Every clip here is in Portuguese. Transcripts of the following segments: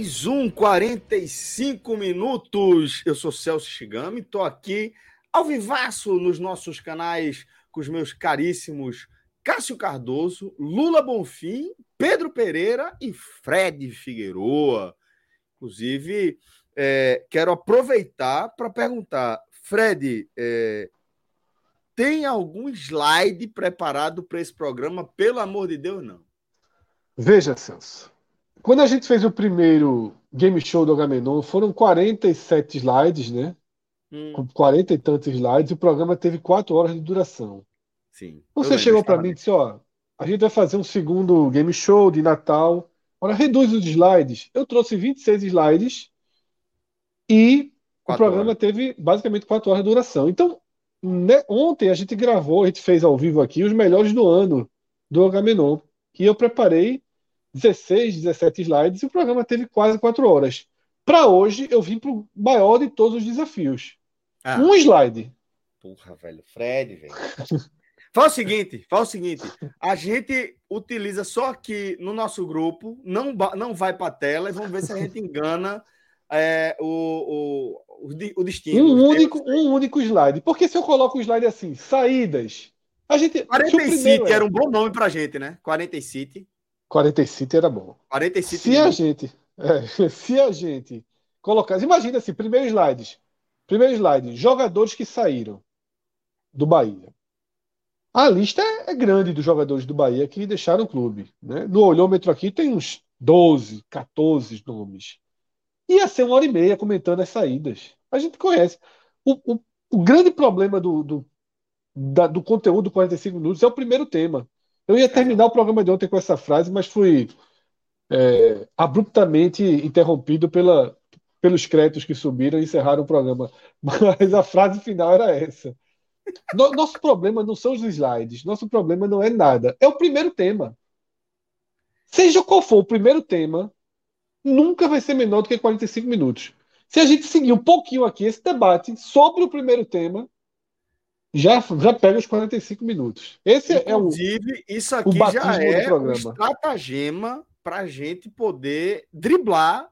Mais um 45 minutos. Eu sou Celso Shigami, tô aqui ao vivaço nos nossos canais com os meus caríssimos Cássio Cardoso, Lula Bonfim, Pedro Pereira e Fred Figueroa. Inclusive, é, quero aproveitar para perguntar, Fred, é, tem algum slide preparado para esse programa? Pelo amor de Deus, não. Veja, Celso. Quando a gente fez o primeiro game show do Agamenon, foram 47 slides, né? Hum, Com 40 e tantos slides, e o programa teve 4 horas de duração. sim. Você chegou para mim e disse: Ó, a gente vai fazer um segundo game show de Natal. Ora, reduz os slides. Eu trouxe 26 slides e o Quatro programa horas. teve basicamente 4 horas de duração. Então, né, ontem a gente gravou, a gente fez ao vivo aqui os melhores do ano do Agamenon. E eu preparei 16, 17 slides e o programa teve quase 4 horas. Para hoje, eu vim para o maior de todos os desafios. Ah, Um slide. porra, velho. Fred, velho. Faz o seguinte, faz o seguinte. A gente utiliza só aqui no nosso grupo, não, não vai para a tela e vamos ver se a gente engana é, o, o, o, o destino. Um único, um único slide. Porque se eu coloco o slide assim, saídas, a gente. se o 40 primeiro City é- era um bom nome pra gente, né? 40 City. 40 City era bom. 40 City. Se a gente, é, se a gente colocar, imagina assim, primeiro slide, primeiro slide, jogadores que saíram do Bahia. A lista é, é grande dos jogadores do Bahia que deixaram o clube, né? No olhômetro aqui tem uns 12, 14 nomes. Ia ser uma hora e meia comentando as saídas. A gente conhece. O, o, o grande problema do, do, da- do conteúdo do 45 minutos é o primeiro tema. Eu ia terminar o programa de ontem com essa frase, mas fui é, abruptamente interrompido pela, pelos créditos que subiram e encerraram o programa. Mas a frase final era essa. No- nosso problema não são os slides, nosso problema não é nada. É o primeiro tema. Seja qual for o primeiro tema, nunca vai ser menor do que 45 minutos. Se a gente seguir um pouquinho aqui esse debate sobre o primeiro tema, já, já pega os 45 minutos. Esse é o. Inclusive, isso aqui batismo já é um estratagema para a gente poder driblar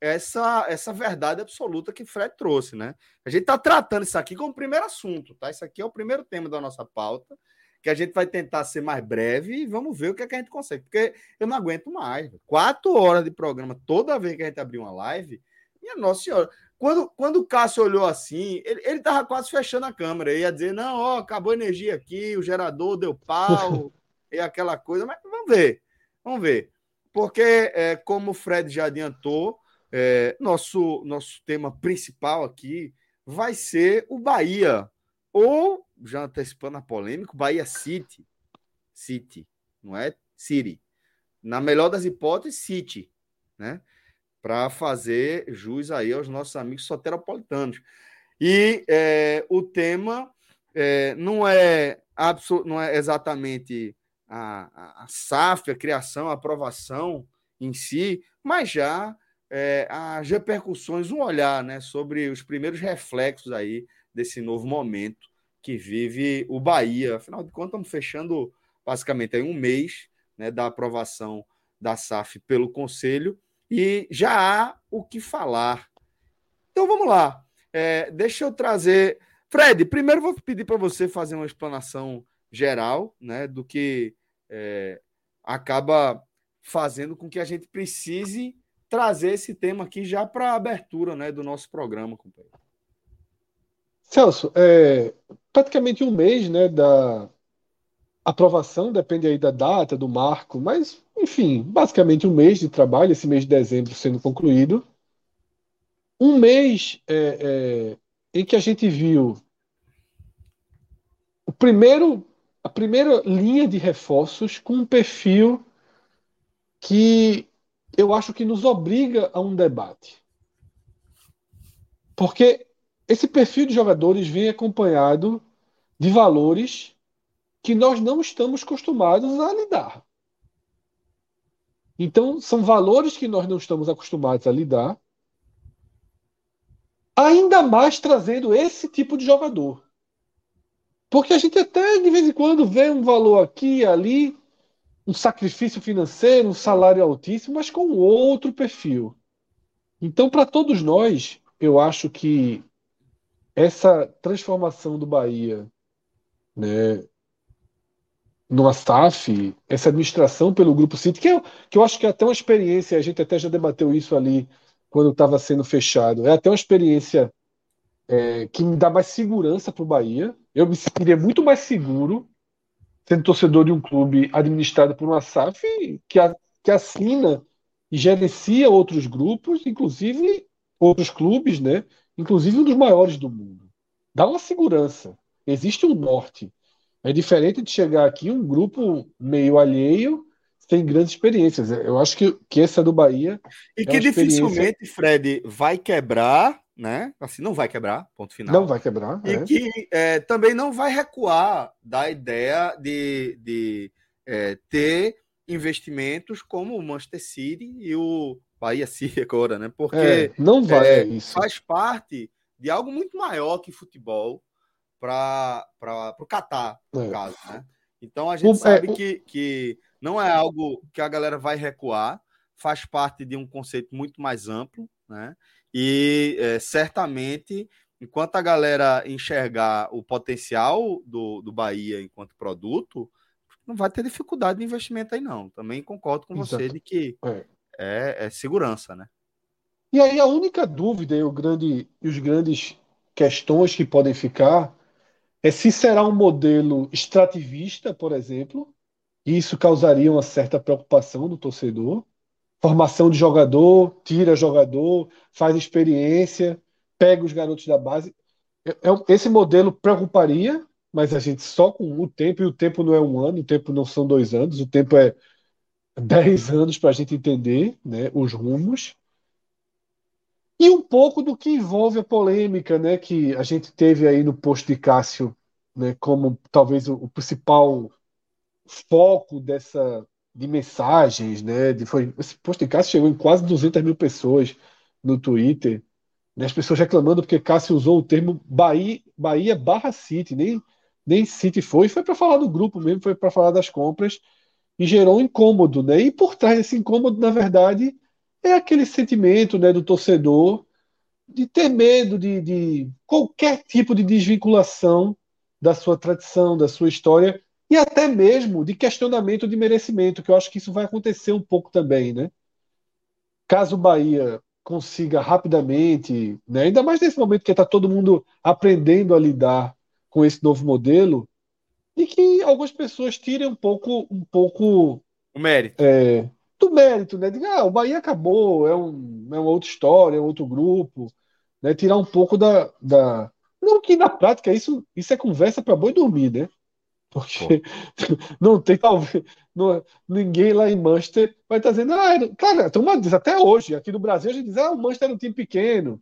essa, essa verdade absoluta que Fred trouxe, né? A gente está tratando isso aqui como primeiro assunto, tá? Isso aqui é o primeiro tema da nossa pauta, que a gente vai tentar ser mais breve e vamos ver o que, é que a gente consegue, porque eu não aguento mais. Quatro horas de programa toda vez que a gente abrir uma live, minha nossa senhora. Quando, quando o Cássio olhou assim, ele, ele tava quase fechando a câmera. Ele ia dizer: não, ó, acabou a energia aqui, o gerador deu pau, e aquela coisa. Mas vamos ver, vamos ver. Porque, é, como o Fred já adiantou, é, nosso, nosso tema principal aqui vai ser o Bahia. Ou, já antecipando a polêmica, Bahia City. City, não é City. Na melhor das hipóteses, City, né? Para fazer jus aí aos nossos amigos soteropolitanos. E é, o tema é, não, é não é exatamente a, a, a SAF, a criação, a aprovação em si, mas já é, as repercussões, um olhar né, sobre os primeiros reflexos aí desse novo momento que vive o Bahia. Afinal de contas, estamos fechando basicamente aí um mês né, da aprovação da SAF pelo Conselho e já há o que falar. Então vamos lá. É, deixa eu trazer. Fred, primeiro vou pedir para você fazer uma explanação geral né, do que é, acaba fazendo com que a gente precise trazer esse tema aqui já para a abertura né, do nosso programa, companheiro. Celso, é, praticamente um mês né, da aprovação, depende aí da data, do marco, mas, enfim, basicamente um mês de trabalho, esse mês de dezembro sendo concluído. Um mês é, é, em que a gente viu o primeiro, a primeira linha de reforços com um perfil que eu acho que nos obriga a um debate. Porque esse perfil de jogadores vem acompanhado de valores que nós não estamos acostumados a lidar. Então, são valores que nós não estamos acostumados a lidar, ainda mais trazendo esse tipo de jogador. Porque a gente até de vez em quando vê um valor aqui ali, um sacrifício financeiro, um salário altíssimo, mas com outro perfil. Então, para todos nós, eu acho que essa transformação do Bahia né, no SAF, essa administração pelo Grupo City, que eu, que eu acho que é até uma experiência, a gente até já debateu isso ali quando estava sendo fechado, é até uma experiência é, que me dá mais segurança para o Bahia. Eu me sentiria muito mais seguro sendo torcedor de um clube administrado por uma SAF que, a, que assina e gerencia outros grupos, inclusive outros clubes, né? Inclusive um dos maiores do mundo. Dá uma segurança. Existe um norte. É diferente de chegar aqui um grupo meio alheio, sem grandes experiências. Eu acho que, que essa do Bahia. E é que dificilmente, Fred, vai quebrar né? Assim, não vai quebrar, ponto final. Não vai quebrar. E é. que é, também não vai recuar da ideia de, de é, ter investimentos como o Manchester City e o Bahia City agora, né? Porque é, não vai é, faz parte de algo muito maior que futebol para o Catar, no é. caso, né? Então a gente o, sabe que, que não é algo que a galera vai recuar, faz parte de um conceito muito mais amplo, né? E é, certamente, enquanto a galera enxergar o potencial do, do Bahia enquanto produto, não vai ter dificuldade de investimento aí, não. Também concordo com Exato. você de que é. É, é. segurança, né? E aí a única dúvida e, o grande, e os grandes questões que podem ficar é se será um modelo extrativista, por exemplo, e isso causaria uma certa preocupação do torcedor, formação de jogador, tira jogador, faz experiência, pega os garotos da base. É, é esse modelo preocuparia, mas a gente só com o tempo, e o tempo não é um ano, o tempo não são dois anos, o tempo é dez anos para a gente entender né, os rumos. E um pouco do que envolve a polêmica né, que a gente teve aí no posto de Cássio, né, como talvez o, principal foco dessa de mensagens, né? De, foi, esse post de Cássio chegou em quase 200 mil pessoas no Twitter. Né, as pessoas reclamando porque Cássio usou o termo Bahia, Bahia barra City, nem, nem City foi, foi para falar do grupo mesmo, foi para falar das compras e gerou um incômodo, né? E por trás desse incômodo, na verdade, é aquele sentimento, né, do torcedor de ter medo de, de qualquer tipo de desvinculação da sua tradição, da sua história e até mesmo de questionamento de merecimento, que eu acho que isso vai acontecer um pouco também, né? Caso o Bahia consiga rapidamente, né, ainda mais nesse momento que está todo mundo aprendendo a lidar com esse novo modelo, e que algumas pessoas tirem um pouco, um pouco o mérito. É, do mérito, né? De, ah, o Bahia acabou, é, um, é uma outra história, é um outro grupo, né? Tirar um pouco da, da... não que na prática isso, isso é conversa para boi dormir, né? Porque não tem, talvez, não, ninguém lá em Manchester vai estar dizendo, ah, era, cara, a turma diz até hoje, aqui no Brasil a gente diz, ah, o Manchester era um time pequeno,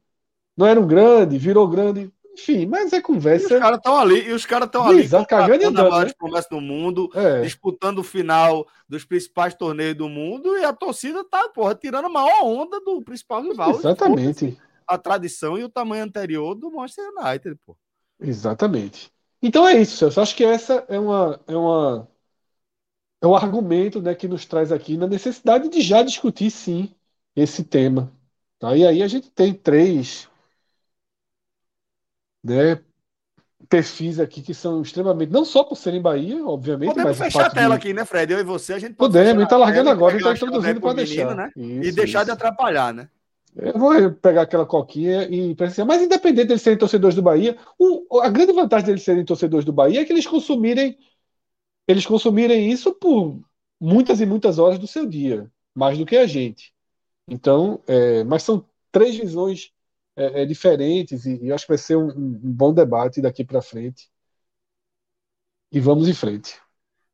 não era um grande, virou grande. Enfim, mas é conversa. E os caras estão ali, e os caras estão ali cagando e andando, né? conversa do mundo, é. disputando o final dos principais torneios do mundo, e a torcida tá, porra, tirando a maior onda do principal rival. Exatamente. A tradição e o tamanho anterior do Manchester United, pô. Exatamente. Então é isso, Celso. Acho que essa é uma, é uma é um argumento né, que nos traz aqui na necessidade de já discutir sim esse tema. Tá? E aí a gente tem três né, perfis aqui que são extremamente, não só por serem Bahia, obviamente, Podemos mas fechar a tela de... aqui, né, Fred? Eu e você, a gente pode Podemos, está largando agora, está introduzindo para deixar. né? Isso, e deixar isso. de atrapalhar, né? Eu vou pegar aquela coquinha e pensar, mas independente deles serem torcedores do Bahia, o, a grande vantagem deles serem torcedores do Bahia é que eles consumirem eles consumirem isso por muitas e muitas horas do seu dia, mais do que a gente. Então, é, mas são três visões é, é, diferentes e, e, acho que vai ser um, um bom debate daqui para frente. E vamos em frente.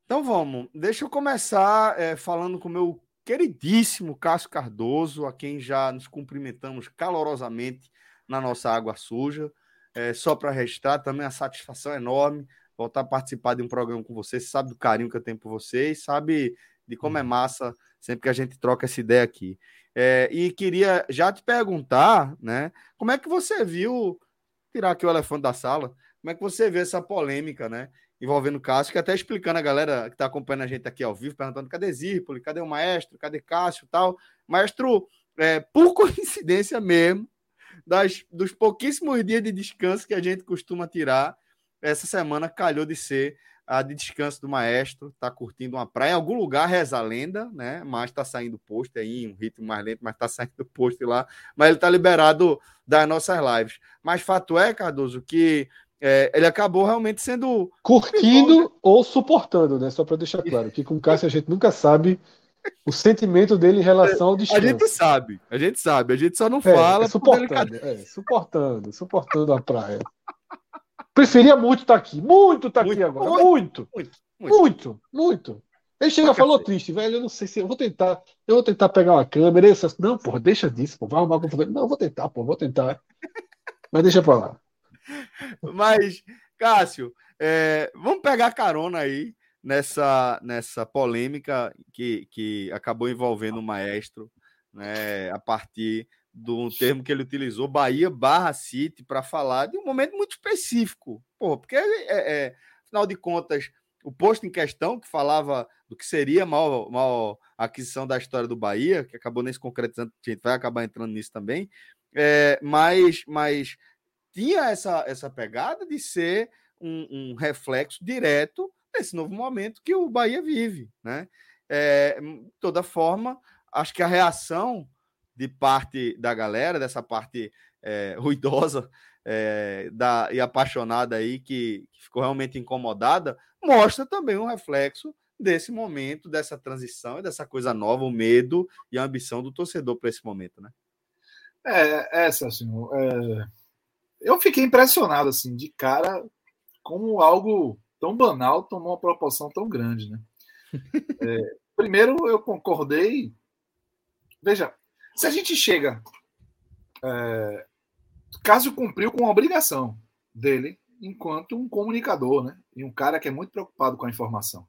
Então vamos. Deixa eu começar é, falando com o meu queridíssimo Cássio Cardoso, a quem já nos cumprimentamos calorosamente na nossa água suja. É, só para registrar também a satisfação enorme voltar a participar de um programa com vocês, sabe do carinho que eu tenho por vocês, sabe de como é uhum. massa sempre que a gente troca essa ideia aqui. É, e queria já te perguntar, né, como é que você viu, tirar aqui o elefante da sala, como é que você vê essa polêmica, né, envolvendo o Cássio, que até explicando a galera que está acompanhando a gente aqui ao vivo, perguntando cadê Zirpoli, cadê o maestro, cadê Cássio tal. Maestro, é, por coincidência mesmo, das, dos pouquíssimos dias de descanso que a gente costuma tirar, essa semana calhou de ser a de descanso do maestro, tá curtindo uma praia, em algum lugar reza a lenda, né? Mas tá saindo post aí, um ritmo mais lento, mas tá saindo post lá, mas ele tá liberado das nossas lives. Mas fato é, Cardoso, que é, ele acabou realmente sendo. Curtindo ou suportando, né? Só para deixar claro, que com o Cássio a gente nunca sabe o sentimento dele em relação ao descanso. A gente sabe, a gente sabe, a gente só não é, fala. É, suportando, é, suportando, suportando a praia. Preferia muito estar tá aqui. Muito estar tá aqui agora. Muito. Muito. Muito. Muito. Ele chega e falou triste, velho. Eu não sei se eu vou tentar. Eu vou tentar pegar uma câmera. Essas... Não, porra, deixa disso, pô. Vai arrumar computador. Não, eu vou tentar, pô, vou tentar. Mas deixa pra lá. Mas, Cássio, é, vamos pegar carona aí nessa, nessa polêmica que, que acabou envolvendo o maestro, né, a partir do termo que ele utilizou, Bahia barra City, para falar de um momento muito específico. Pô, porque, é, é, afinal de contas, o posto em questão, que falava do que seria a maior, maior aquisição da história do Bahia, que acabou nem se concretizando, a gente vai acabar entrando nisso também, é, mas, mas tinha essa, essa pegada de ser um, um reflexo direto desse novo momento que o Bahia vive. Né? É, de toda forma, acho que a reação de parte da galera, dessa parte é, ruidosa é, da, e apaixonada aí, que, que, ficou realmente incomodada, mostra também um reflexo desse momento, dessa transição e dessa coisa nova, o medo e a ambição do torcedor para esse momento, né? É, essa, assim, é... eu fiquei impressionado, assim, de cara, como algo tão banal tomou uma proporção tão grande, né? É, primeiro, eu concordei. Veja, se a gente chega. É, Cássio cumpriu com a obrigação dele enquanto um comunicador, né? E um cara que é muito preocupado com a informação.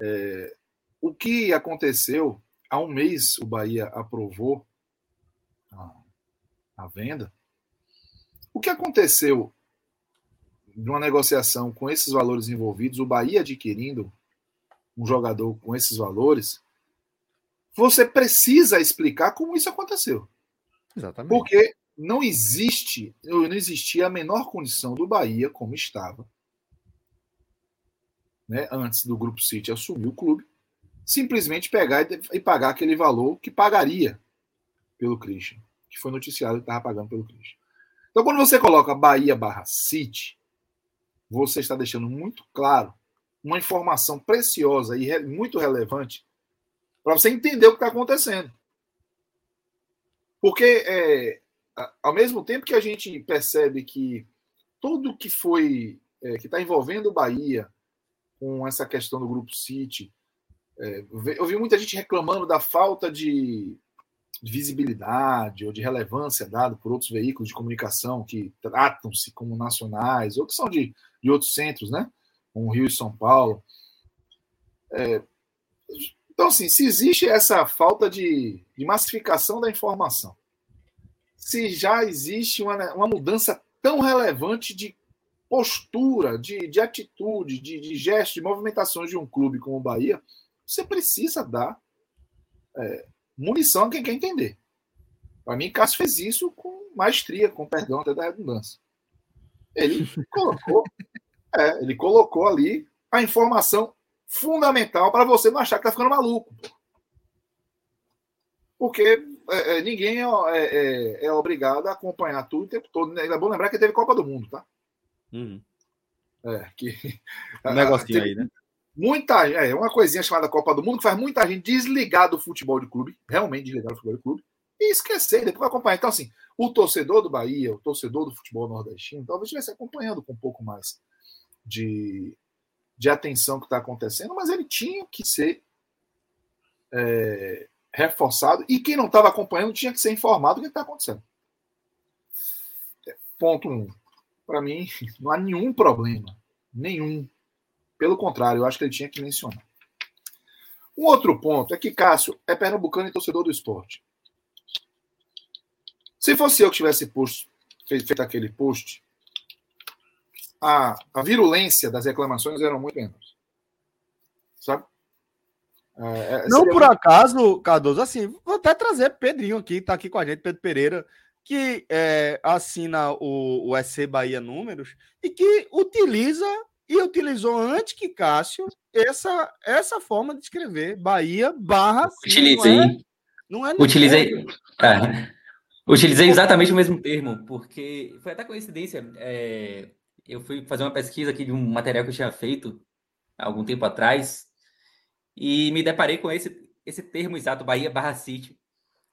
É, o que aconteceu há um mês, o Bahia aprovou a, a venda. O que aconteceu de uma negociação com esses valores envolvidos, o Bahia adquirindo um jogador com esses valores, você precisa explicar como isso aconteceu. Exatamente. Porque não existe, não existia a menor condição do Bahia, como estava, né, antes do Grupo City assumir o clube, simplesmente pegar e pagar aquele valor que pagaria pelo Christian, que foi noticiado que estava pagando pelo Christian. Então, quando você coloca Bahia barra City, você está deixando muito claro uma informação preciosa e muito relevante para você entender o que está acontecendo. Porque, é, ao mesmo tempo que a gente percebe que tudo que foi, é, que está envolvendo o Bahia com essa questão do Grupo City, é, eu vi muita gente reclamando da falta de, de visibilidade ou de relevância dada por outros veículos de comunicação que tratam-se como nacionais, ou que são de, de outros centros, né? Como Rio e São Paulo. É, então, assim, se existe essa falta de, de massificação da informação, se já existe uma, uma mudança tão relevante de postura, de, de atitude, de, de de movimentações de um clube como o Bahia, você precisa dar é, munição a quem quer entender. Para mim, Cássio fez isso com maestria, com perdão até da redundância. Ele colocou, é, ele colocou ali a informação fundamental para você não achar que tá ficando maluco. porque é, é, ninguém é, é, é, obrigado a acompanhar tudo o tempo todo. Né? É bom lembrar que teve Copa do Mundo, tá? Uhum. É, que. Um negocinho aí, né? Muita, é, uma coisinha chamada Copa do Mundo que faz muita gente desligar do futebol de clube, realmente desligar do futebol de clube, e esquecer, depois acompanhar. Então, assim, o torcedor do Bahia, o torcedor do futebol nordestino, talvez estivesse acompanhando com um pouco mais de, de atenção que está acontecendo, mas ele tinha que ser é, reforçado e quem não estava acompanhando tinha que ser informado do que está acontecendo. Ponto um. Para mim, não há nenhum problema. Nenhum. Pelo contrário, eu acho que ele tinha que mencionar. Um outro ponto é que Cássio é pernambucano e torcedor do esporte. Se fosse eu que tivesse posto, feito aquele post, a, a virulência das reclamações eram muito menos. Sabe? É, é não por muito... acaso, Cardoso, assim, vou até trazer Pedrinho aqui, tá aqui com a gente, Pedro Pereira, que é, assina o, o EC Bahia Números e que utiliza e utilizou antes que Cássio essa, essa forma de escrever Bahia barra. Utilizei. Não é, não é Utilizei. É. Utilizei exatamente o mesmo termo, porque foi até coincidência. É, eu fui fazer uma pesquisa aqui de um material que eu tinha feito há algum tempo atrás e me deparei com esse, esse termo exato, Bahia barra City,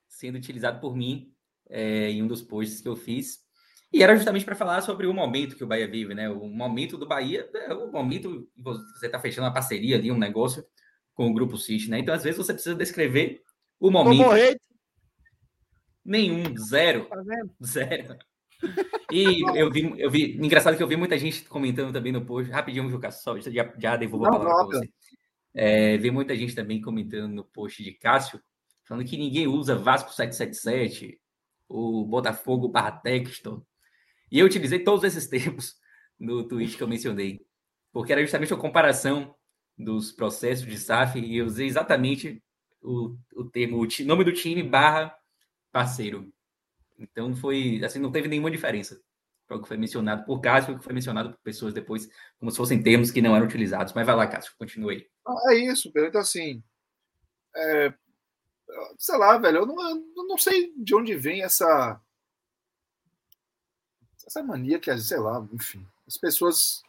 sendo utilizado por mim é, em um dos posts que eu fiz. E era justamente para falar sobre o momento que o Bahia vive, né? O momento do Bahia é o momento que você está fechando uma parceria ali, um negócio com o Grupo City, né? Então, às vezes, você precisa descrever o momento. Nenhum, zero. Tá zero. E eu vi, eu vi, engraçado que eu vi muita gente comentando também no post, rapidinho, Juca, só já, já devolvo a palavra para você. É, vi muita gente também comentando no post de Cássio, falando que ninguém usa Vasco 777, o Botafogo barra Texto. E eu utilizei todos esses termos no tweet que eu mencionei, porque era justamente a comparação dos processos de SAF e eu usei exatamente o, o termo, o nome do time barra parceiro. Então foi assim, não teve nenhuma diferença para o que foi mencionado por Cássio o que foi mencionado por pessoas depois, como se fossem termos que não eram utilizados. Mas vai lá, Cássio, continue aí. É isso, Pedro. Então, assim, é, sei lá, velho, eu não, eu não sei de onde vem essa essa mania que, sei lá, enfim, as pessoas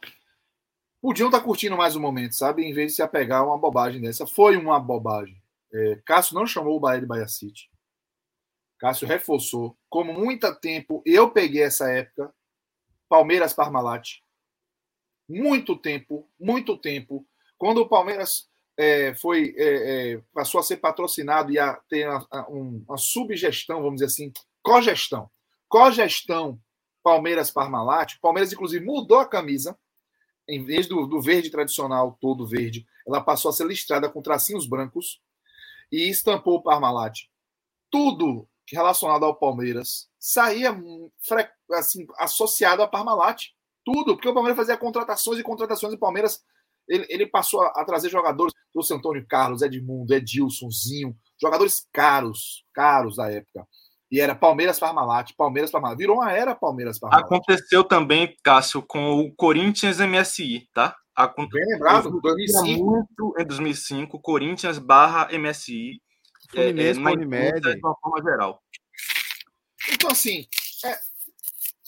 podiam estar curtindo mais o momento, sabe? Em vez de se apegar a uma bobagem dessa. Foi uma bobagem. É, Cássio não chamou o Bahia de Bahia City. Cássio reforçou. Como muito tempo, eu peguei essa época, Palmeiras Parmalat. Muito tempo, muito tempo. Quando o Palmeiras é, foi é, é, passou a ser patrocinado e a ter a, a, um, uma subgestão, vamos dizer assim, cogestão. Cogestão Palmeiras Parmalat. Palmeiras, inclusive, mudou a camisa. Em vez do, do verde tradicional, todo verde, ela passou a ser listrada com tracinhos brancos e estampou o Parmalat. Tudo relacionado ao Palmeiras saía assim, associado a Parmalat. Tudo, porque o Palmeiras fazia contratações e contratações e o Palmeiras ele, ele passou a, a, trazer jogadores, trouxe Antônio Carlos, Edmundo, Edilsonzinho, jogadores caros, caros da época. E era Palmeiras Parmalat, Palmeiras Parmalat. Virou uma era Palmeiras Parmalat. Aconteceu também, Cássio, com o Corinthians MSI, tá? Bem lembrado, 2005. Muito em 2005, Corinthians barra MSI. Fluminense, é, é, de uma forma geral. Então, assim, é,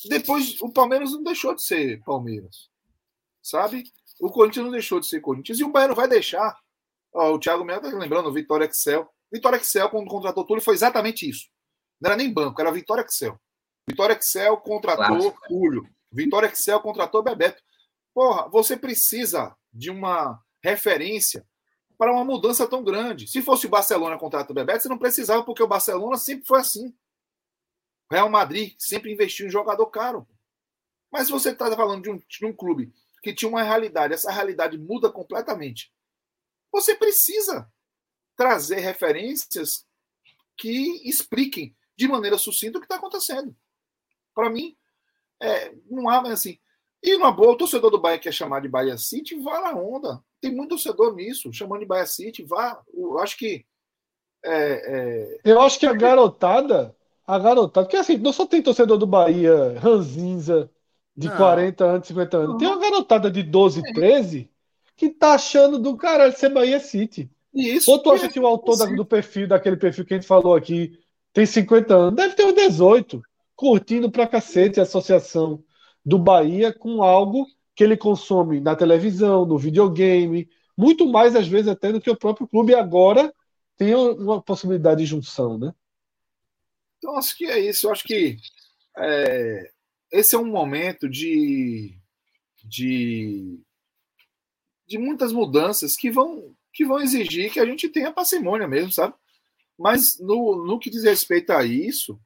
depois o Palmeiras não deixou de ser Palmeiras. Sabe? O Corinthians não deixou de ser Corinthians e o Bahia não vai deixar. Ó, o Thiago Melo está lembrando, o Vitória Excel. Vitória Excel, quando contratou Túlio, foi exatamente isso. Não era nem banco, era Vitória Excel. Vitória Excel contratou Túlio. Vitória Excel contratou Bebeto. Porra, você precisa de uma referência para uma mudança tão grande. Se fosse o Barcelona contratar o Bebeto, você não precisava, porque o Barcelona sempre foi assim. Real Madrid sempre investiu em jogador caro. Mas se você está falando de um, de um clube que tinha uma realidade, essa realidade muda completamente. Você precisa trazer referências que expliquem de maneira sucinta o que está acontecendo. Para mim, é, não há assim. E na boa, o torcedor do Bahia quer chamar de Bahia City, vá na onda. Tem muito torcedor nisso, chamando de Bahia City, vá. Eu acho que. É, é... Eu acho que a garotada, a garotada, porque assim, não só tem torcedor do Bahia ranzinza, de não. 40 anos, 50 anos. Tem uma garotada de 12, 13 que tá achando do caralho ser Bahia City. Isso. Ou tu acha que o autor da, do perfil, daquele perfil que a gente falou aqui, tem 50 anos? Deve ter uns 18, curtindo pra cacete a associação do Bahia com algo que ele consome na televisão, no videogame, muito mais às vezes até do que o próprio clube. Agora tem uma possibilidade de junção, né? Então acho que é isso. Eu acho que é, esse é um momento de, de, de muitas mudanças que vão, que vão exigir que a gente tenha parcimônia mesmo, sabe? Mas no, no que diz respeito a isso,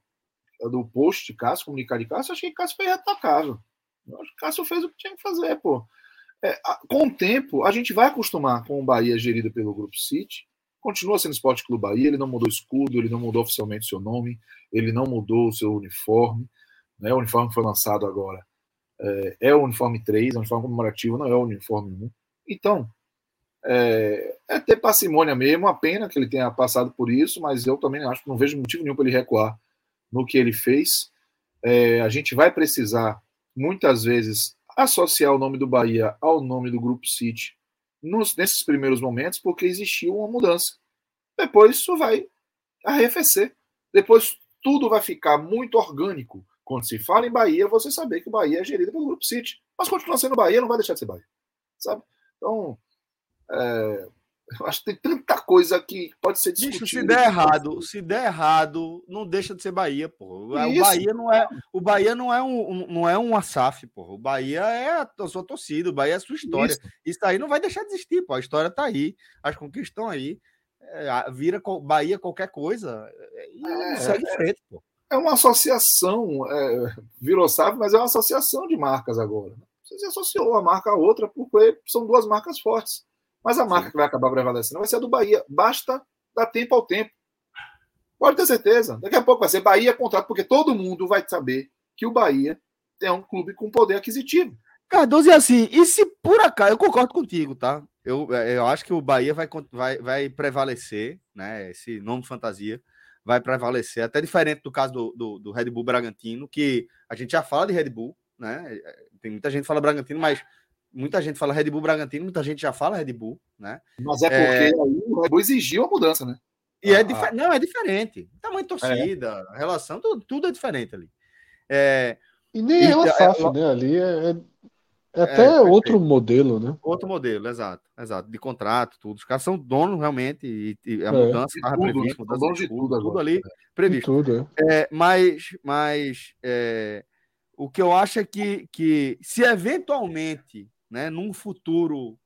do post de Cássio, comunicar de Cássio, acho que Cássio foi retacável. Acho que Cássio fez o que tinha que fazer, pô. É, com o tempo, a gente vai acostumar com o Bahia gerido pelo Grupo City. Continua sendo Esporte Clube Bahia, ele não mudou escudo, ele não mudou oficialmente seu nome, ele não mudou o seu uniforme. Né? O uniforme que foi lançado agora é, é o uniforme 3, é o uniforme comemorativo, não é o uniforme 1. Então, é, é, ter parcimônia mesmo, a pena que ele tenha passado por isso, mas eu também acho que não vejo motivo nenhum para ele recuar no que ele fez. É, a gente vai precisar, muitas vezes, associar o nome do Bahia ao nome do Grupo City nos, nesses primeiros momentos, porque existiu uma mudança. Depois isso vai arrefecer. Depois tudo vai ficar muito orgânico. Quando se fala em Bahia, você saber que o Bahia é gerido pelo Grupo City. Mas continua sendo Bahia, não vai deixar de ser Bahia. Sabe? Então, é, eu acho que tem tanta coisa que pode ser discutida. Bicho, se der errado, se der errado, não deixa de ser Bahia, pô. O Bahia não é, o Bahia não é um, não é um Asaf, pô. O Bahia é a, a sua torcida, o Bahia é a sua história. Isso. Isso aí não vai deixar de existir, pô. A história tá aí, as conquistas estão aí. É, vira Bahia qualquer coisa e é, segue frente, pô. É uma associação, é, virou SAF, mas é uma associação de marcas agora. Você se associou uma marca a outra porque são duas marcas fortes. Mas a marca que vai acabar prevalecendo vai ser a do Bahia. Basta dar tempo ao tempo. Pode ter certeza. Daqui a pouco vai ser Bahia contrato, porque todo mundo vai saber que o Bahia é um clube com poder aquisitivo. Cardoso, e assim, e se por acaso, eu concordo contigo, tá? Eu, é, eu acho que o Bahia vai, vai, vai prevalecer, né? Esse nome fantasia vai prevalecer, até diferente do caso do, do, do Red Bull Bragantino, que a gente já fala de Red Bull, né? Tem muita gente que fala Bragantino, mas muita gente fala Red Bull Bragantino, muita gente já fala Red Bull, né? Mas é porque é... o Red Bull exigiu a mudança, né? E é ah, é dif... Não, é diferente. Tamanho de torcida, é. relação, tudo, tudo é diferente ali. É... E nem e, é uma SAF, é... né? Ali é, é, é até outro modelo, né? Outro modelo, exato, exato. De contrato, tudo. Os caras são donos realmente, e, e a mudança estava prevista, mudança de tudo, tudo, tudo ali previsto. Tudo, é. mas, mas o que eu acho é que, que se eventualmente né, num futuro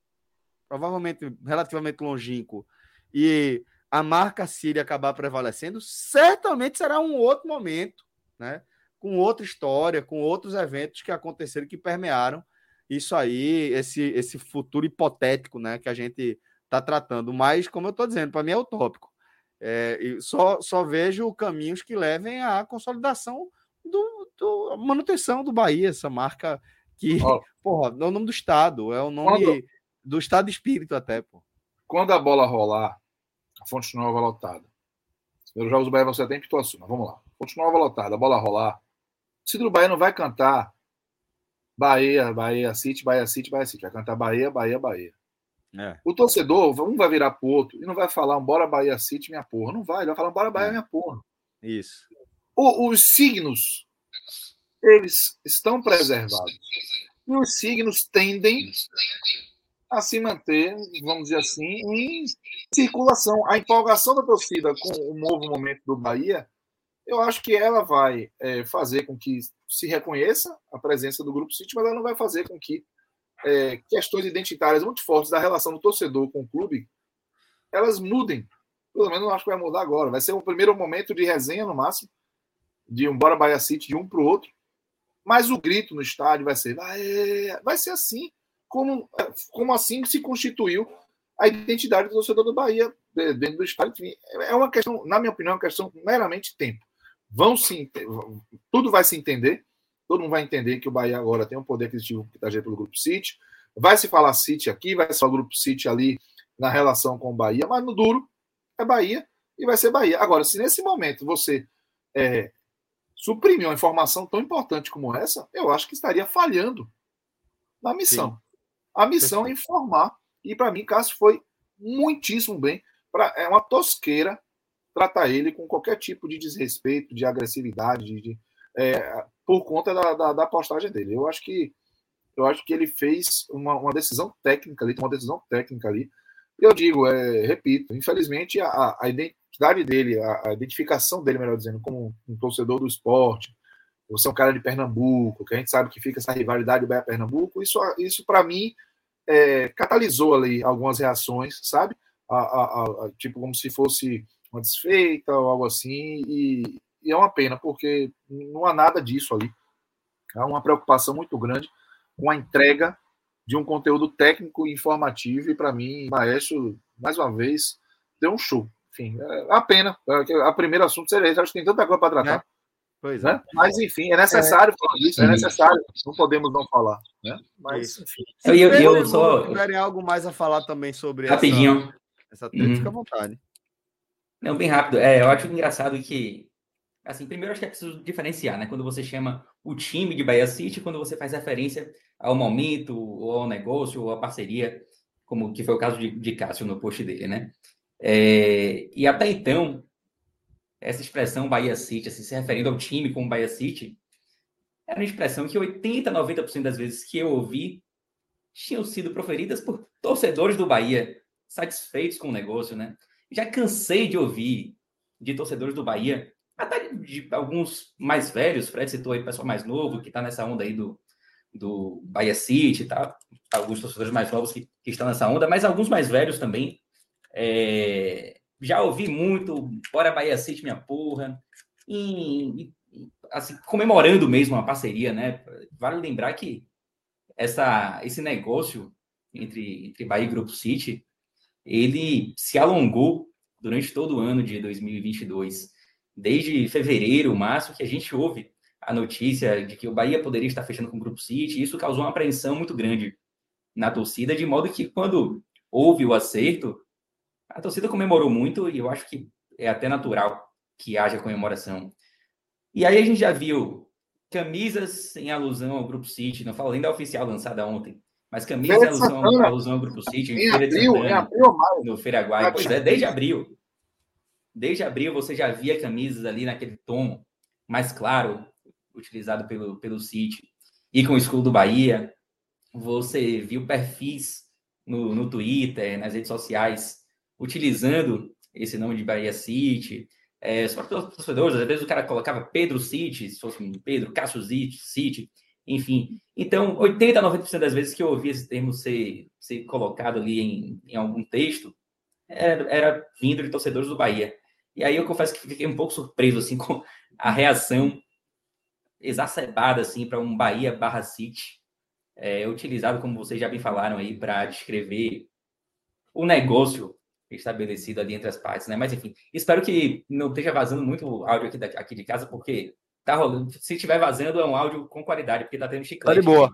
provavelmente relativamente longínquo e a marca Síria acabar prevalecendo, certamente será um outro momento, né, com outra história, com outros eventos que aconteceram que permearam isso aí, esse, esse futuro hipotético, né, que a gente está tratando. Mas, como eu estou dizendo, para mim é utópico. É, só, só vejo caminhos que levem à consolidação do, do manutenção do Bahia, essa marca que, oh. porra, é o nome do Estado, é o nome quando, do Estado de Espírito até, pô. Quando a bola rolar, a Fonte Nova lotada. Os primeiros jogos do Bahia você tem que mas vamos lá. Fonte Nova lotada, a bola rolar. O Cidro Bahia não vai cantar Bahia, Bahia City, Bahia City, Bahia City. Vai cantar Bahia, Bahia, Bahia. É. O torcedor, um vai virar pro outro e não vai falar bora Bahia City, minha porra. Não vai, ele vai falar bora Bahia, é. minha porra. Isso. O, os signos eles estão preservados. E os signos tendem a se manter, vamos dizer assim, em circulação. A empolgação da torcida com o novo momento do Bahia, eu acho que ela vai é, fazer com que se reconheça a presença do Grupo City, mas ela não vai fazer com que é, questões identitárias muito fortes da relação do torcedor com o clube elas mudem. Pelo menos eu acho que vai mudar agora. Vai ser um primeiro momento de resenha, no máximo, de um Bora Bahia City de um para o outro. Mas o grito no estádio vai ser, vai, ser assim, como, como assim se constituiu a identidade do torcedor do Bahia dentro do estádio. É uma questão, na minha opinião, é uma questão meramente tempo. Vão se, tudo vai se entender, todo mundo vai entender que o Bahia agora tem um poder aquisitivo que está pelo Grupo City. Vai se falar City aqui, vai se falar Grupo City ali na relação com o Bahia, mas no duro é Bahia e vai ser Bahia. Agora, se nesse momento você é, suprimir uma informação tão importante como essa, eu acho que estaria falhando na missão. Sim. A missão é informar. E para mim, Cássio foi muitíssimo bem. pra, é uma tosqueira tratar ele com qualquer tipo de desrespeito, de agressividade, de, de é, por conta da, da, da, postagem dele. Eu acho que eu acho que ele fez uma, uma decisão técnica ali, uma decisão técnica ali. Eu digo, é, repito, infelizmente a, a identidade dele, a, a, identificação dele, melhor dizendo, como um torcedor do esporte, você é um cara de Pernambuco, que a gente sabe que fica essa rivalidade Bahia-Pernambuco, isso, isso para mim é, catalisou ali algumas reações, sabe? tipo como se fosse uma desfeita ou algo assim, e, e, é uma pena, porque não há nada disso ali. Há uma preocupação muito grande com a entrega de um conteúdo técnico e informativo, e para mim, Maestro, mais uma vez, deu um show. Enfim, é a pena. É a primeiro assunto seria esse, acho que tem tanta coisa para tratar. É. Pois né? é. Mas, enfim, é necessário é. falar disso, é necessário. Não podemos não falar. Né? Mas, enfim. Se eu, eu, eu só... tiverem algo mais a falar também sobre Rapidinho. essa, essa treta, uhum. fica à vontade. Não, bem rápido. É, eu acho engraçado que, assim, primeiro acho que é preciso diferenciar, né? Quando você chama o time de Bahia City, quando você faz referência ao momento, ou ao negócio, ou à parceria, como que foi o caso de, de Cássio no post dele, né? É, e até então, essa expressão Bahia City, assim, se referindo ao time como Bahia City, era uma expressão que 80, 90% das vezes que eu ouvi tinham sido proferidas por torcedores do Bahia, satisfeitos com o negócio, né? Já cansei de ouvir de torcedores do Bahia, até de alguns mais velhos, Fred citou aí pessoal mais novo, que está nessa onda aí do, do Bahia City, tá? Alguns torcedores mais novos que, que estão nessa onda, mas alguns mais velhos também. É... Já ouvi muito, bora Bahia City, minha porra. E, assim, comemorando mesmo a parceria, né? Vale lembrar que essa, esse negócio entre, entre Bahia e Grupo City ele se alongou durante todo o ano de 2022. Desde fevereiro, março, que a gente ouve a notícia de que o Bahia poderia estar fechando com o Grupo City, e isso causou uma apreensão muito grande na torcida, de modo que quando houve o acerto, a torcida comemorou muito e eu acho que é até natural que haja comemoração. E aí a gente já viu camisas em alusão ao Grupo City, não falo nem da oficial lançada ontem, mas camisa é alusão, alusão ao Grupo City, em, abril, Santana, em abril, no Feiraguai. Pois é, desde abril. Desde abril você já via camisas ali naquele tom mais claro, utilizado pelo, pelo City. E com o escudo do Bahia, você viu perfis no, no Twitter, nas redes sociais, utilizando esse nome de Bahia City. É, só para os torcedores, às vezes o cara colocava Pedro City, se fosse Pedro, Cássio City, enfim. Então, 80% a 90% das vezes que eu ouvi esse termo ser, ser colocado ali em, em algum texto, era, era vindo de torcedores do Bahia. E aí eu confesso que fiquei um pouco surpreso assim com a reação exacerbada assim para um Bahia barra City, é, utilizado como vocês já bem falaram aí para descrever o negócio estabelecido ali entre as partes, né? Mas enfim, espero que não esteja vazando muito áudio aqui, aqui de casa, porque Tá rolando. Se estiver vazando, é um áudio com qualidade, porque tá tendo chiclete. Tá de boa.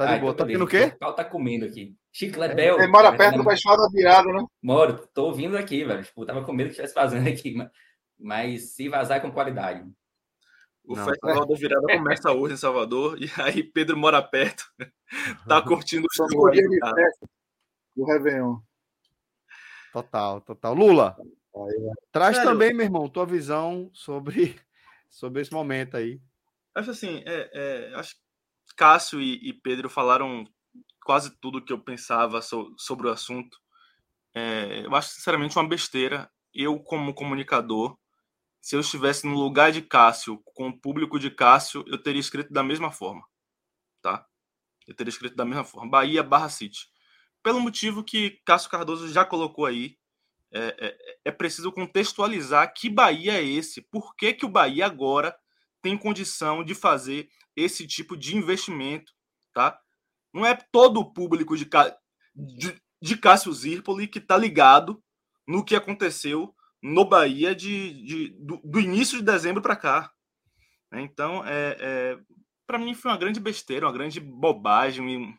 Tá de ah, boa. Tá tendo o quê? O pau tá comendo aqui. Chiclete Bel. Você mora perto do Baixada Virada, né? Moro. Tô ouvindo aqui, velho. Tipo, tava com medo que estivesse vazando aqui. Mas, mas se vazar é com qualidade. O Não, Festival da Virada começa hoje em Salvador e aí Pedro mora perto, tá curtindo o show. Do Réveillon. Total, total. Lula, aí, traz Sério? também, meu irmão, tua visão sobre sobre esse momento aí. Acho assim, é, é, acho que Cássio e, e, Pedro falaram quase tudo que eu pensava so, sobre o assunto. É, eu acho sinceramente uma besteira. Eu, como comunicador, se eu estivesse no lugar de Cássio, com o público de Cássio, eu teria escrito da mesma forma, tá? Eu teria escrito da mesma forma. Bahia barra City. Pelo motivo que Cássio Cardoso já colocou aí, é, é, é, preciso contextualizar que Bahia é esse, por que, que o Bahia agora tem condição de fazer esse tipo de investimento, tá? Não é todo o público de, de, de Cássio Zirpoli que está ligado no que aconteceu no Bahia de, de do, do, início de dezembro para cá. Né? Então, é, é para mim foi uma grande besteira, uma grande bobagem,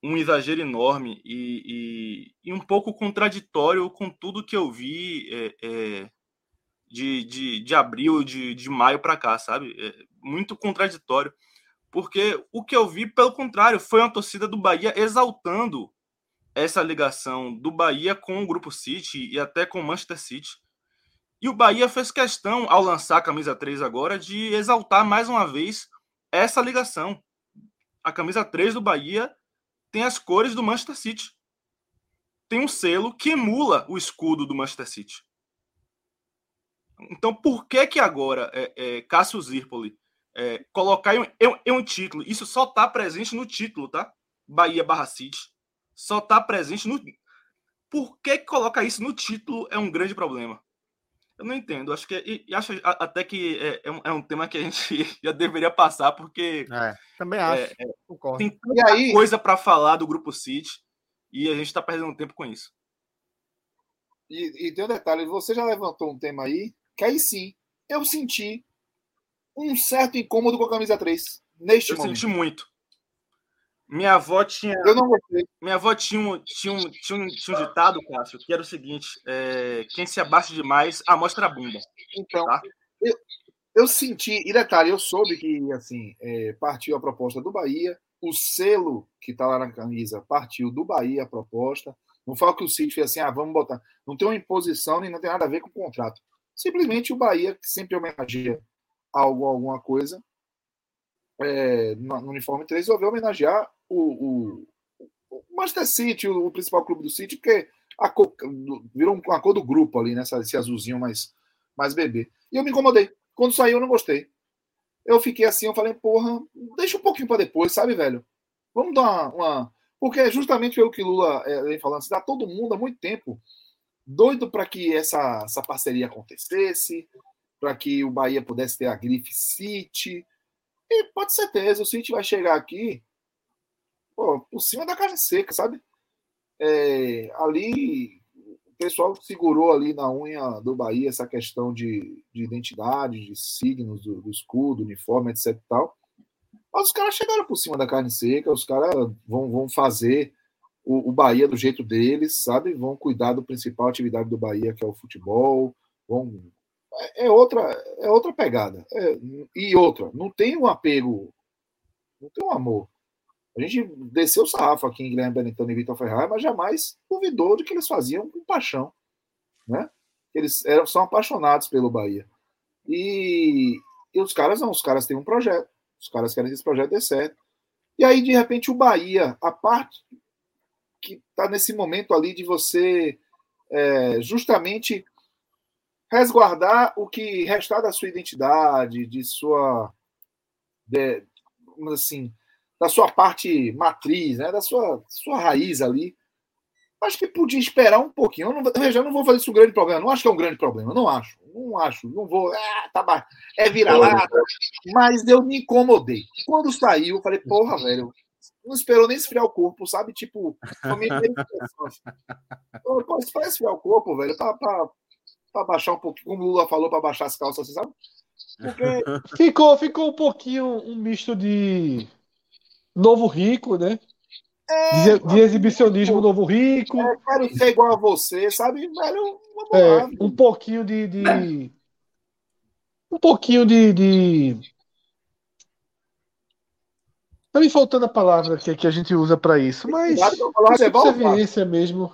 um exagero enorme e, e, e, um pouco contraditório com tudo que eu vi é, é, de, de, de abril, de, de maio para cá, sabe? Muito contraditório. Porque o que eu vi, pelo contrário, foi uma torcida do Bahia exaltando essa ligação do Bahia com o Grupo City e até com o Manchester City. E o Bahia fez questão, ao lançar a camisa 3 agora, de exaltar mais uma vez essa ligação. A camisa 3 do Bahia tem as cores do Manchester City. Tem um selo que emula o escudo do Manchester City. Então, por que que agora é, é, Cássio Zirpoli é, colocar em, em, em, um título? Isso só está presente no título, tá? Bahia barra City. Só está presente no. Por que, que coloca isso no título é um grande problema. Eu não entendo. Acho que e, e acho até que é, é, um, é, um, tema que a gente já deveria passar, porque. É, também acho. É, é tem tanta aí... coisa para falar do Grupo City e a gente está perdendo tempo com isso. E, e tem um detalhe: você já levantou um tema aí, que aí sim, eu senti um certo incômodo com a camisa 3. Neste eu momento. senti muito. Minha avó tinha. Eu não gostei. Minha avó tinha um, tinha um, tinha um, tinha um ditado, Cássio, que era o seguinte: é, quem se abaixa demais, amostra a bunda. Então, tá? eu, eu senti, e detalhe, eu soube que assim, é, partiu a proposta do Bahia, o selo que está lá na camisa partiu do Bahia a proposta. Não foi o que o City fez assim, ah, vamos botar. Não tem uma imposição, nem não tem nada a ver com o contrato. Simplesmente o Bahia, que sempre homenageia algo, alguma coisa, é, no, uniforme 3, resolveu homenagear o, o, o Manchester City, o, o, principal clube do City, porque a cor, virou uma cor do grupo ali, né? Esse azulzinho mais, mais bebê. E eu me incomodei. Quando saiu, eu não gostei. Eu fiquei assim, eu falei, porra, deixa um pouquinho para depois, sabe, velho? Vamos dar uma, uma. Porque é justamente pelo que Lula é, vem falando, se dá todo mundo há muito tempo doido para que essa, essa parceria acontecesse, para que o Bahia pudesse ter a grife City. E pode ser certeza, o City vai chegar aqui pô, por cima da carne seca, sabe? É, ali o pessoal segurou ali na unha do Bahia essa questão de, de identidade, de signos do, do escudo, uniforme, etc e tal. Mas os caras chegaram por cima da carne seca, os caras vão, vão fazer o, o, Bahia do jeito deles, sabe? Vão cuidar do principal atividade do Bahia, que é o futebol. Vão... É, é outra, é outra pegada. É, e outra, não tem um apego, não tem um amor. A gente desceu o sarrafo aqui em Guilherme Benetton e Vitor Ferraz, mas jamais duvidou de que eles faziam com paixão. Né? Eles eram, são apaixonados pelo Bahia. E, e os caras não, os caras têm um projeto. Os caras querem que esse projeto dê certo. E aí, de repente, o Bahia, a parte que está nesse momento ali de você é, justamente resguardar o que restar da sua identidade, de sua. De, assim, da sua parte matriz, né, da sua, sua raiz ali. Acho que podia esperar um pouquinho. Eu, não, eu já não vou fazer isso um grande problema. Não acho que é um grande problema. Não acho. Não acho. Não vou. Ah, tá, é vira-lata. Mas eu me incomodei. Quando saiu, eu falei, porra, velho. Não esperou nem esfriar o corpo, sabe? Tipo, Pô, espera esfriar o corpo, velho, pra, pra, pra baixar um pouquinho, como o Lula falou, pra baixar as calças, você sabe? Porque... Ficou, ficou um pouquinho um misto de novo rico, né? É, de, de, exibicionismo novo rico. É, quero ser igual a você, sabe? Velho, é, um pouquinho de, de. Um pouquinho de. de... Tá me faltando a palavra que, que a gente usa para isso, mas. Subserviência mesmo.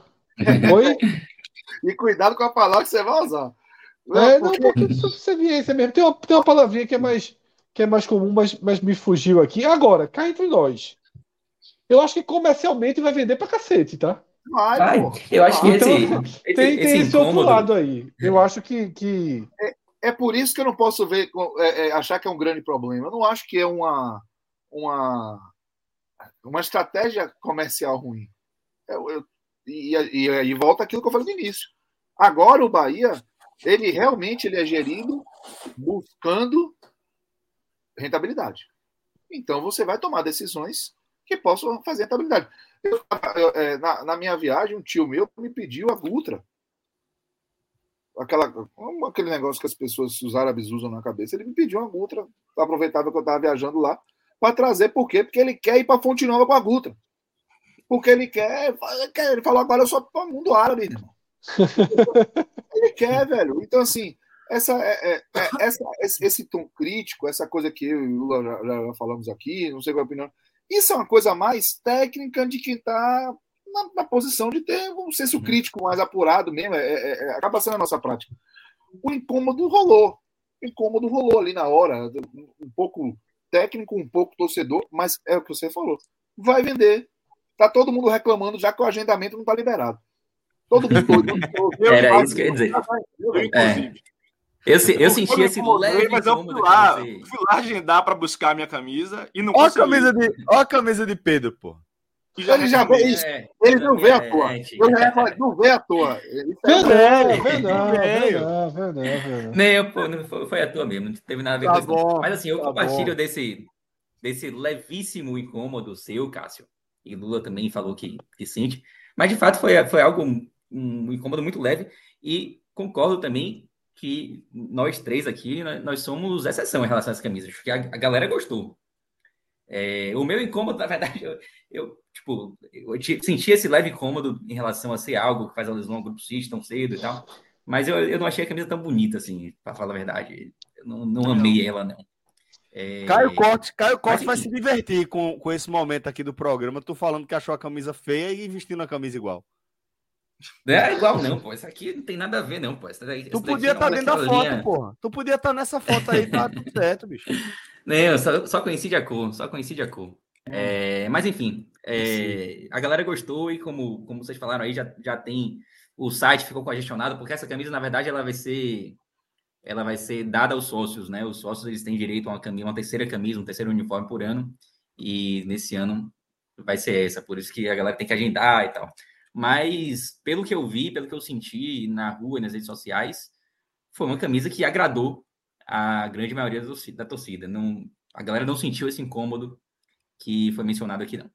Oi? E cuidado com a palavra que você vai usar. É, não, porque... não, subserviência mesmo. Tem uma, tem uma palavrinha que é mais que é mais comum, mas, mas me fugiu aqui. Agora, cá entre nós. Eu acho que comercialmente vai vender pra cacete, tá? Vai, vai. Eu acho que então, esse, tem, tem esse, esse outro lado aí. Eu acho que. que... É, é por isso que eu não posso ver, é, é, achar que é um grande problema. Eu não acho que é uma, uma, uma estratégia comercial ruim. Eu, eu, e, e, volta aquilo que eu falei no início. Agora o Bahia, ele realmente ele é gerido buscando rentabilidade. Então você vai tomar decisões que possam fazer rentabilidade. Eu, eu, é, na, na, minha viagem, um tio meu me pediu a Gutra. Aquela, aquele negócio que as pessoas, os árabes usam na cabeça. Ele me pediu uma Gutra, aproveitava que eu estava viajando lá, para trazer, por quê? Porque ele quer ir para Fonte Nova com a Gutra. Porque ele quer, ele falou agora eu sou para o mundo árabe, irmão. ele quer, velho. Então, assim, essa, é, é, é essa, esse tom crítico, essa coisa que eu e o Lula já, já, falamos aqui, não sei qual é a opinião, isso é uma coisa mais técnica de quem está na, na posição de ter um senso uhum. crítico mais apurado mesmo, é, é, é, acaba sendo a nossa prática. O incômodo rolou. O incômodo rolou ali na hora, um pouco técnico, um pouco torcedor, mas é o que você falou. Vai vender. Tá todo mundo reclamando já que o agendamento não tá liberado. Todo mundo doido. Era isso que eu ia dizer. É. Eu, se, eu senti esse leve mas eu fui lá, você... fui lá agendar para buscar a minha camisa e não ó consegui. A camisa de, ó a camisa de Pedro, pô. ele já vê isso. É, ele não vê à toa. Ele não vê à toa. Verdade, verdade, verdade. Nem, pô, não foi, foi à toa mesmo. Não teve nada a ver tá com isso. Mas assim, eu tá compartilho desse, desse levíssimo incômodo seu, Cássio. E Lula também falou que, que sente. Mas de fato foi, foi algo, um incômodo muito leve. E concordo também que nós três aqui, nós somos exceção em relação às camisas, porque a, a galera gostou. É, o meu incômodo, na verdade, eu, eu tipo, eu senti esse leve incômodo em relação a ser algo que faz alusão ao grupo City tão cedo e tal, mas eu, eu não achei a camisa tão bonita, assim, para falar a verdade. Eu não, não amei ela, não. É... Caio Corte, Caio Corte vai se divertir com, com esse momento aqui do programa. Tu falando que achou a camisa feia e vestindo a camisa igual. Não é igual, não, pô. Isso aqui não tem nada a ver, não, pô. Daí, tu podia estar tá dentro da foto, linha... porra. Tu podia estar tá nessa foto aí, tá tudo certo, bicho. Não, só, só coincide a cor, só coincide a cor. É, mas enfim, é, a galera gostou e como, como vocês falaram aí, já, já tem. O site ficou congestionado, porque essa camisa, na verdade, ela vai ser. Ela vai ser dada aos sócios, né? Os sócios eles têm direito a uma camisa, uma terceira camisa, um terceiro uniforme por ano. E nesse ano vai ser essa, por isso que a galera tem que agendar e tal. Mas, pelo que eu vi, pelo que eu senti na rua, nas redes sociais, foi uma camisa que agradou a grande maioria da torcida. Não, a galera não sentiu esse incômodo que foi mencionado aqui, não.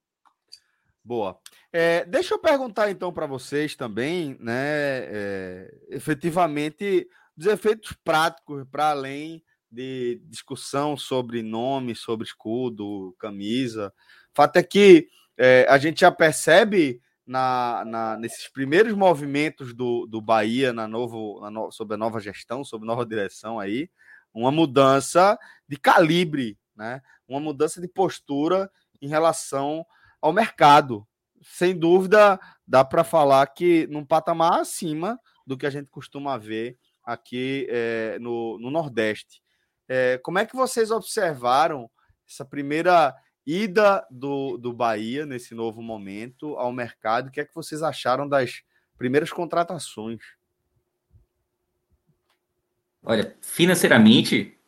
Boa. É, deixa eu perguntar então para vocês também, né? É, efetivamente, dos efeitos práticos para além de discussão sobre nome, sobre escudo, camisa. O fato é que é, a gente já percebe na, na, nesses primeiros movimentos do, do Bahia na novo, na no, sob a nova gestão, sob nova direção aí, uma mudança de calibre, né? uma mudança de postura em relação ao mercado. Sem dúvida, dá para falar que num patamar acima do que a gente costuma ver aqui é, no, no Nordeste. É, como é que vocês observaram essa primeira ida do, do Bahia nesse novo momento ao mercado. O que é que vocês acharam das primeiras contratações? Olha, financeiramente,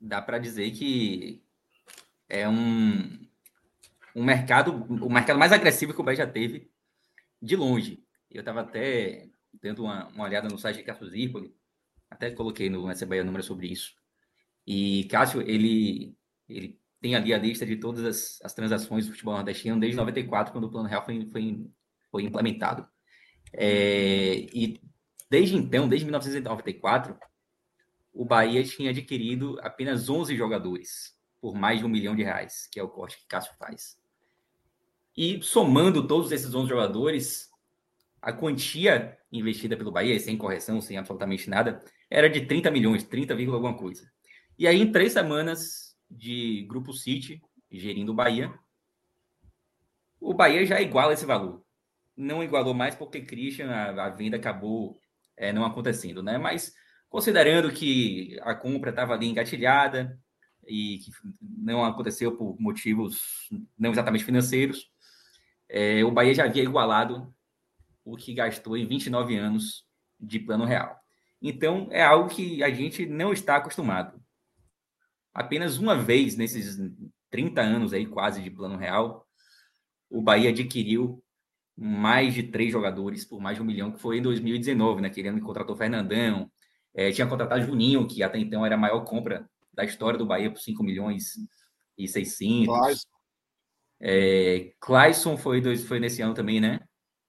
dá para dizer que é um, um mercado, o mercado mais agressivo que o Bahia já teve, de longe. Eu estava até dando uma, uma, olhada no site de Cássio Zirpoli, até coloquei no SC Bahia número sobre isso. E Cássio, ele, ele tem ali a lista de todas as, as transações do futebol nordestino desde 94, quando o Plano Real foi, foi, foi implementado. É, e desde então, desde 1994, o Bahia tinha adquirido apenas 11 jogadores por mais de um milhão de reais, que é o corte que Cássio faz. E somando todos esses 11 jogadores, a quantia investida pelo Bahia, sem correção, sem absolutamente nada, era de 30 milhões, 30, alguma coisa. E aí, em três semanas, de Grupo City, gerindo o Bahia, o Bahia já iguala esse valor. Não igualou mais porque Christian, a, a venda acabou é, não acontecendo, né? Mas considerando que a compra estava ali engatilhada e que não aconteceu por motivos não exatamente financeiros, é, o Bahia já havia igualado o que gastou em 29 anos de plano real. Então, é algo que a gente não está acostumado apenas uma vez nesses 30 anos aí quase de plano real, o Bahia adquiriu mais de três jogadores por mais de um milhão, que foi em 2019, né? Querendo que contratou Fernandão, é, tinha contratado Juninho, que até então era a maior compra da história do Bahia por 5 milhões e 600. É, Clayson foi, foi nesse ano também, né?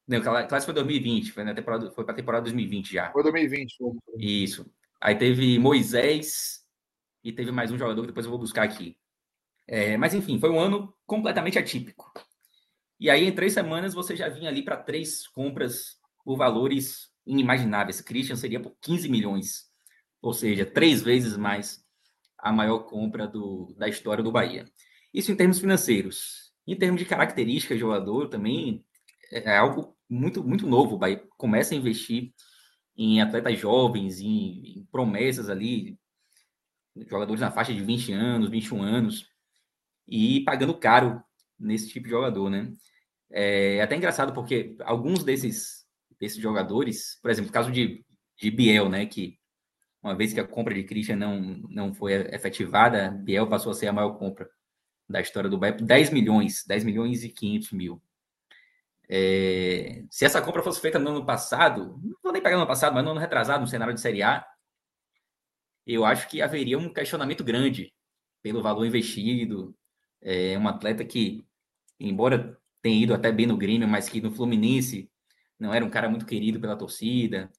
Não, Clayson foi 2020, foi, na temporada, foi para a temporada 2020 já. Foi 2020. Foi. Isso. Aí teve Moisés, e teve mais um jogador que depois eu vou buscar aqui. É, mas enfim, foi um ano completamente atípico. E aí, em três semanas, você já vinha ali para três compras por valores inimagináveis. Christian seria por 15 milhões, ou seja, três vezes mais a maior compra do, da história do Bahia. Isso em termos financeiros. Em termos de características de jogador, também é algo muito, muito novo. O Bahia começa a investir em atletas jovens, em, em promessas ali, jogadores na faixa de 20 anos, 21 anos, e pagando caro nesse tipo de jogador, né? É até engraçado porque alguns desses, desses jogadores, por exemplo, o caso de, de Biel, né, que uma vez que a compra de Christian não, não foi efetivada, Biel passou a ser a maior compra da história do Bahia, 10 milhões, 10 milhões e 500 mil. É, se essa compra fosse feita no ano passado, não vou nem pegar no ano passado, mas no ano retrasado, no cenário de Série A, eu acho que haveria um questionamento grande pelo valor investido. É um atleta que, embora tenha ido até bem no Grêmio, mas que no Fluminense não era um cara muito querido pela torcida.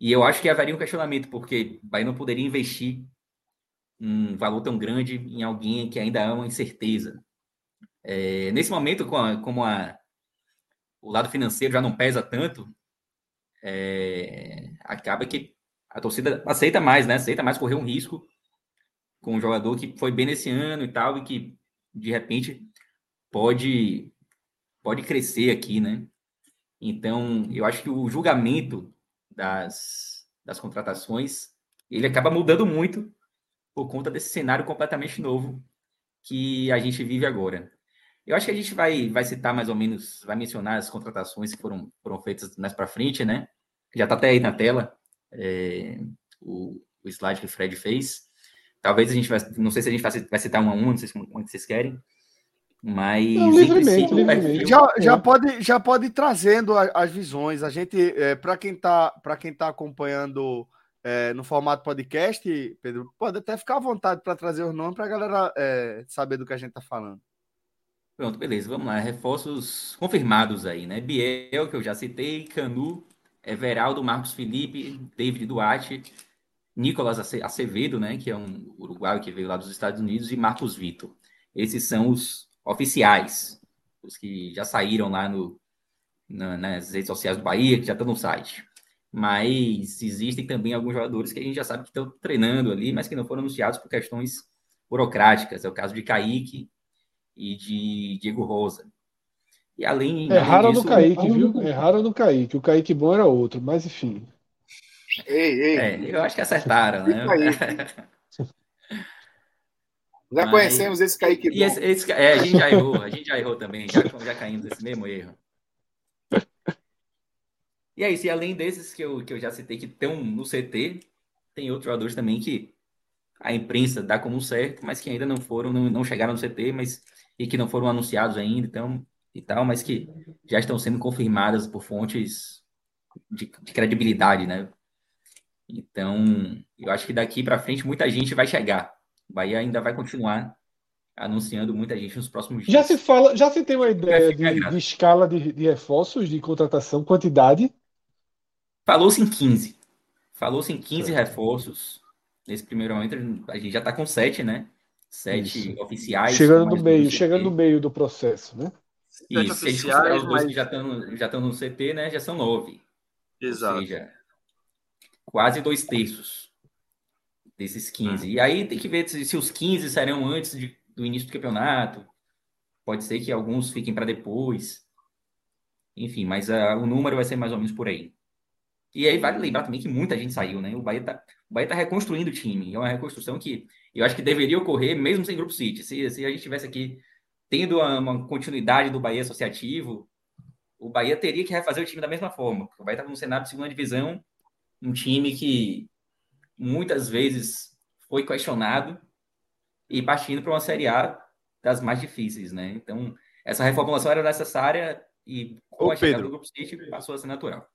E eu acho que haveria um questionamento, porque o Bahia não poderia investir um valor tão grande em alguém que ainda é uma incerteza. É, nesse momento, a, como a, o lado financeiro já não pesa tanto, é, acaba que a torcida aceita mais, né? Aceita mais correr um risco com um jogador que foi bem nesse ano e tal, e que de repente pode pode crescer aqui, né? Então, eu acho que o julgamento das, das contratações ele acaba mudando muito por conta desse cenário completamente novo que a gente vive agora. Eu acho que a gente vai, vai citar mais ou menos, vai mencionar as contratações que foram, foram feitas mais para frente, né? Já está até aí na tela é, o, o slide que o Fred fez. Talvez a gente vai, não sei se a gente vai citar um a um, não sei se, como é vocês querem, mas não, livremente, livremente. Já, já, pode, já pode ir trazendo as visões. A gente, é, para quem está para quem tá acompanhando é, no formato podcast, Pedro, pode até ficar à vontade para trazer os nomes para a galera é, saber do que a gente está falando. Pronto, beleza, vamos lá. Reforços confirmados aí, né? Biel, que eu já citei, Canu, Everaldo, Marcos Felipe, David Duarte, Nicolas Acevedo, né, que é um uruguaio que veio lá dos Estados Unidos, e Marcos Vitor. Esses são os oficiais, os que já saíram lá no, na, nas redes sociais do Bahia, que já estão no site. Mas existem também alguns jogadores que a gente já sabe que estão treinando ali, mas que não foram anunciados por questões burocráticas. É o caso de Kaique e de Diego Rosa. E além. Erraram além disso, no Kaique, viu? Erraram no Kaique. O Kaique bom era outro, mas enfim. Ei, ei. É, eu acho que acertaram, né? Já mas... conhecemos esse Kaique bom. Esse, esse, é, a gente já errou, a gente já errou também, já, já caímos nesse mesmo erro. E é isso, e além desses que eu, que eu já citei que estão no CT, tem outros jogadores também que a imprensa dá como certo, mas que ainda não foram, não, não chegaram no CT, mas e que não foram anunciados ainda. Então, e tal, mas que já estão sendo confirmadas por fontes de, de credibilidade, né? Então, eu acho que daqui para frente muita gente vai chegar. O Bahia ainda vai continuar anunciando muita gente nos próximos dias. Já se fala, já se tem uma ideia de, de, escala de, de, reforços, de contratação, quantidade? Falou-se em 15. Falou-se em 15 reforços. Nesse primeiro momento, a gente já está com 7, né? Sete Isso. oficiais. Chegando no meio, chegando no meio do processo, né? Isso, se a gente considerar os dois mas... que já estão, já estão no CT, né? Já são nove. Exato. Ou seja, quase dois terços desses 15. Hum. E aí tem que ver se, se os 15 serão antes de, do início do campeonato. Pode ser que alguns fiquem para depois. Enfim, mas uh, o número vai ser mais ou menos por aí. E aí vale lembrar também que muita gente saiu, né? O Bahia tá, o Bahia tá reconstruindo o time. É uma reconstrução que eu acho que deveria ocorrer mesmo sem Grupo City. Se, se a gente tivesse aqui tendo uma, uma, continuidade do Bahia associativo, o Bahia teria que refazer o time da mesma forma. O Bahia estava no cenário de segunda divisão, um time que muitas vezes foi questionado e partindo para uma Série A das mais difíceis, né? Então, essa reformulação era necessária e com Ô, a chegada do Grupo City passou a ser natural.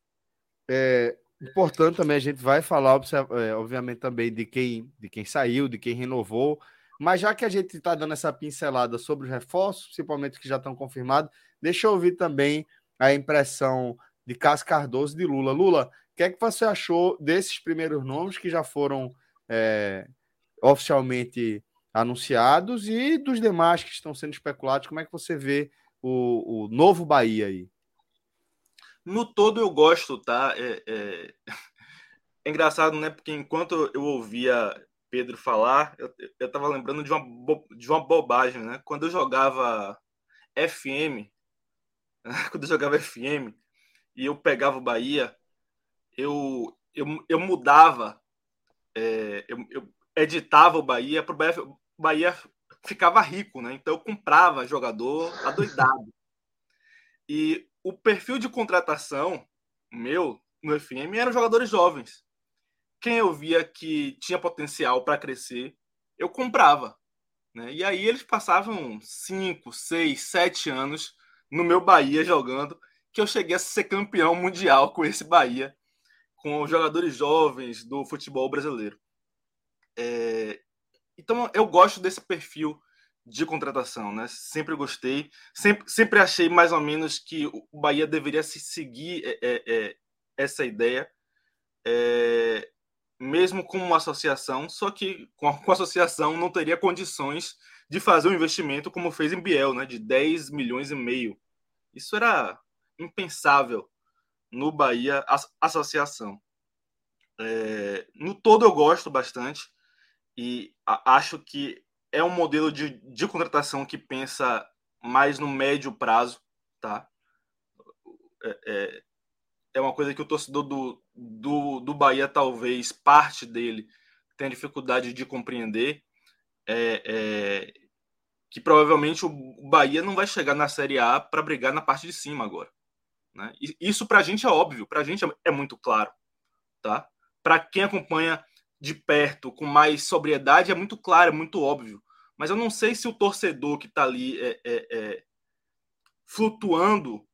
É importante também a gente vai falar, é, obviamente, também de quem, de quem saiu, de quem renovou, mas já que a gente está dando essa pincelada sobre os reforços, principalmente que já estão confirmados, deixa eu ouvir também a impressão de Cássio Cardoso e de Lula. Lula, o que é que você achou desses primeiros nomes que já foram é, oficialmente anunciados e dos demais que estão sendo especulados? Como é que você vê o, o novo Bahia aí? No todo eu gosto, tá? É, é... é engraçado, né? Porque enquanto eu ouvia Pedro falar, eu, eu tava lembrando de uma, de uma bobagem, né? Quando eu jogava FM, quando eu jogava FM e eu pegava o Bahia, eu, eu, eu mudava, é, eu, eu, editava o Bahia para o Bahia, Bahia ficava rico, né? Então eu comprava jogador adoidado. E o perfil de contratação meu no FM eram jogadores jovens. Quem eu via que tinha potencial para crescer, eu comprava. Né? E aí eles passavam 5, 6, 7 anos no meu Bahia jogando, que eu cheguei a ser campeão mundial com esse Bahia, com os jogadores jovens do futebol brasileiro. É... Então eu gosto desse perfil de contratação, né? Sempre gostei, sempre, sempre achei mais ou menos que o Bahia deveria se seguir é, é, é essa ideia, é, mesmo com uma associação, só que com a, com a, associação não teria condições de fazer um investimento como fez em Biel, né? De 10 milhões e meio. Isso era impensável no Bahia Associação. É, no todo eu gosto bastante e acho que é um modelo de, de contratação que pensa mais no médio prazo, tá? É, é, é uma coisa que o torcedor do, do, do Bahia, talvez parte dele, tenha dificuldade de compreender. É, é, que provavelmente o Bahia não vai chegar na Série A para brigar na parte de cima agora. Né? Isso para a gente é óbvio, para a gente é muito claro. Tá? Para quem acompanha de perto, com mais sobriedade, é muito claro, é muito óbvio. Mas eu não sei se o torcedor que está ali é, é, é, flutuando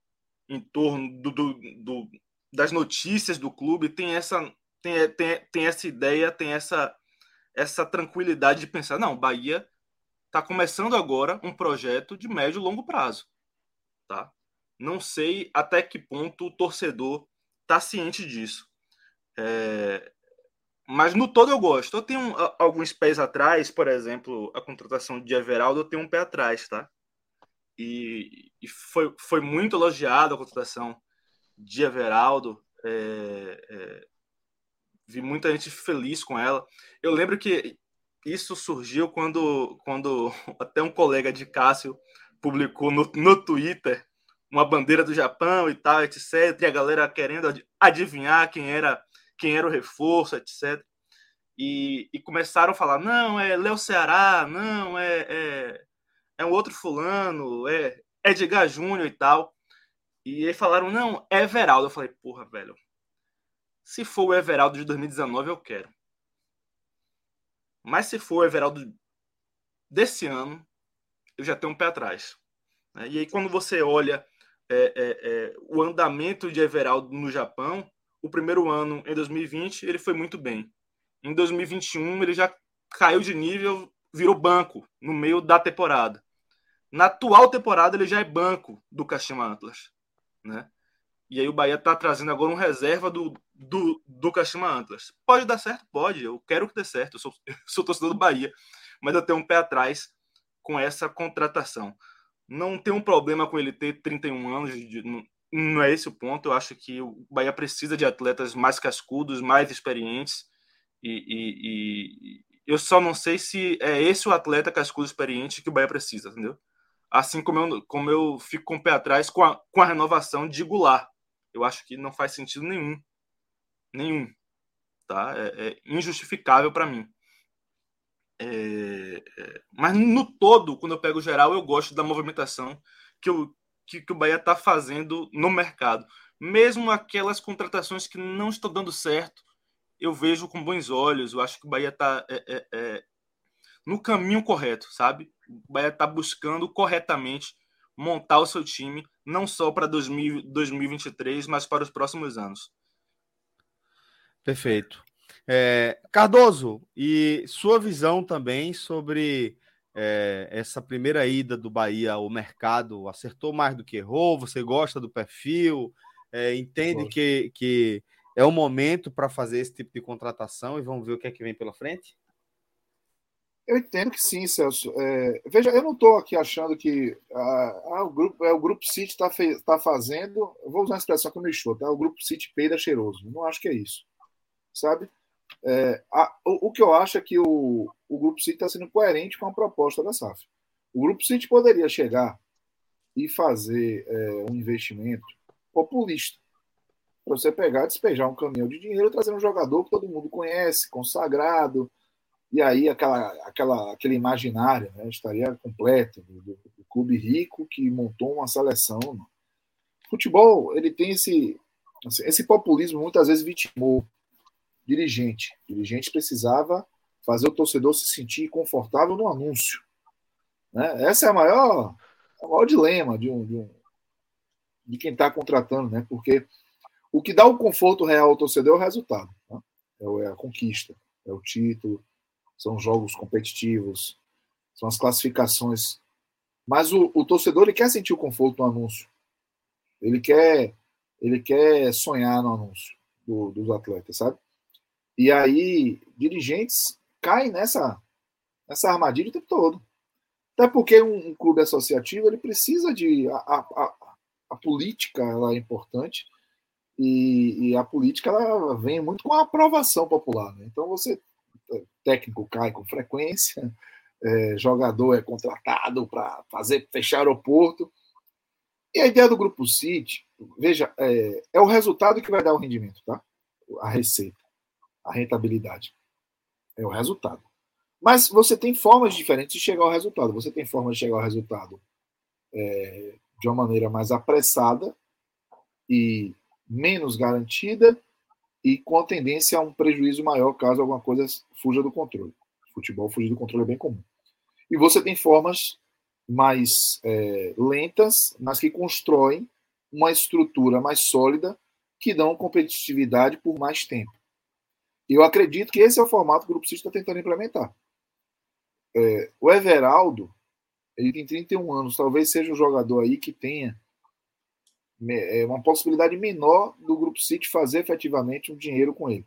em torno do, do, do, das notícias do clube tem essa, tem, tem, tem essa ideia, tem essa, essa tranquilidade de pensar: não, Bahia está começando agora um projeto de médio e longo prazo. Tá? Não sei até que ponto o torcedor está ciente disso. É, mas no todo eu gosto. Eu tenho alguns pés atrás, por exemplo, a contratação de Everaldo, eu tenho um pé atrás, tá? E, e foi, foi muito elogiado a contratação de Everaldo. É, é, vi muita gente feliz com ela. Eu lembro que isso surgiu quando, quando até um colega de Cássio publicou no, no Twitter uma bandeira do Japão e tal, etc. E a galera querendo adivinhar quem era quem era o reforço, etc. E, e começaram a falar: não, é Léo Ceará, não, é, é, é um outro fulano, é Edgar Júnior e tal. E aí falaram: não, é Everaldo. Eu falei: porra, velho. Se for o Everaldo de 2019, eu quero. Mas se for o Everaldo desse ano, eu já tenho um pé atrás. E aí, quando você olha é, é, é, o andamento de Everaldo no Japão, o primeiro ano, em 2020, ele foi muito bem. Em 2021, ele já caiu de nível, virou banco no meio da temporada. Na atual temporada, ele já é banco do Kashima Atlas. Né? E aí o Bahia está trazendo agora um reserva do, do, do Kashima Antlers. Pode dar certo? Pode. Eu quero que dê certo. Eu sou, eu sou torcedor do Bahia. Mas eu tenho um pé atrás com essa contratação. Não tem um problema com ele ter 31 anos. De, não, é esse o ponto. Eu acho que o Bahia precisa de atletas mais cascudos, mais experientes. E, e, e eu só não sei se é esse o atleta cascudo experiente que o Bahia precisa, entendeu? Assim como eu, como eu fico com o pé atrás com a, com a renovação de Goulart. Eu acho que não faz sentido nenhum. Nenhum. Tá? É, é injustificável para mim. É, é, mas no todo, quando eu pego o geral, eu gosto da movimentação que, eu, que, que o Bahia está fazendo no mercado. Mesmo aquelas contratações que não estão dando certo, eu vejo com bons olhos. Eu acho que o Bahia está é, é, é, no caminho correto, sabe? O Bahia está buscando corretamente montar o seu time, não só para 2023, mas para os próximos anos. Perfeito. É, Cardoso, e sua visão também sobre é, essa primeira ida do Bahia ao mercado? Acertou mais do que errou? Você gosta do perfil? É, entende que, que é o momento para fazer esse tipo de contratação e vamos ver o que é que vem pela frente? Eu entendo que sim, Celso. É, veja, eu não estou aqui achando que ah, ah, o grupo é o grupo City está tá fazendo. vou usar uma expressão que me estou, tá? O grupo City peida cheiroso. Não acho que é isso, sabe? É, a, o, o, que eu acho é que o, o grupo City está sendo coerente com a proposta da SAF. O grupo City poderia chegar e fazer é, um investimento populista. Para você pegar, despejar um caminhão de dinheiro trazer um jogador que todo mundo conhece, consagrado, e aí aquela, aquela, aquele imaginário né, estaria completo do, do, do, clube rico que montou uma seleção. Futebol, ele tem esse, assim, esse populismo muitas vezes vitimou dirigente. O dirigente precisava fazer o torcedor se sentir confortável no anúncio. Né? Essa é a maior, o maior dilema de, um, de, um, de quem está contratando, né? porque o que dá o conforto real ao torcedor é o resultado. Né? É, é a conquista, é o título, são jogos competitivos, são as classificações. Mas o, o torcedor ele quer sentir o conforto no anúncio. Ele quer, ele quer sonhar no anúncio do, dos atletas, sabe? E aí, dirigentes caem nessa, nessa armadilha o tempo todo. Até porque um, um clube associativo ele precisa de. A, a, a política ela é importante e, e, a política ela vem muito com a aprovação popular. Né? Então você técnico cai com frequência, é, jogador é contratado para fazer fechar aeroporto. E a ideia do grupo City, veja, é, é, o resultado que vai dar o rendimento, tá? A receita, a rentabilidade. É o resultado. Mas você tem formas diferentes de chegar ao resultado. Você tem formas de chegar ao resultado é, de uma maneira mais apressada e menos garantida e com a tendência a um prejuízo maior caso alguma coisa fuja do controle. Futebol fugir do controle é bem comum. E você tem formas mais é, lentas, mas que constroem uma estrutura mais sólida que dão competitividade por mais tempo. Eu acredito que esse é o formato que o Grupo City está tentando implementar. É, o Everaldo, ele tem 31 anos, talvez seja um jogador aí que tenha é uma possibilidade menor do Grupo City fazer efetivamente um dinheiro com ele.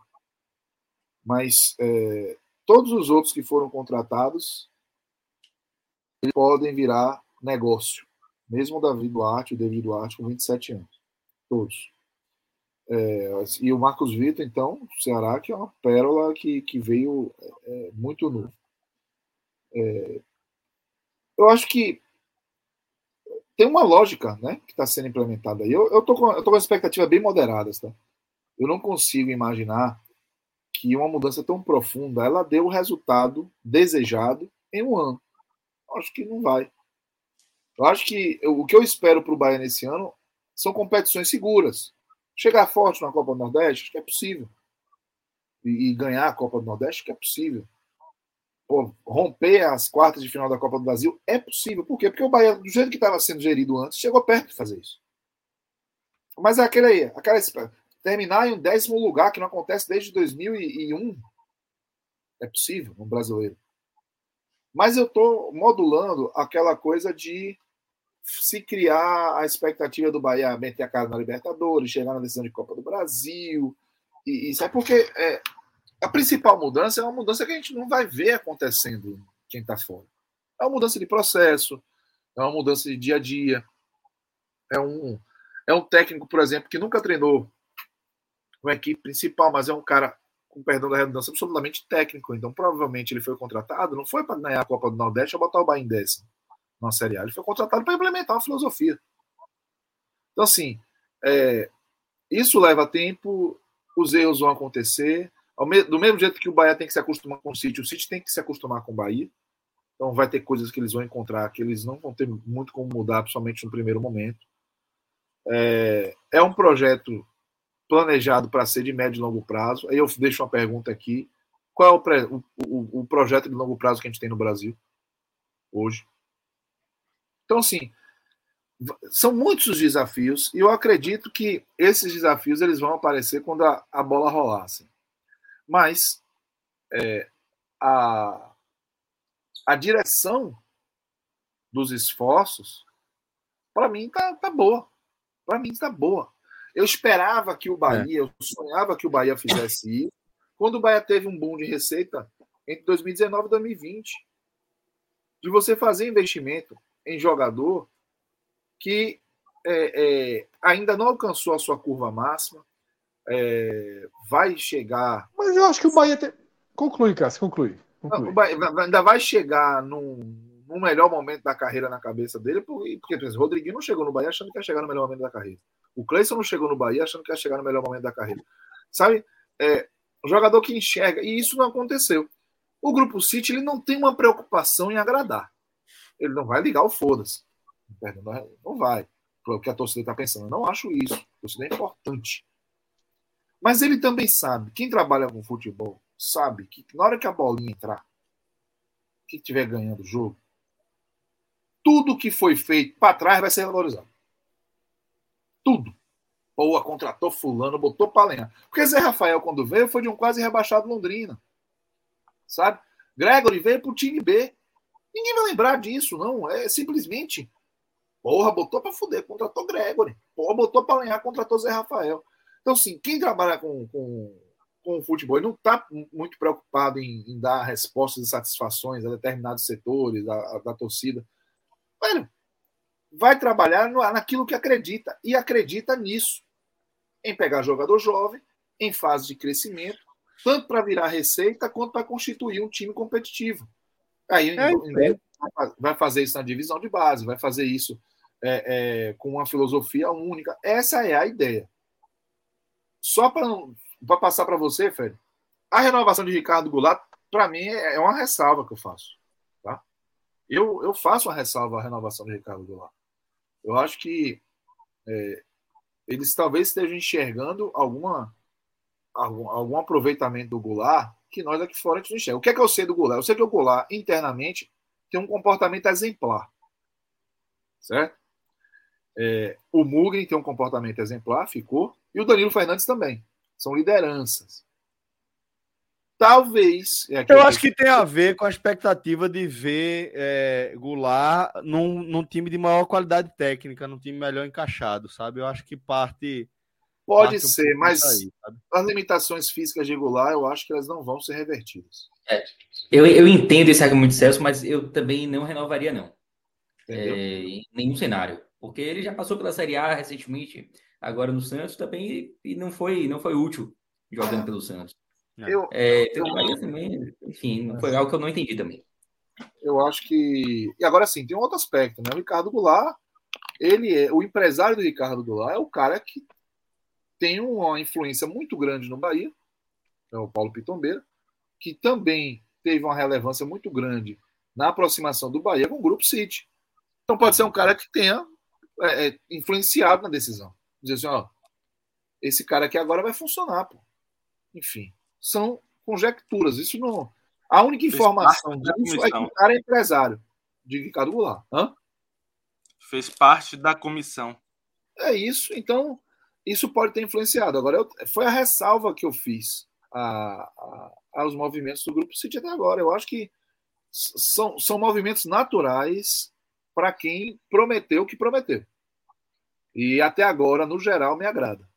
Mas é, todos os outros que foram contratados podem virar negócio. Mesmo o David Duarte, o David Duarte com 27 anos. Todos. É, e o Marcos Vitor, então, o Ceará, que é uma pérola que, que veio é, muito novo. É, eu acho que tem uma lógica né, que está sendo implementada aí. Eu estou com, eu tô com expectativa bem moderadas. Tá? Eu não consigo imaginar que uma mudança tão profunda ela dê o resultado desejado em um ano. Eu acho que não vai. Eu acho que eu, o que eu espero para o Bahia nesse ano são competições seguras. Chegar forte na Copa do Nordeste, que é possível. E, e ganhar a Copa do Nordeste, que é possível pô, romper as quartas de final da Copa do Brasil é possível. Por quê? Porque o Bahia, do jeito que estava sendo gerido antes, chegou perto de fazer isso. Mas é aquele aí, aquela, terminar em um décimo lugar, que não acontece desde 2001, é possível no brasileiro. Mas eu estou modulando aquela coisa de se criar a expectativa do Bahia meter a cara na Libertadores, chegar na decisão de Copa do Brasil. E isso é porque é, a principal mudança é uma mudança que a gente não vai ver acontecendo quem está fora. É uma mudança de processo, é uma mudança de dia a dia. É um, é um técnico, por exemplo, que nunca treinou uma equipe principal, mas é um cara, com perdão da redundância, absolutamente técnico. Então, provavelmente, ele foi contratado, não foi para ganhar a Copa do Nordeste ou botar o Bahia em décimo na Série A. Ele foi contratado para implementar uma filosofia. Então, assim, é, isso leva tempo, os erros vão acontecer, do mesmo jeito que o Bahia tem que se acostumar com o City, o City tem que se acostumar com o Bahia. Então vai ter coisas que eles vão encontrar que eles não vão ter muito como mudar, principalmente no primeiro momento. É, é um projeto planejado para ser de médio e longo prazo. Aí eu deixo uma pergunta aqui: qual é o, o, o projeto de longo prazo que a gente tem no Brasil hoje? Então, assim, são muitos os desafios e eu acredito que esses desafios eles vão aparecer quando a, a bola rolar. Assim. Mas é, a, a direção dos esforços, para mim, tá, tá boa. Para mim, está boa. Eu esperava que o Bahia, é. eu sonhava que o Bahia fizesse isso, quando o Bahia teve um boom de receita entre 2019 e 2020. De você fazer investimento em jogador que é, é, ainda não alcançou a sua curva máxima, é, vai chegar. Mas eu acho que o Bahia. Tem... Conclui, Cássio, conclui. conclui. Bahia ainda vai chegar num no melhor momento da carreira na cabeça dele, porque, porque o Rodriguinho não chegou no Bahia achando que ia chegar no melhor momento da carreira. O Cleison não chegou no Bahia achando que ia chegar no melhor momento da carreira. Sabe? É, um jogador que enxerga, e isso não aconteceu. O Grupo City ele não tem uma preocupação em agradar. Ele não vai ligar o foda-se. Não vai. O que a torcida está pensando. Eu não acho isso. A torcida é importante. Mas ele também sabe, quem trabalha com futebol, sabe que na hora que a bolinha entrar, que estiver ganhando o jogo, tudo que foi feito para trás vai ser valorizado. Tudo. Pô, contratou fulano, botou para lenhar. Porque Zé Rafael, quando veio, foi de um quase rebaixado Londrina. Sabe? Gregory veio pro time B. Ninguém vai lembrar disso, não. É simplesmente. Porra, botou para fuder, contratou Gregory. Porra, botou para lenhar, contratou Zé Rafael. Então, assim, quem trabalha com, com, com o futebol não está muito preocupado em, em, dar respostas e satisfações a determinados setores, da, da torcida. Velho, vai trabalhar no, naquilo que acredita. E acredita nisso. Em pegar jogador jovem, em fase de crescimento, tanto para virar receita quanto para constituir um time competitivo. Aí é, é. vai fazer isso na divisão de base, vai fazer isso é, é, com uma filosofia única. Essa é a ideia. Só para passar para você, Fred, a renovação de Ricardo Goulart, para mim, é, é uma ressalva que eu faço. Tá? Eu, eu faço uma ressalva à renovação de Ricardo Goulart. Eu acho que é, eles talvez estejam enxergando alguma, algum, algum aproveitamento do Goulart que nós aqui fora a gente não enxerga. O que é que eu sei do Goulart? Eu sei que o Goulart, internamente, tem um comportamento exemplar. Certo? É, o Mugni tem um comportamento exemplar, ficou. E o Danilo Fernandes também. São lideranças. Talvez. É eu acho que tem a ver com a expectativa de ver é, Goulart num, num time de maior qualidade técnica, num time melhor encaixado, sabe? Eu acho que parte. Pode ser, um mas aí, as limitações físicas de Goulart, eu acho que elas não vão ser revertidas. É, eu, eu entendo esse argumento, Celso, mas eu também não renovaria, não. É, em nenhum cenário. Porque ele já passou pela Série A recentemente, agora no Santos também, e não foi, não foi útil jogando pelo Santos. Eu, é, eu, também, enfim, foi algo que eu não entendi também. Eu acho que. E agora sim, tem um outro aspecto, né? O Ricardo Goulart, ele é. O empresário do Ricardo Goulart é o cara que tem uma influência muito grande no Bahia, é o Paulo Pitombeira, que também teve uma relevância muito grande na aproximação do Bahia com o Grupo City. Então pode ser um cara que tenha é, é, influenciado na decisão. Dizer assim, ó, esse cara aqui agora vai funcionar, pô. Enfim, são conjecturas. Isso não. A única informação disso é que o cara é empresário de Ricardo Goulart. Hã? Fez parte da comissão. É isso, então isso pode ter influenciado. Agora, eu, foi a ressalva que eu fiz a, a, aos movimentos do Grupo City até agora. Eu acho que são, são movimentos naturais para quem prometeu o que prometeu. E até agora, no geral, me agrada.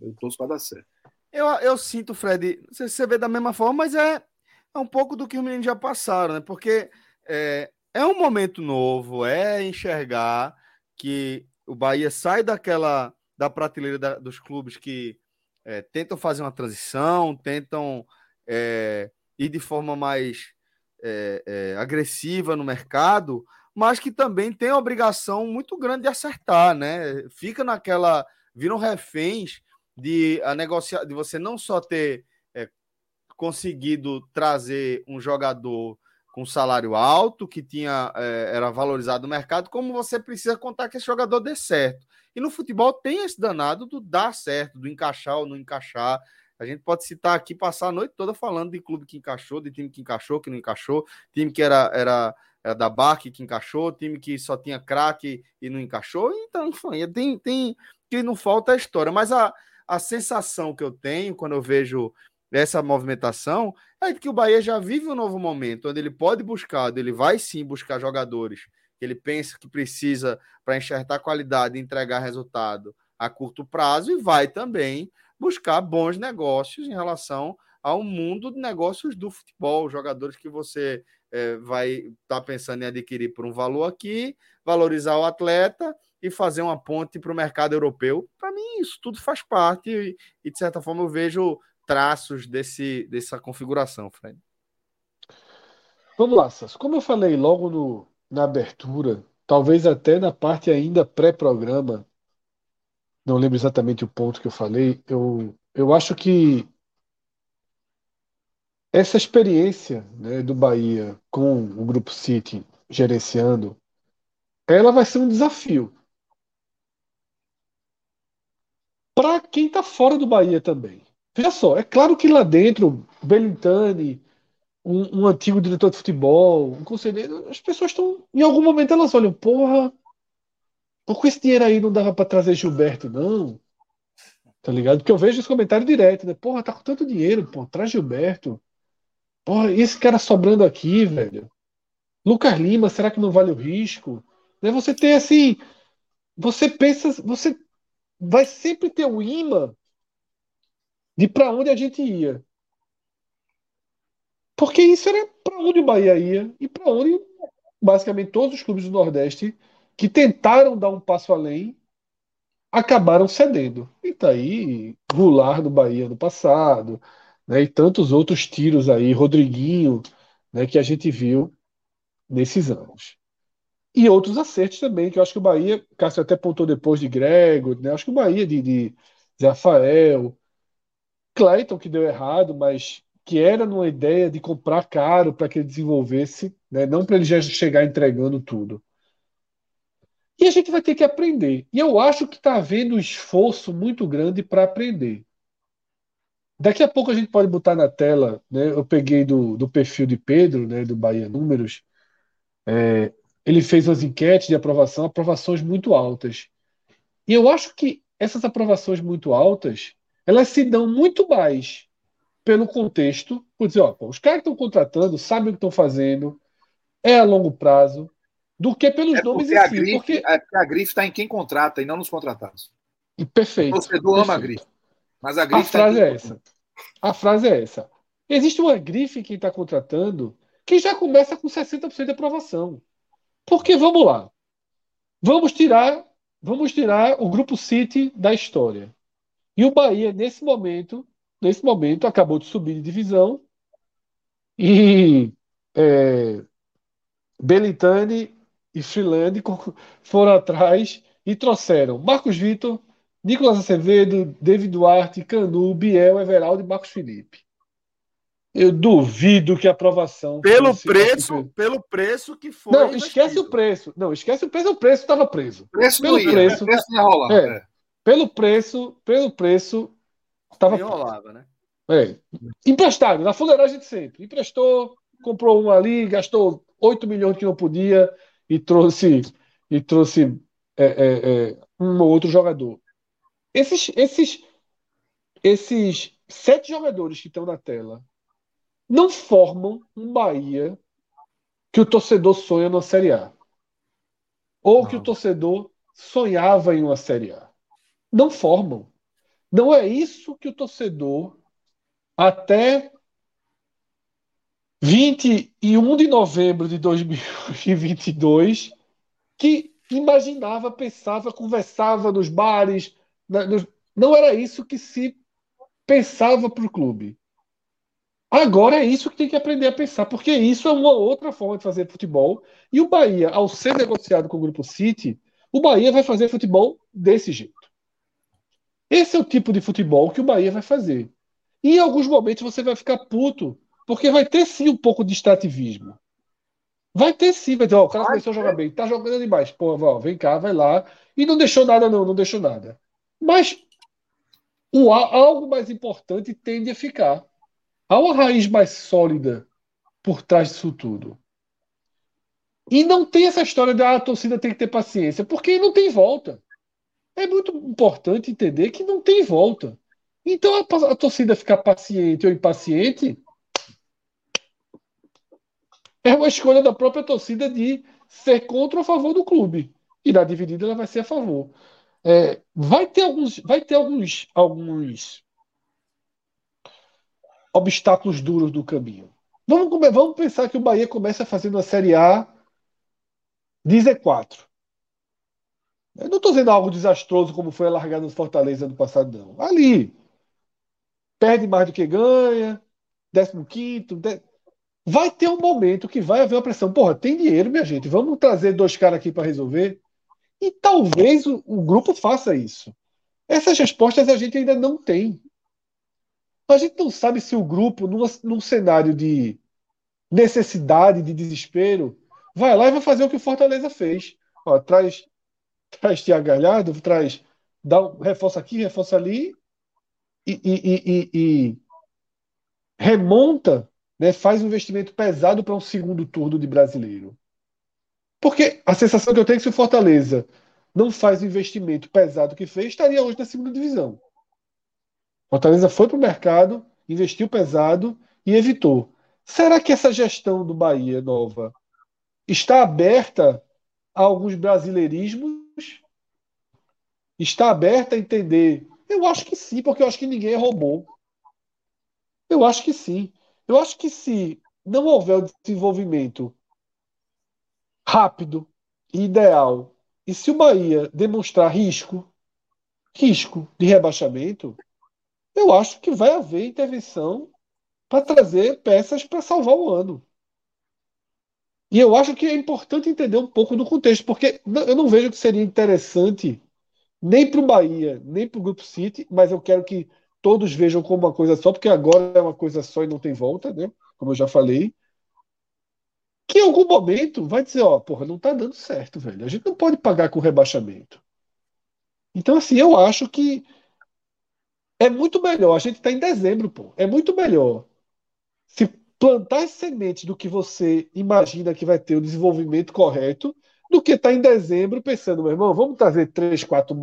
Eu torço para dar certo. Eu, eu sinto, Fred, não sei se você vê da mesma forma, mas é, é um pouco do que os meninos já passaram, né? Porque é, é um momento novo, é enxergar que o Bahia sai daquela da prateleira da, dos clubes que é, tentam fazer uma transição, tentam é, ir de forma mais é, é agressiva no mercado, mas que também tem a obrigação muito grande de acertar, né? Fica naquela. Viram reféns de a negociar, de você não só ter é, conseguido trazer um jogador com salário alto, que tinha é, era valorizado no mercado, como você precisa contar que esse jogador dê certo. E no futebol tem esse danado do dar certo, do encaixar ou não encaixar. A gente pode citar aqui, passar a noite toda falando de clube que encaixou, de time que encaixou, que não encaixou, time que era, era era da Barque que encaixou, time que só tinha craque e não encaixou. Então, enfim, tem, tem que não falta a história. Mas a, a sensação que eu tenho quando eu vejo essa movimentação é que o Bahia já vive um novo momento, onde ele pode buscar, onde ele vai sim buscar jogadores que ele pensa que precisa para enxertar qualidade e entregar resultado a curto prazo e vai também buscar bons negócios em relação ao mundo de negócios do futebol, jogadores que você é, vai estar tá pensando em adquirir por um valor aqui, valorizar o atleta e fazer uma ponte para o mercado europeu. Para mim, isso tudo faz parte e, e, de certa forma, eu vejo traços desse, dessa configuração, Fred. Vamos lá, Sas. Como eu falei logo no, na abertura, talvez até na parte ainda pré-programa, não lembro exatamente o ponto que eu falei, eu, eu acho que essa experiência né, do Bahia com o Grupo City gerenciando, ela vai ser um desafio. Para quem está fora do Bahia também. Veja só, é claro que lá dentro, Belintani, um, um, antigo diretor de futebol, um conselheiro, as pessoas estão. Em algum momento elas olham, porra, por que esse dinheiro aí não dava para trazer Gilberto, não? Tá ligado? Porque eu vejo esse comentário direto, né? Porra, tá com tanto dinheiro, pô, traz Gilberto. Porra, e esse cara sobrando aqui, velho. Lucas Lima, será que não vale o risco? Né? Você tem assim. Você pensa. Você vai sempre ter o imã de para onde a gente ia. Porque isso era para onde o Bahia ia e para onde basicamente todos os clubes do Nordeste que tentaram dar um passo além acabaram cedendo. E tá aí Goulart do Bahia no passado, né, e tantos outros tiros aí, Rodriguinho, né, que a gente viu nesses anos. E outros acertos também, que eu acho que o Bahia, Cássio até pontou depois de Grego, né, acho que o Bahia de, de Zé Rafael, Clayton que deu errado, mas que era numa ideia de comprar caro para que ele desenvolvesse, né? não para ele já chegar entregando tudo. E a gente vai ter que aprender. E eu acho que está havendo um esforço muito grande para aprender. Daqui a pouco a gente pode botar na tela, né? Eu peguei do, do perfil de Pedro, né? Do Bahia Números. É, ele fez umas enquetes de aprovação, aprovações muito altas. E eu acho que essas aprovações muito altas, elas se dão muito mais pelo contexto, por dizer, ó, pô, os caras que estão contratando sabem o que estão fazendo, é a longo prazo, do que pelos é nomes em si. Grife, porque... É porque a grife está em quem contrata e não nos contratados. Perfeito. O torcedor perfeito. ama a grife. Mas a grife a tá frase é essa. A frase é essa. Existe uma grife em quem está contratando que já começa com 60% de aprovação. Porque vamos lá. Vamos tirar, vamos tirar o grupo City da história. E o Bahia, nesse momento, nesse momento, acabou de subir de divisão e é, Belitani e Freeland foram atrás e trouxeram Marcos Vitor, Nicolas Acevedo, David Duarte, Canu, Biel, Everaldo e Marcos Felipe. Eu duvido que a aprovação. Pelo preço, pelo preço que foi. Não, esquece o preço. Não, esquece o preço. O preço estava preso. Preço pelo ia, preço, preço ia rolar. É, é. Pelo preço, pelo preço, Tava... rolava, né? É. Emprestado, na fuleiragem de sempre. Emprestou, comprou um ali, gastou 8 milhões que não podia e trouxe, e trouxe é, é, é, um ou outro jogador. Esses, esses, esses sete jogadores que estão na tela não formam um Bahia que o torcedor sonha na Série A. Ou não. que o torcedor sonhava em uma Série A. Não formam. Não é isso que o torcedor, até 21 de novembro de 2022, que imaginava, pensava, conversava nos bares. Não era isso que se pensava para o clube. Agora é isso que tem que aprender a pensar, porque isso é uma outra forma de fazer futebol. E o Bahia, ao ser negociado com o Grupo City, o Bahia vai fazer futebol desse jeito. Esse é o tipo de futebol que o Bahia vai fazer. E em alguns momentos você vai ficar puto, porque vai ter sim um pouco de extrativismo. Vai ter sim, vai ter, ó, o cara começou a jogar bem, tá jogando demais. Pô, ó, vem cá, vai lá. E não deixou nada, não, não deixou nada. Mas o, algo mais importante tende a ficar. Há uma raiz mais sólida por trás disso tudo. E não tem essa história de ah, a torcida tem que ter paciência, porque não tem volta é muito importante entender que não tem volta. Então a, a torcida ficar paciente ou impaciente é uma escolha da própria torcida de ser contra ou a favor do clube. E na dividida ela vai ser a favor. É, vai ter alguns, vai ter alguns, alguns obstáculos duros do caminho. Vamos, vamos pensar que o Bahia começa fazendo a Série A de Z4. Eu não estou dizendo algo desastroso como foi a largada do Fortaleza no passado, não. Ali. Perde mais do que ganha. 15 quinto. vai ter um momento que vai haver uma pressão. Porra, tem dinheiro, minha gente. Vamos trazer dois caras aqui para resolver. E talvez o, o, grupo faça isso. Essas respostas a gente ainda não tem. A gente não sabe se o grupo, num, num cenário de necessidade, de desespero, vai lá e vai fazer o que o Fortaleza fez. Ó, traz, traz Tiago Galhardo, traz, dá um, reforça aqui, reforça ali e, e, e, e remonta, né, faz um investimento pesado para um segundo turno de brasileiro. Porque a sensação que eu tenho é que se o Fortaleza não faz o investimento pesado que fez, estaria hoje na segunda divisão. Fortaleza foi para o mercado, investiu pesado e evitou. Será que essa gestão do Bahia nova está aberta a alguns brasileirismos? Está aberta a entender? Eu acho que sim, porque eu acho que ninguém roubou. Eu acho que sim. Eu acho que se não houver o desenvolvimento rápido e ideal, e se o Bahia demonstrar risco, risco de rebaixamento, eu acho que vai haver intervenção para trazer peças para salvar o ano. E eu acho que é importante entender um pouco do contexto, porque eu não vejo que seria interessante nem para o Bahia, nem para o Grupo City, mas eu quero que todos vejam como uma coisa só, porque agora é uma coisa só e não tem volta, né? Como eu já falei. Que em algum momento vai dizer, ó, porra, não tá dando certo, velho. A gente não pode pagar com rebaixamento. Então, assim, eu acho que é muito melhor. A gente tá em dezembro, pô. É muito melhor se plantar as sementes do que você imagina que vai ter o desenvolvimento correto, do que estar tá em dezembro pensando, meu irmão, vamos trazer três, quatro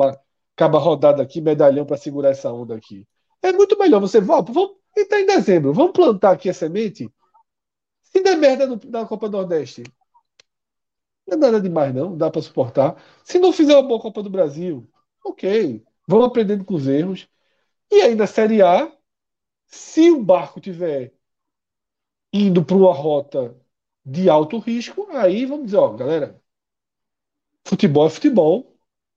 caba rodada aqui, medalhão para segurar essa onda aqui. É muito melhor você, vamos, vamos está em dezembro, vamos plantar aqui a semente. Se der merda no, na Copa Nordeste, não é nada demais, não, dá para suportar. Se não fizer uma boa Copa do Brasil, ok, vamos aprendendo com os erros. E aí na Série A, se o barco tiver indo para uma rota de alto risco, aí vamos dizer, ó, galera, futebol é futebol,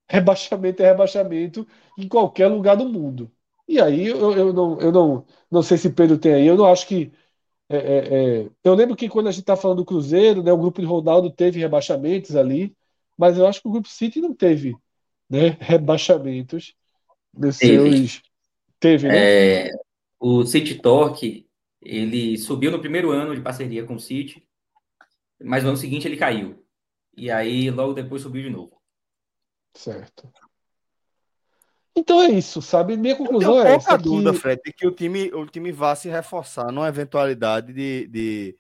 rebaixamento é rebaixamento em qualquer lugar do mundo. E aí eu, eu, não, eu não, não sei se Pedro tem aí, eu não acho que. É, é, é eu lembro que quando a gente está falando do Cruzeiro, né, o grupo de Ronaldo teve rebaixamentos ali, mas eu acho que o grupo City não teve né, rebaixamentos nos teve. seus. Teve, né? É, o City Torque, ele subiu no primeiro ano de parceria com o City, mas no ano seguinte ele caiu. E aí logo depois subiu de novo. Certo. Então é isso, sabe? Minha conclusão é essa. dúvida, que... Fred, de que o time, o time vá se reforçar numa eventualidade de, de,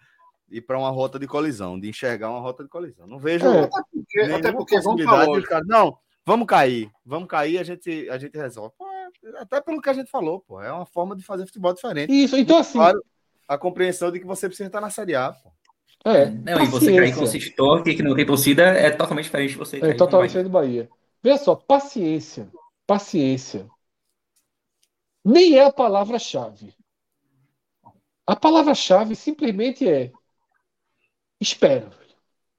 ir para uma rota de colisão, de enxergar uma rota de colisão. Não vejo é. até porque, até porque possibilidade de cara, não, vamos cair, vamos cair, a gente, a gente resolve. Pô, é, até pelo que a gente falou, pô, é uma forma de fazer futebol diferente. Isso, então assim. Claro, a compreensão de que você precisa estar na Série A, pô. É, não, e você cair com o City que não tem torcida, é totalmente diferente de você. É totalmente diferente do Bahia. Veja só, paciência paciência. Nem é a palavra-chave. A palavra-chave simplesmente é espera.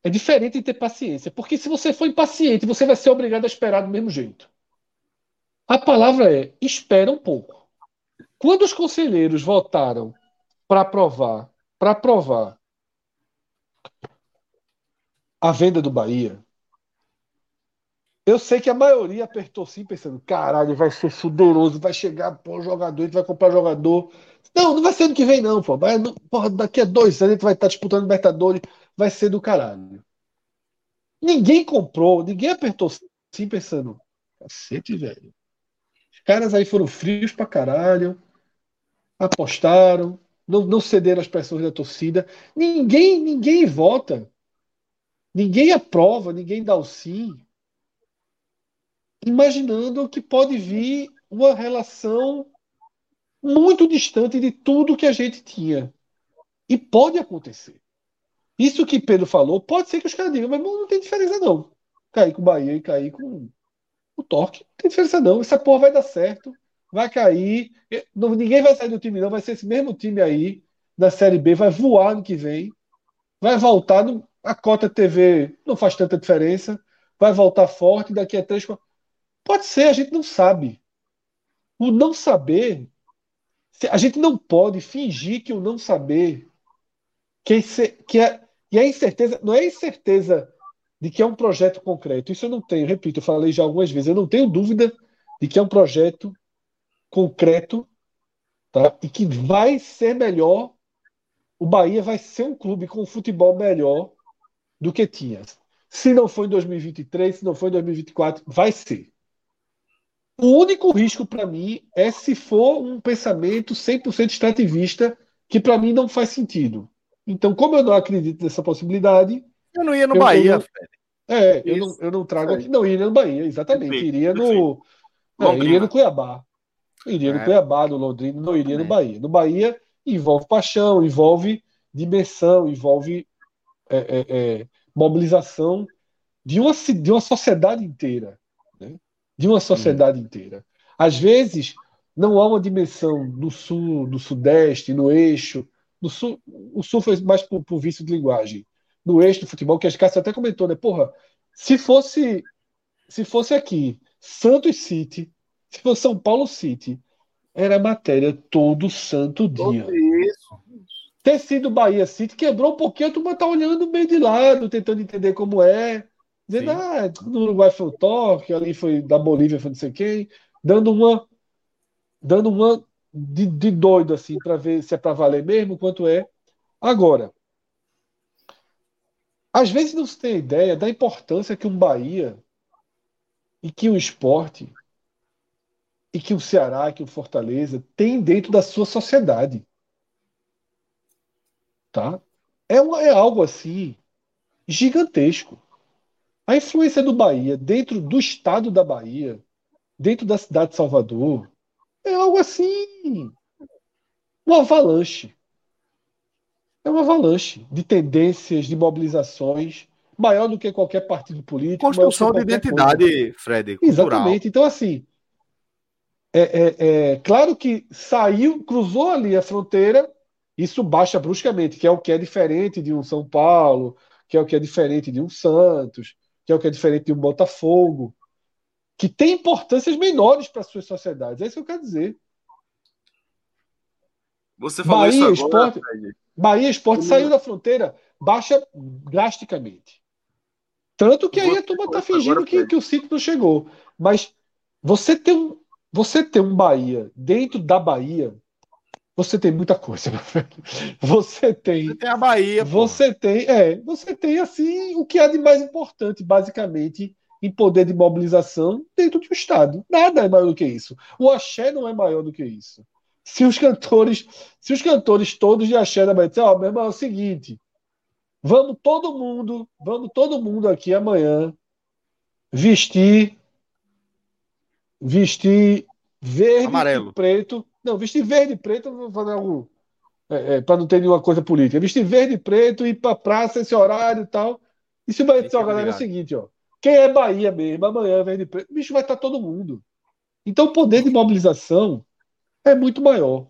É diferente de ter paciência, porque se você for impaciente, você vai ser obrigado a esperar do mesmo jeito. A palavra é espera um pouco. Quando os conselheiros votaram para aprovar, para aprovar a venda do Bahia, eu sei que a maioria apertou sim, pensando: caralho, vai ser sudoroso, vai chegar pô, jogador, a gente vai comprar jogador. Não, não vai ser ano que vem, não, pô. Porra, daqui a dois anos a gente vai estar disputando Libertadores, vai ser do caralho. Ninguém comprou, ninguém apertou sim, pensando: cacete, velho. Os caras aí foram frios pra caralho, apostaram, não, não cederam às pressões da torcida. Ninguém, ninguém vota. Ninguém aprova, ninguém dá o sim imaginando que pode vir uma relação muito distante de tudo que a gente tinha. E pode acontecer. Isso que Pedro falou, pode ser que os caras digam, mas não tem diferença não. Cair com o Bahia e cair com o Torque, não tem diferença não. Essa porra vai dar certo, vai cair. Não, ninguém vai sair do time não, vai ser esse mesmo time aí da Série B, vai voar no que vem, vai voltar. No, a cota TV não faz tanta diferença, vai voltar forte daqui a três. Pode ser, a gente não sabe. O não saber, a gente não pode fingir que o não saber que, que é, e a incerteza, não é incerteza de que é um projeto concreto. Isso eu não tenho, repito, eu falei já algumas vezes, eu não tenho dúvida de que é um projeto concreto tá? e que vai ser melhor. O Bahia vai ser um clube com um futebol melhor do que tinha. Se não for em 2023, se não for em 2024, vai ser. O único risco para mim é se for um pensamento 100% extrativista, que para mim não faz sentido. Então, como eu não acredito nessa possibilidade. Eu não ia no Bahia, não, É, eu não, eu não trago aqui. Não, iria no Bahia, exatamente. Iria no. É, iria no Cuiabá. Iria no é. Cuiabá, no Londrina, não iria no. Bahia. No Bahia envolve paixão, envolve dimensão, envolve é, é, é, mobilização de uma, de uma sociedade inteira. Né? De uma sociedade inteira. Às vezes, não há uma dimensão do sul, do sudeste, no eixo. No sul, o sul foi mais por, por vício de linguagem. No eixo do futebol, que a Cássio até comentou, né? Porra, se fosse, se fosse aqui, Santos City, se fosse São Paulo City, era matéria todo santo dia. Todo isso. Ter sido Bahia City quebrou um pouquinho, a turma tá olhando meio de lado, tentando entender como é. Dizendo, Sim. ah, no Uruguai foi o toque, ali foi da Bolívia, foi não sei quem, dando uma dando uma de, de doido assim para ver se é para valer mesmo, quanto é. Agora, às vezes não se tem ideia da importância que um Bahia e que o esporte e que o Ceará, que o Fortaleza tem dentro da sua sociedade. Tá? É, uma, é algo assim gigantesco. A influência do Bahia dentro do estado da Bahia, dentro da cidade de Salvador, é algo assim. Uma avalanche. É uma avalanche de tendências, de mobilizações, maior do que qualquer partido político. Construção de identidade, coisa. Fred. Cultural. Exatamente. Então, assim, é, é, é, claro que saiu, cruzou ali a fronteira, isso baixa bruscamente, que é o que é diferente de um São Paulo, que é o que é diferente de um Santos, que é o que é diferente de um Botafogo, que tem importâncias menores para suas sociedades. É isso que eu quero dizer. Você falou Bahia, isso agora, Esporte, Bahia Esporte saiu da fronteira, baixa drasticamente. Tanto que aí a turma está fingindo que, que o sítio não chegou. Mas você tem um, você tem um Bahia dentro da Bahia, você tem muita coisa, Você tem. Você tem a Bahia. Você pô. tem, é, você tem assim o que há de mais importante, basicamente, em poder de mobilização dentro de um Estado. Nada é maior do que isso. O axé não é maior do que isso. Se os cantores, se os cantores todos de axé da Bahia disserem, ó, oh, meu irmão, é o seguinte, vamos todo mundo, vamos todo mundo aqui amanhã vestir vestir verde Amarelo. e preto. Não, vestir verde e preto, vou fazer algo é, é, para não ter nenhuma coisa política. Vestir verde e preto, ir para praça esse horário e tal. E se o Bahia disser, galera, é o seguinte, ó. Quem é Bahia mesmo, amanhã verde e preto, o bicho vai estar todo mundo. Então o poder de mobilização é muito maior.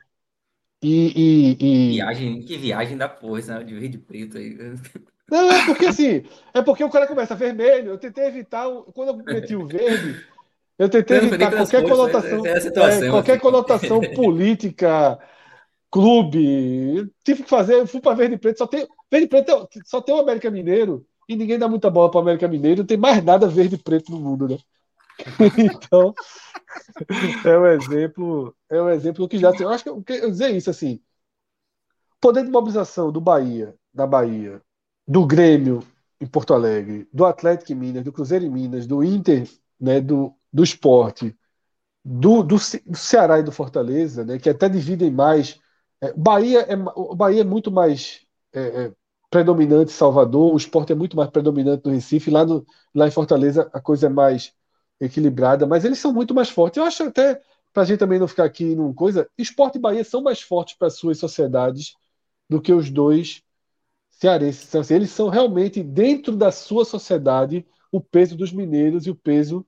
E, e, e... Viagem, que viagem da porra, de verde e preto aí. Não, é porque assim, é porque o cara começa vermelho. Eu tentei evitar, quando eu meti o verde, eu tentei evitar qualquer conotação, é, é, qualquer conotação política, clube. Tive que fazer, eu fui para Verde e Preto, só tem Verde e Preto só tem o América Mineiro e ninguém dá muita bola para o América Mineiro, não tem mais nada verde e preto no mundo, né? então, é um exemplo, é um exemplo que já eu acho que eu, eu dizer isso assim. Poder de mobilização do Bahia, da Bahia, do Grêmio em Porto Alegre, do Atlético em Minas, do Cruzeiro em Minas, do Inter, né, do, do esporte, do, do, Ceará e do Fortaleza, né, que até dividem mais. É, Bahia é, o Bahia é muito mais é, é, predominante em Salvador, o esporte é muito mais predominante no Recife, lá, no, lá em Fortaleza a coisa é mais equilibrada, mas eles são muito mais fortes. Eu acho até, para a gente também não ficar aqui numa coisa, esporte e Bahia são mais fortes para suas sociedades do que os dois cearenses. Então, assim, eles são realmente, dentro da sua sociedade, o peso dos mineiros e o peso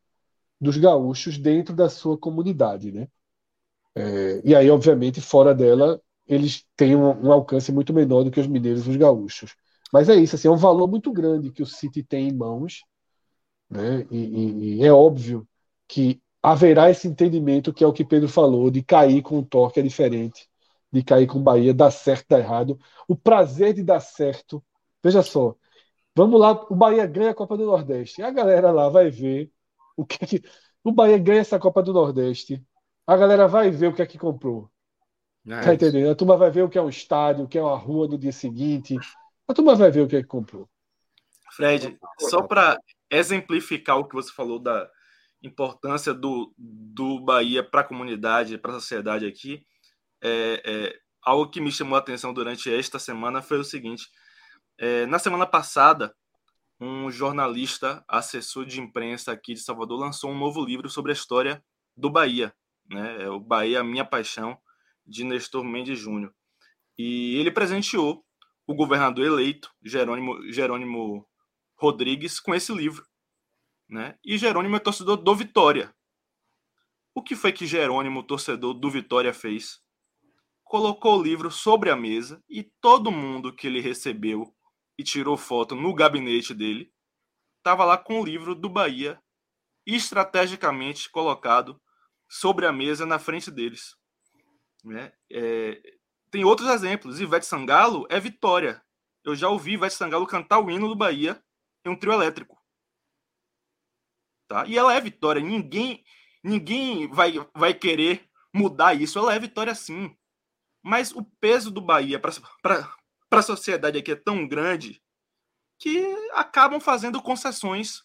dos gaúchos dentro da sua comunidade, né? É, e aí, obviamente, fora dela, eles têm um, um, alcance muito menor do que os mineiros e os gaúchos. Mas é isso, assim, é um valor muito grande que o City tem em mãos, né? E, e, e é óbvio que haverá esse entendimento que é o que Pedro falou, de cair com um toque é diferente de cair com o Bahia, dá certo, dá errado. O prazer de dar certo. Veja só, vamos lá, o Bahia ganha a Copa do Nordeste. A galera lá vai ver o que, é que o Bahia ganha essa Copa do Nordeste. A galera vai ver o que é que comprou. É tá entendendo? A turma vai ver o que é um estádio, o que é uma rua no dia seguinte. A turma vai ver o que é que comprou. Fred, só para exemplificar o que você falou da importância do, do Bahia para a comunidade, para a sociedade aqui, é, é, algo que me chamou a atenção durante esta semana foi o seguinte: é, na semana passada, um jornalista, assessor de imprensa aqui de Salvador, lançou um novo livro sobre a história do Bahia, né? É o Bahia, Minha Paixão, de Nestor Mendes Júnior. E ele presenteou o governador eleito, Jerônimo, Jerônimo Rodrigues, com esse livro. Né? E Jerônimo é torcedor do Vitória. O que foi que Jerônimo, torcedor do Vitória, fez? Colocou o livro sobre a mesa e todo mundo que ele recebeu e tirou foto no gabinete dele estava lá com o livro do Bahia estrategicamente colocado sobre a mesa na frente deles. Né? É, tem outros exemplos. Ivete Sangalo é Vitória. Eu já ouvi Ivete Sangalo cantar o hino do Bahia em um trio elétrico. Tá? E ela é Vitória. Ninguém ninguém vai, vai querer mudar isso. Ela é Vitória sim. Mas o peso do Bahia para a sociedade aqui é tão grande que acabam fazendo concessões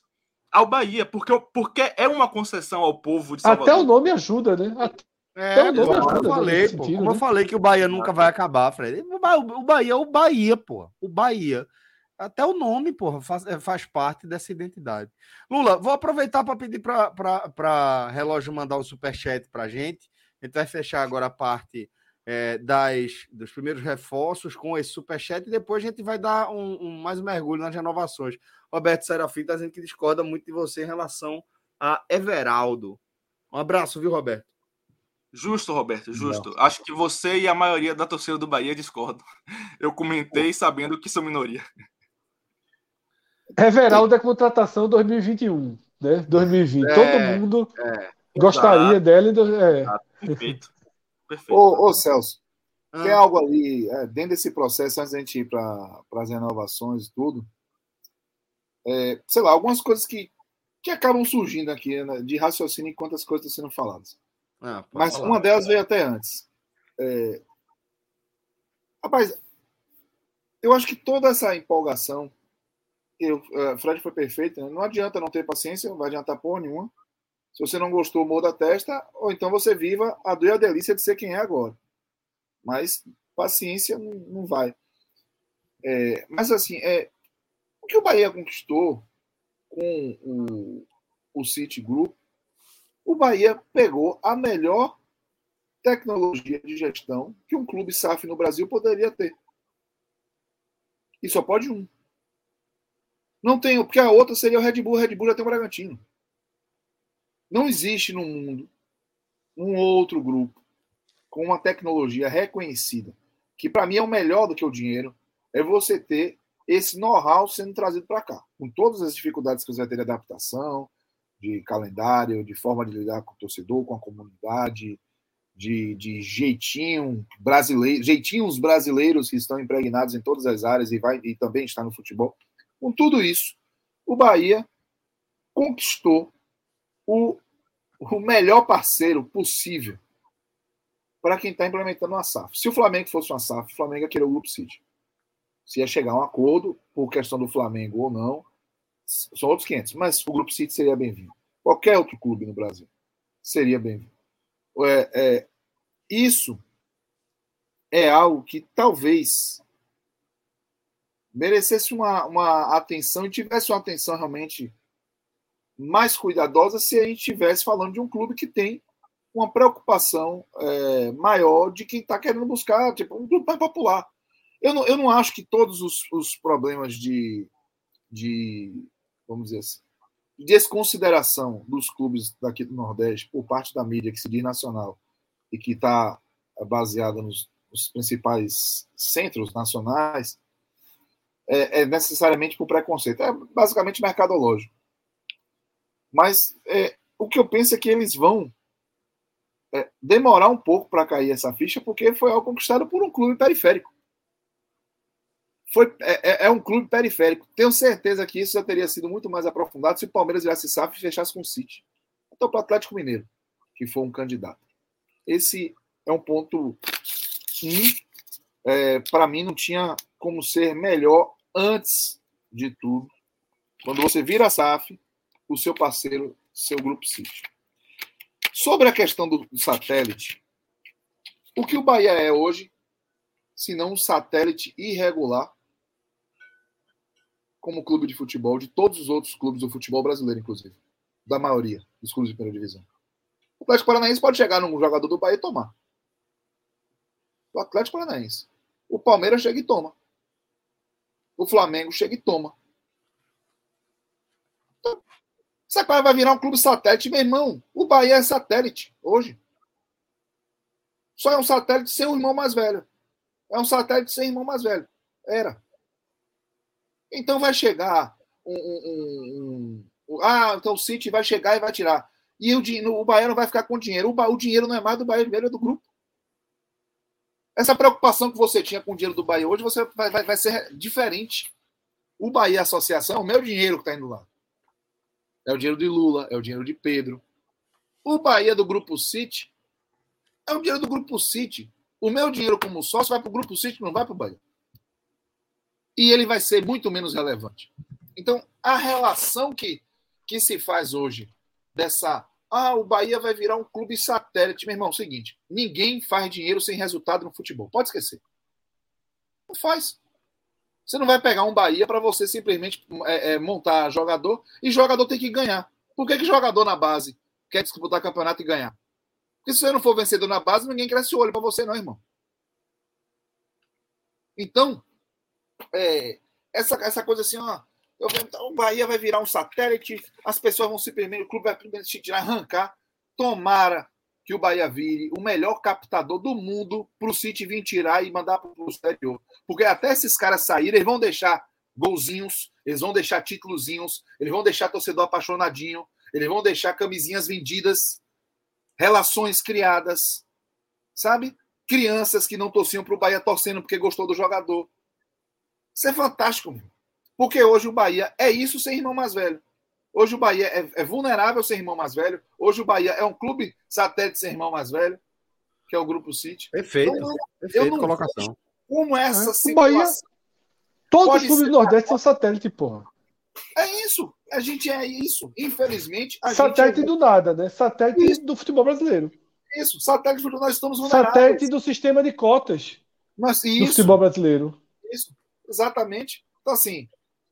ao Bahia, porque, porque é uma concessão ao povo de Salvador. Até o nome ajuda, né? Até é, como, eu falei, pô, sentido, como né? eu falei que o Bahia nunca vai acabar, Fred. O Bahia é o Bahia, pô. O Bahia. Até o nome, porra, faz, é, faz parte dessa identidade. Lula, vou aproveitar para pedir para relógio mandar o um superchat para a gente. A gente vai fechar agora a parte é, das, dos primeiros reforços com esse superchat e depois a gente vai dar um, um mais um mergulho nas renovações. Roberto Serafim está dizendo que discorda muito de você em relação a Everaldo. Um abraço, viu, Roberto? Justo, Roberto, justo. Não. Acho que você e a maioria da torcida do Bahia discordam. Eu comentei sabendo que sou minoria. Everaldo é contratação 2021, né? 2020. É, Todo mundo é, gostaria dela. É. Perfeito. Perfeito. Ô, ô Celso, ah. tem algo ali, é, dentro desse processo, antes da gente ir para as renovações e tudo, é, sei lá, algumas coisas que, que acabam surgindo aqui né, de raciocínio enquanto as coisas estão sendo faladas. Ah, Mas falar. uma delas veio até antes. É... Rapaz, eu acho que toda essa empolgação. Eu, uh, Fred foi perfeito, né? não adianta não ter paciência, não vai adiantar porra nenhuma. Se você não gostou, muda a testa, ou então você viva a dor e a delícia de ser quem é agora. Mas paciência não, não vai. É, mas assim, é, o que o Bahia conquistou com o, o City Group o Bahia pegou a melhor tecnologia de gestão que um clube SAF no Brasil poderia ter. E só pode um. Não tem, porque a outra seria o Red Bull, o Red Bull já tem o Bragantino. Não existe no mundo um outro grupo com uma tecnologia reconhecida, que para mim é o melhor do que o dinheiro, é você ter esse know-how sendo trazido para cá, com todas as dificuldades que você vai ter de adaptação, de calendário, de forma de lidar com o torcedor, com a comunidade, de, de jeitinho brasileiro, jeitinhos brasileiros que estão impregnados em todas as áreas e, vai, e também está no futebol. Com tudo isso, o Bahia conquistou o, o melhor parceiro possível para quem está implementando uma SAF. Se o Flamengo fosse uma SAF, o Flamengo ia querer o Grupo City. Se ia chegar a um acordo, por questão do Flamengo ou não, são outros 500, mas o Grupo City seria bem-vindo. Qualquer outro clube no Brasil seria bem-vindo. É, é, isso é algo que talvez merecesse uma, uma atenção e tivesse uma atenção realmente mais cuidadosa se a gente estivesse falando de um clube que tem uma preocupação é, maior de quem está querendo buscar tipo, um clube mais popular. Eu não, eu não acho que todos os, os problemas de, de vamos dizer assim, desconsideração dos clubes daqui do Nordeste por parte da mídia que se diz nacional e que está baseada nos, nos, principais centros nacionais é, é, necessariamente por preconceito. É basicamente mercadológico. Mas é, o que eu penso é que eles vão é, demorar um pouco para cair essa ficha, porque foi algo conquistado por um clube periférico. Foi, é, é, é, um clube periférico. Tenho certeza que isso já teria sido muito mais aprofundado se o Palmeiras viesse SAF e fechasse com o City. Então, para o Atlético Mineiro, que foi um candidato. Esse é um ponto que, é, para mim, não tinha como ser melhor antes de tudo. Quando você vira SAF, o seu parceiro, seu grupo City. Sobre a questão do satélite, o que o Bahia é hoje, se não um satélite irregular, como clube de futebol, de todos os outros clubes do futebol brasileiro, inclusive. Da maioria dos clubes de primeira divisão. O Atlético Paranaense pode chegar num jogador do Bahia e tomar. O Atlético Paranaense. O Palmeiras chega e toma. O Flamengo chega e toma. Então, essa coisa vai virar um clube satélite, meu irmão. O Bahia é satélite hoje. Só é um satélite sem um irmão mais velho. É um satélite sem irmão mais velho. Era. Então vai chegar um, um, um, ah, então o City vai chegar e vai tirar. E o, o Bahia não vai ficar com dinheiro. O, o dinheiro não é mais do Bahia, é do grupo. Essa preocupação que você tinha com o dinheiro do Bahia hoje você vai, vai, vai ser diferente. O Bahia Associação, o meu dinheiro que está indo lá. É o dinheiro de Lula, é o dinheiro de Pedro. O Bahia do Grupo City é o dinheiro do Grupo City. O meu dinheiro como sócio vai para o Grupo City, não vai para o Bahia. E ele vai ser muito menos relevante. Então, a relação que, que se faz hoje dessa. Ah, o Bahia vai virar um clube satélite. Meu irmão, é o seguinte: ninguém faz dinheiro sem resultado no futebol. Pode esquecer. Não faz. Você não vai pegar um Bahia para você simplesmente é, é, montar jogador e jogador tem que ganhar. Por que, que jogador na base quer disputar campeonato e ganhar? Porque se você não for vencedor na base, ninguém cresce o olho para você, não, irmão. Então, é, essa, essa coisa assim, ó. Eu, então, o Bahia vai virar um satélite, as pessoas vão simplesmente, o clube vai primeiro se tirar, arrancar. Tomara que o Bahia vire o melhor captador do mundo para o City vir tirar e mandar para o exterior. Porque até esses caras saírem, eles vão deixar golzinhos, eles vão deixar títulozinhos, eles vão deixar torcedor apaixonadinho, eles vão deixar camisinhas vendidas, relações criadas, sabe? Crianças que não torciam para o Bahia torcendo porque gostou do jogador. Isso é fantástico, porque hoje o Bahia é isso sem irmão mais velho. Hoje o Bahia é, é, vulnerável sem irmão mais velho. Hoje o Bahia é um clube satélite sem irmão mais velho, que é o Grupo City. Perfeito. Então, Perfeito eu colocação. Como essa é, situação. Bahia, todos os clubes do Nordeste são satélite, porra. É isso. A gente é isso. Infelizmente. satélite é... do nada, né? Satélite isso. do futebol brasileiro. Isso. Satélite do nós estamos vulneráveis. Satélite do sistema de cotas Mas, do futebol brasileiro. Isso. Exatamente. Então, assim,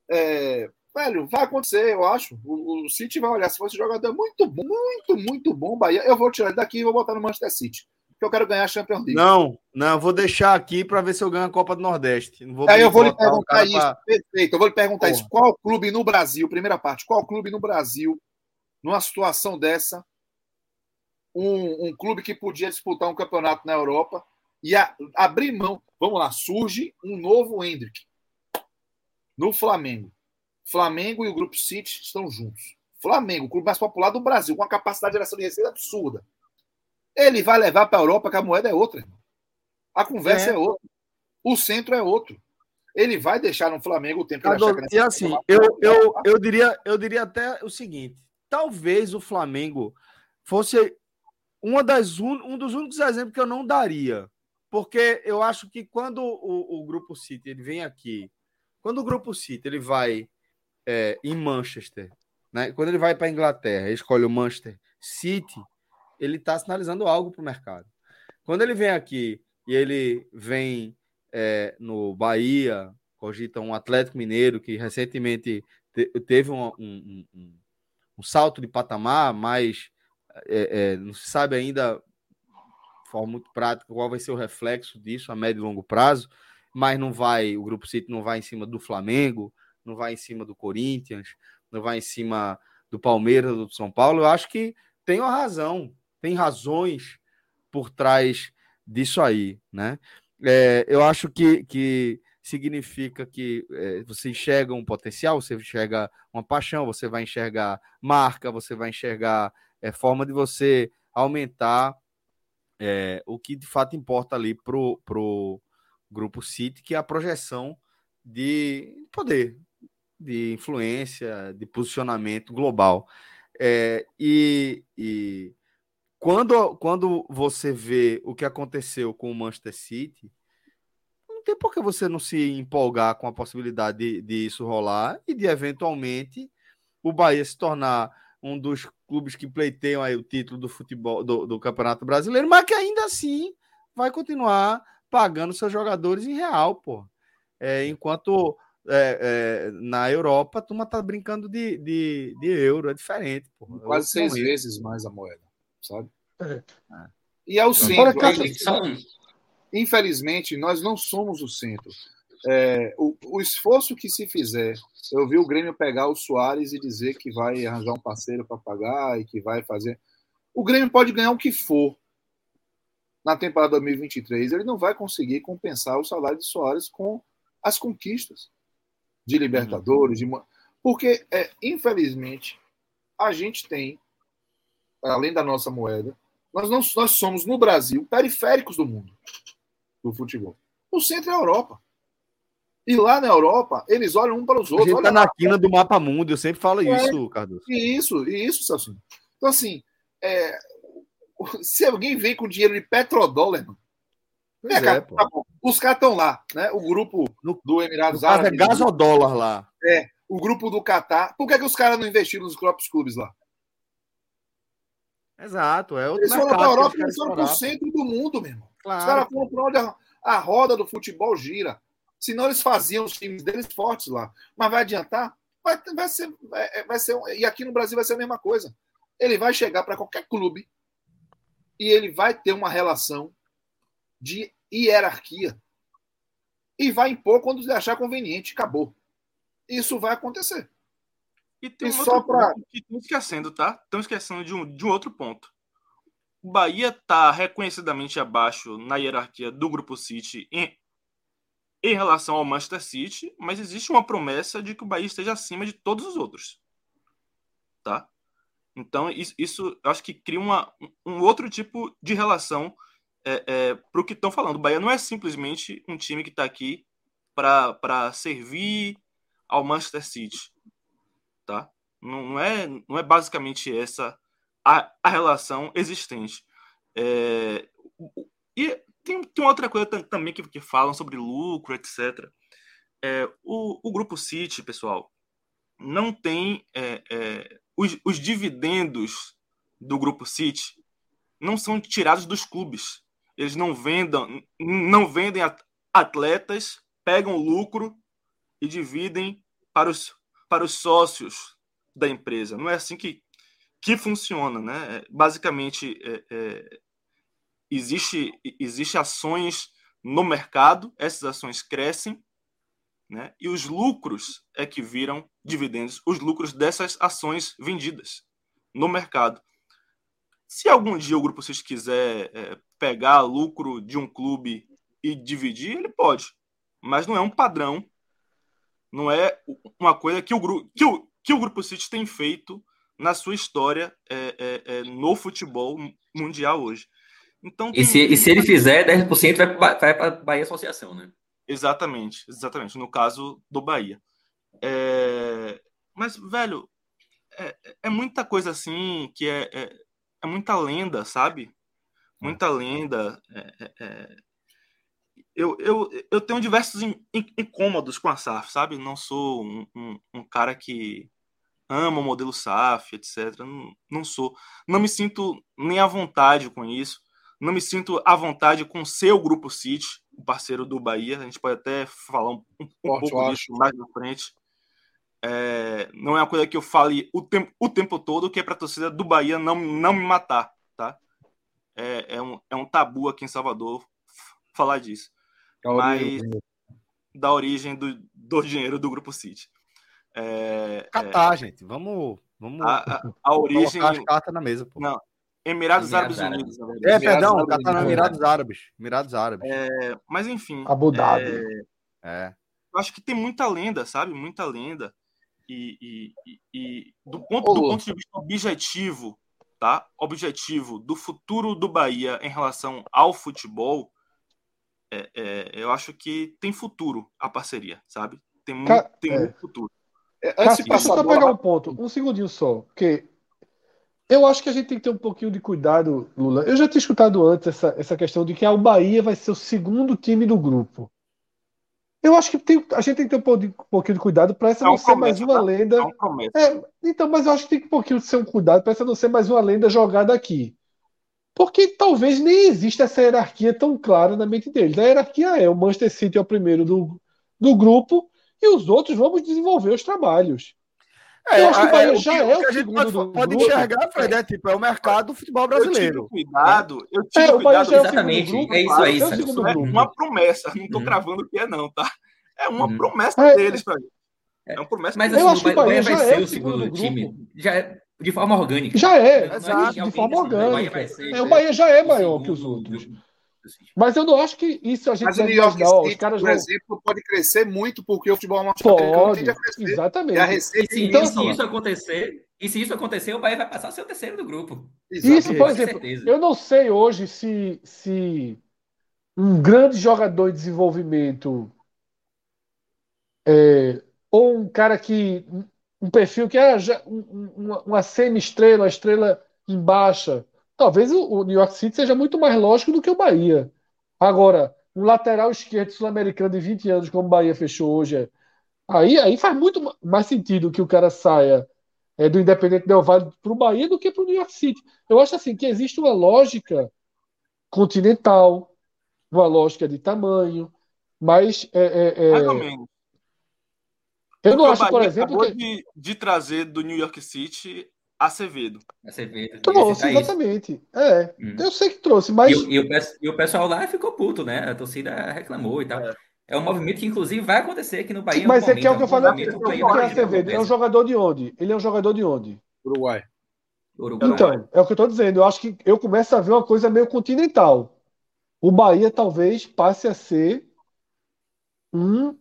é, velho, vai acontecer, eu acho. O, o City vai olhar, se fosse jogador muito bom, muito, muito bom, Bahia, eu vou tirar ele daqui e vou botar no Manchester City. Porque eu quero ganhar a Champions League. Não, não, vou deixar aqui para ver se eu ganho a Copa do Nordeste. Não vou Aí eu vou lhe perguntar isso, pra... perfeito. Eu vou lhe perguntar Porra. isso. Qual clube no Brasil, primeira parte, qual clube no Brasil, numa situação dessa, um, um clube que podia disputar um campeonato na Europa, e a, abrir mão. Vamos lá, surge um novo Hendrick no Flamengo. Flamengo e o Grupo City estão juntos. Flamengo, o clube mais popular do Brasil, com uma capacidade de geração de receita absurda. Ele vai levar para a Europa que a moeda é outra. Irmão. A conversa é. é. outra. O centro é outro. Ele vai deixar no Flamengo o tempo que ele E assim, eu, eu, eu, diria, eu diria até o seguinte: talvez o Flamengo fosse uma das un... um dos únicos exemplos que eu não daria. Porque eu acho que quando o, o Grupo City ele vem aqui, quando o Grupo City ele vai é, em Manchester, né? quando ele vai para a Inglaterra, escolhe o Manchester City, ele está sinalizando algo para o mercado. Quando ele vem aqui e ele vem é, no Bahia, cogita um Atlético Mineiro que recentemente te, teve um, um, um, um, salto de patamar, mas é, é, não se sabe ainda forma muito prática qual vai ser o reflexo disso a médio e longo prazo, mas não vai, o Grupo City não vai em cima do Flamengo, não vai em cima do Corinthians, não vai em cima do Palmeiras, do São Paulo. Eu acho que tem uma razão, tem razões por trás disso aí, né? É, eu acho que, que significa que é, você enxerga um potencial, você enxerga uma paixão, você vai enxergar marca, você vai enxergar é, forma de você aumentar é, o que de fato importa ali pro, pro grupo City, que é a projeção de poder, de influência, de posicionamento global. É, e, e quando, quando você vê o que aconteceu com o Manchester City, não tem por que você não se empolgar com a possibilidade de, de isso rolar e de eventualmente o Bahia se tornar um dos clubes que pleiteiam aí o título do futebol do, do Campeonato Brasileiro, mas que ainda assim vai continuar pagando seus jogadores em real, pô. É, enquanto é, é, na Europa a turma tá brincando de, de, de euro, é diferente, pô. Quase seis vezes mais a moeda, sabe? É. E é o centro. Infelizmente, nós não somos o centro. É, o, o, esforço que se fizer, eu vi o Grêmio pegar o Soares e dizer que vai arranjar um parceiro para pagar e que vai fazer. O Grêmio pode ganhar o que for na temporada 2023, ele não vai conseguir compensar o salário de Soares com as conquistas de Libertadores, de... porque, é, infelizmente, a gente tem, além da nossa moeda, nós, não, nós somos, no Brasil, periféricos do mundo do futebol. O centro é a Europa. E lá na Europa, eles olham um para os outros. A gente tá na quina do mapa mundo, eu sempre falo é, isso, Cardoso. E isso, e isso, Celso. Então, assim, é, se alguém vem com dinheiro de petrodólar, mano, é, cara, tá os caras estão lá, né? O grupo no, do Emirados é Árabes. É gasodólar lá. É, o grupo do Catar. Por que, que os caras não investiram nos próprios clubes lá? Exato, é outro Eles foram para a Europa, eles foram para o centro do mundo, mesmo. Claro. Os caras foram para onde a, a roda do futebol gira. Senão eles faziam os times deles fortes lá. Mas vai adiantar? Vai, vai, ser, vai, vai ser. E aqui no Brasil vai ser a mesma coisa. Ele vai chegar para qualquer clube e ele vai ter uma relação de hierarquia. E vai impor quando ele achar conveniente. Acabou. Isso vai acontecer. E tem e um só para que estão esquecendo, tá? Estão esquecendo de um, de um outro ponto. O Bahia está reconhecidamente abaixo na hierarquia do Grupo City em, em relação ao Manchester City, mas existe uma promessa de que o Bahia esteja acima de todos os outros. Tá? Então, isso, isso acho que cria uma, um outro tipo de relação é, é, para o que estão falando. O Bahia não é simplesmente um time que está aqui para servir ao Manchester City. Tá? Não, não, é, não é basicamente essa a, a relação existente. É, e tem, tem outra coisa também que, que falam sobre lucro, etc. É, o, o Grupo City, pessoal, não tem é, é, os, os dividendos do Grupo City não são tirados dos clubes. Eles não vendam, não vendem atletas, pegam lucro e dividem para os, para os sócios da empresa. Não é assim que, que funciona, né? É, basicamente, é, é, existe, existe ações no mercado, essas ações crescem, né? e os lucros é que viram dividendos, os lucros dessas ações vendidas no mercado. Se algum dia o Grupo Cis quiser é, pegar lucro de um clube e dividir, ele pode, mas não é um padrão, não é uma coisa que o, que o, que o Grupo City tem feito na sua história é, é, é no futebol mundial hoje. Então, e, se, e se ele fizer, 10% vai, para a Bahia Associação, né? Exatamente, exatamente. No caso do Bahia. É... Mas, velho, é, é, muita coisa assim que é, é, é muita lenda, sabe? Muita lenda. É, é, é. eu, eu, eu tenho diversos incômodos com a SAF, sabe? Não sou um, um, um cara que ama o modelo SAF, etc. Não, não sou. Não me sinto nem à vontade com isso. Não me sinto à vontade com o seu grupo City, o parceiro do Bahia. A gente pode até falar um, um, um pouco disso mais na frente. É, não é uma coisa que eu fale o tempo, o tempo todo, que é para a torcida do Bahia não, não me matar? É, é, um, é um tabu aqui em Salvador falar disso. Da Mas origem. da origem do, do dinheiro do Grupo City. É, Catar, é, gente. Vamos, vamos a, a, a origem. as cartas na mesa, pô. Não, Emirados, Árabes, Unidos. É, perdão, Árabes tá na Emirados Árabes. Emirados Árabes. É, mas enfim. Abu Dhabi. É, é. Eu acho que tem muita lenda, sabe? Muita lenda. E, e, e, e do, ponto, do ponto de vista objetivo, tá? Objetivo do futuro do Bahia em relação ao futebol, é, é, eu acho que tem futuro a parceria, sabe? Tem muito, Ca... tem é. muito futuro. É, antes de passar só pegar um ponto, um segundinho só, porque eu acho que a gente tem que ter um pouquinho de cuidado, Lula. Eu já tinha escutado antes essa, essa questão de que ah, o Bahia vai ser o segundo time do grupo. Eu acho que tem, a gente tem que ter um pouquinho de cuidado para essa é não ser mais uma tá? lenda. É, é, então, mas eu acho que tem que um pouquinho de ser um cuidado para essa não ser mais uma lenda jogada aqui. Porque talvez nem exista essa hierarquia tão clara na mente deles. A hierarquia é o Manchester City é o primeiro do, do grupo e os outros vamos desenvolver os trabalhos. É, eu acho que o Bahia é, já é o segundo pode, do pode grupo. enxergar, Fred, é, tipo, é o mercado do futebol brasileiro. Eu tive cuidado, eu tive é, cuidado. É exatamente, é, é isso aí. É, é uma promessa, não estou uhum. cravando que é não, tá? É uma uhum. promessa é, deles, velho. É uma promessa Mas assim, eu acho que o Bahia, vai ser o segundo time. Já é de forma orgânica. Já é, exato, de forma orgânica. é, o Bahia já é maior que os outros. Mas eu não acho que isso a gente Mas o New York City, os caras por vão... exemplo, pode crescer muito porque o futebol norte-americano tende a crescer. Exatamente. A receita... e, então, e se isso acontecer, e se isso acontecer, o Bahia vai passar a ser o terceiro do grupo. Exatamente. Isso, por exemplo, eu não sei hoje se, se um grande jogador em desenvolvimento é, ou um cara que um perfil que é uma, uma semi-estrela, estrela em baixa Talvez o, New York City seja muito mais lógico do que o Bahia. Agora, um lateral esquerdo sul-americano de 20 anos, como o Bahia fechou hoje, é, aí, aí faz muito mais sentido que o cara saia é, do Independente Del Vale para o Bahia do que para o New York City. Eu acho assim que existe uma lógica continental, uma lógica de tamanho, mas é, é, é mais ou menos. Eu não acho, por exemplo, que... de, de trazer do New York City Acevedo. Acevedo. Trouxe, exatamente. É, hum. eu sei que trouxe, mas. E, e, o, e, o, pessoal lá ficou puto, né? A torcida reclamou e tal. É. é um movimento que, inclusive, vai acontecer aqui no Bahia. Mas é que é o que eu falei. O que é Acevedo? É um jogador de onde? Ele é um jogador de onde? Uruguai. Uruguai. Então, é o que eu estou dizendo. Eu acho que eu começo a ver uma coisa meio continental. O Bahia talvez passe a ser um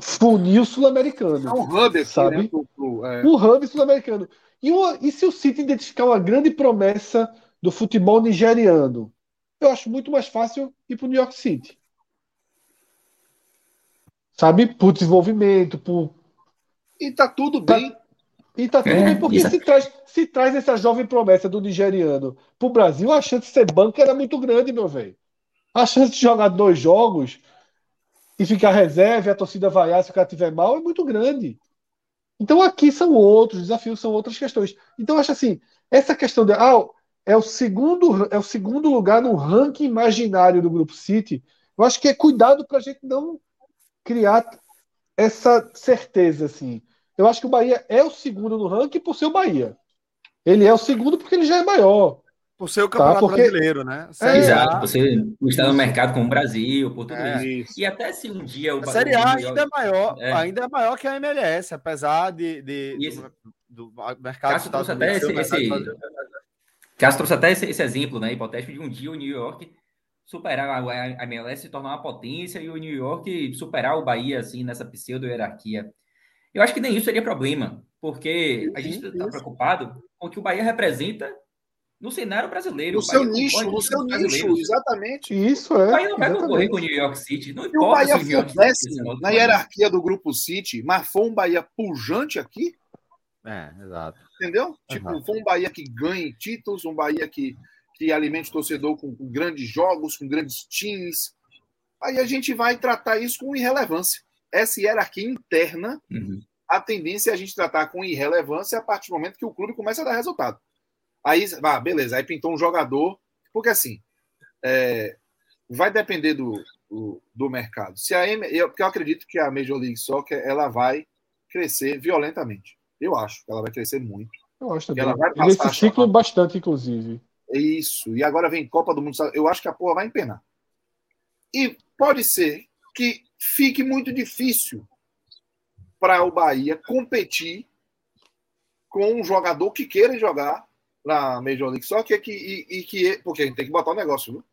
funil sul-americano. É um hub aqui, sabe? Né, pro, pro, é... Um hub sul-americano. E, uma, e se o City identificar uma grande promessa do futebol nigeriano? Eu acho muito mais fácil ir para o New York City. Sabe? Por desenvolvimento, por. E tá tudo bem. Tá... E tá tudo é, bem, porque se traz, se traz essa jovem promessa do nigeriano para o Brasil, a chance de ser banco era muito grande, meu velho. A chance de jogar dois jogos e ficar reserva e a torcida vaiar se o cara tiver mal é muito grande. Então aqui são outros desafios, são outras questões. Então acho assim, essa questão de ah, é o segundo é o segundo lugar no ranking imaginário do grupo City. Eu acho que é cuidado para a gente não criar essa certeza assim. Eu acho que o Bahia é o segundo no ranking por ser o Bahia. Ele é o segundo porque ele já é maior. Por ser o campeonato tá, porque... brasileiro, né? É, Exato, você está no mercado como o Brasil, por tudo é. E até se um dia o a Série A ainda é maior, é. ainda é maior que a MLS, apesar de, de esse... do, do, mercado Cássio trouxe até esse, esse... Cássio trouxe até esse, esse, exemplo, né? Hipotético de um dia o New York superar a, a MLS se tornar uma potência e o New York superar o Bahia assim nessa pseudo-hierarquia. Eu acho que nem isso seria problema, porque a gente está preocupado com o que o Bahia representa no cenário brasileiro. No seu nicho, no seu nicho, exatamente. Isso é. O Bahia não vai concorrer com o New York City. Não importa o Bahia se o décimo na hierarquia do grupo City, mas foi um Bahia pujante aqui. É, exato. Entendeu? Tipo, foi um Bahia que ganhe títulos, um Bahia que, que alimente o torcedor com, com grandes jogos, com grandes times. Aí a gente vai tratar isso com irrelevância. Essa hierarquia interna, uhum. a tendência é a gente tratar com irrelevância a partir do momento que o clube começa a dar resultado. Aí, ah, beleza, aí pintou um jogador. Porque assim, é, vai depender do, do, do, mercado. Se a eu, eu acredito que a Major League Soccer ela vai crescer violentamente. Eu acho que ela vai crescer muito. Eu acho também. Ela vai Nesse ciclo bastante, inclusive. Isso. E agora vem Copa do Mundo. Eu acho que a porra vai empenar. E pode ser que fique muito difícil para o Bahia competir com um jogador que queira jogar na Major League Soccer que, e, e que porque a gente tem que botar o um negócio, viu?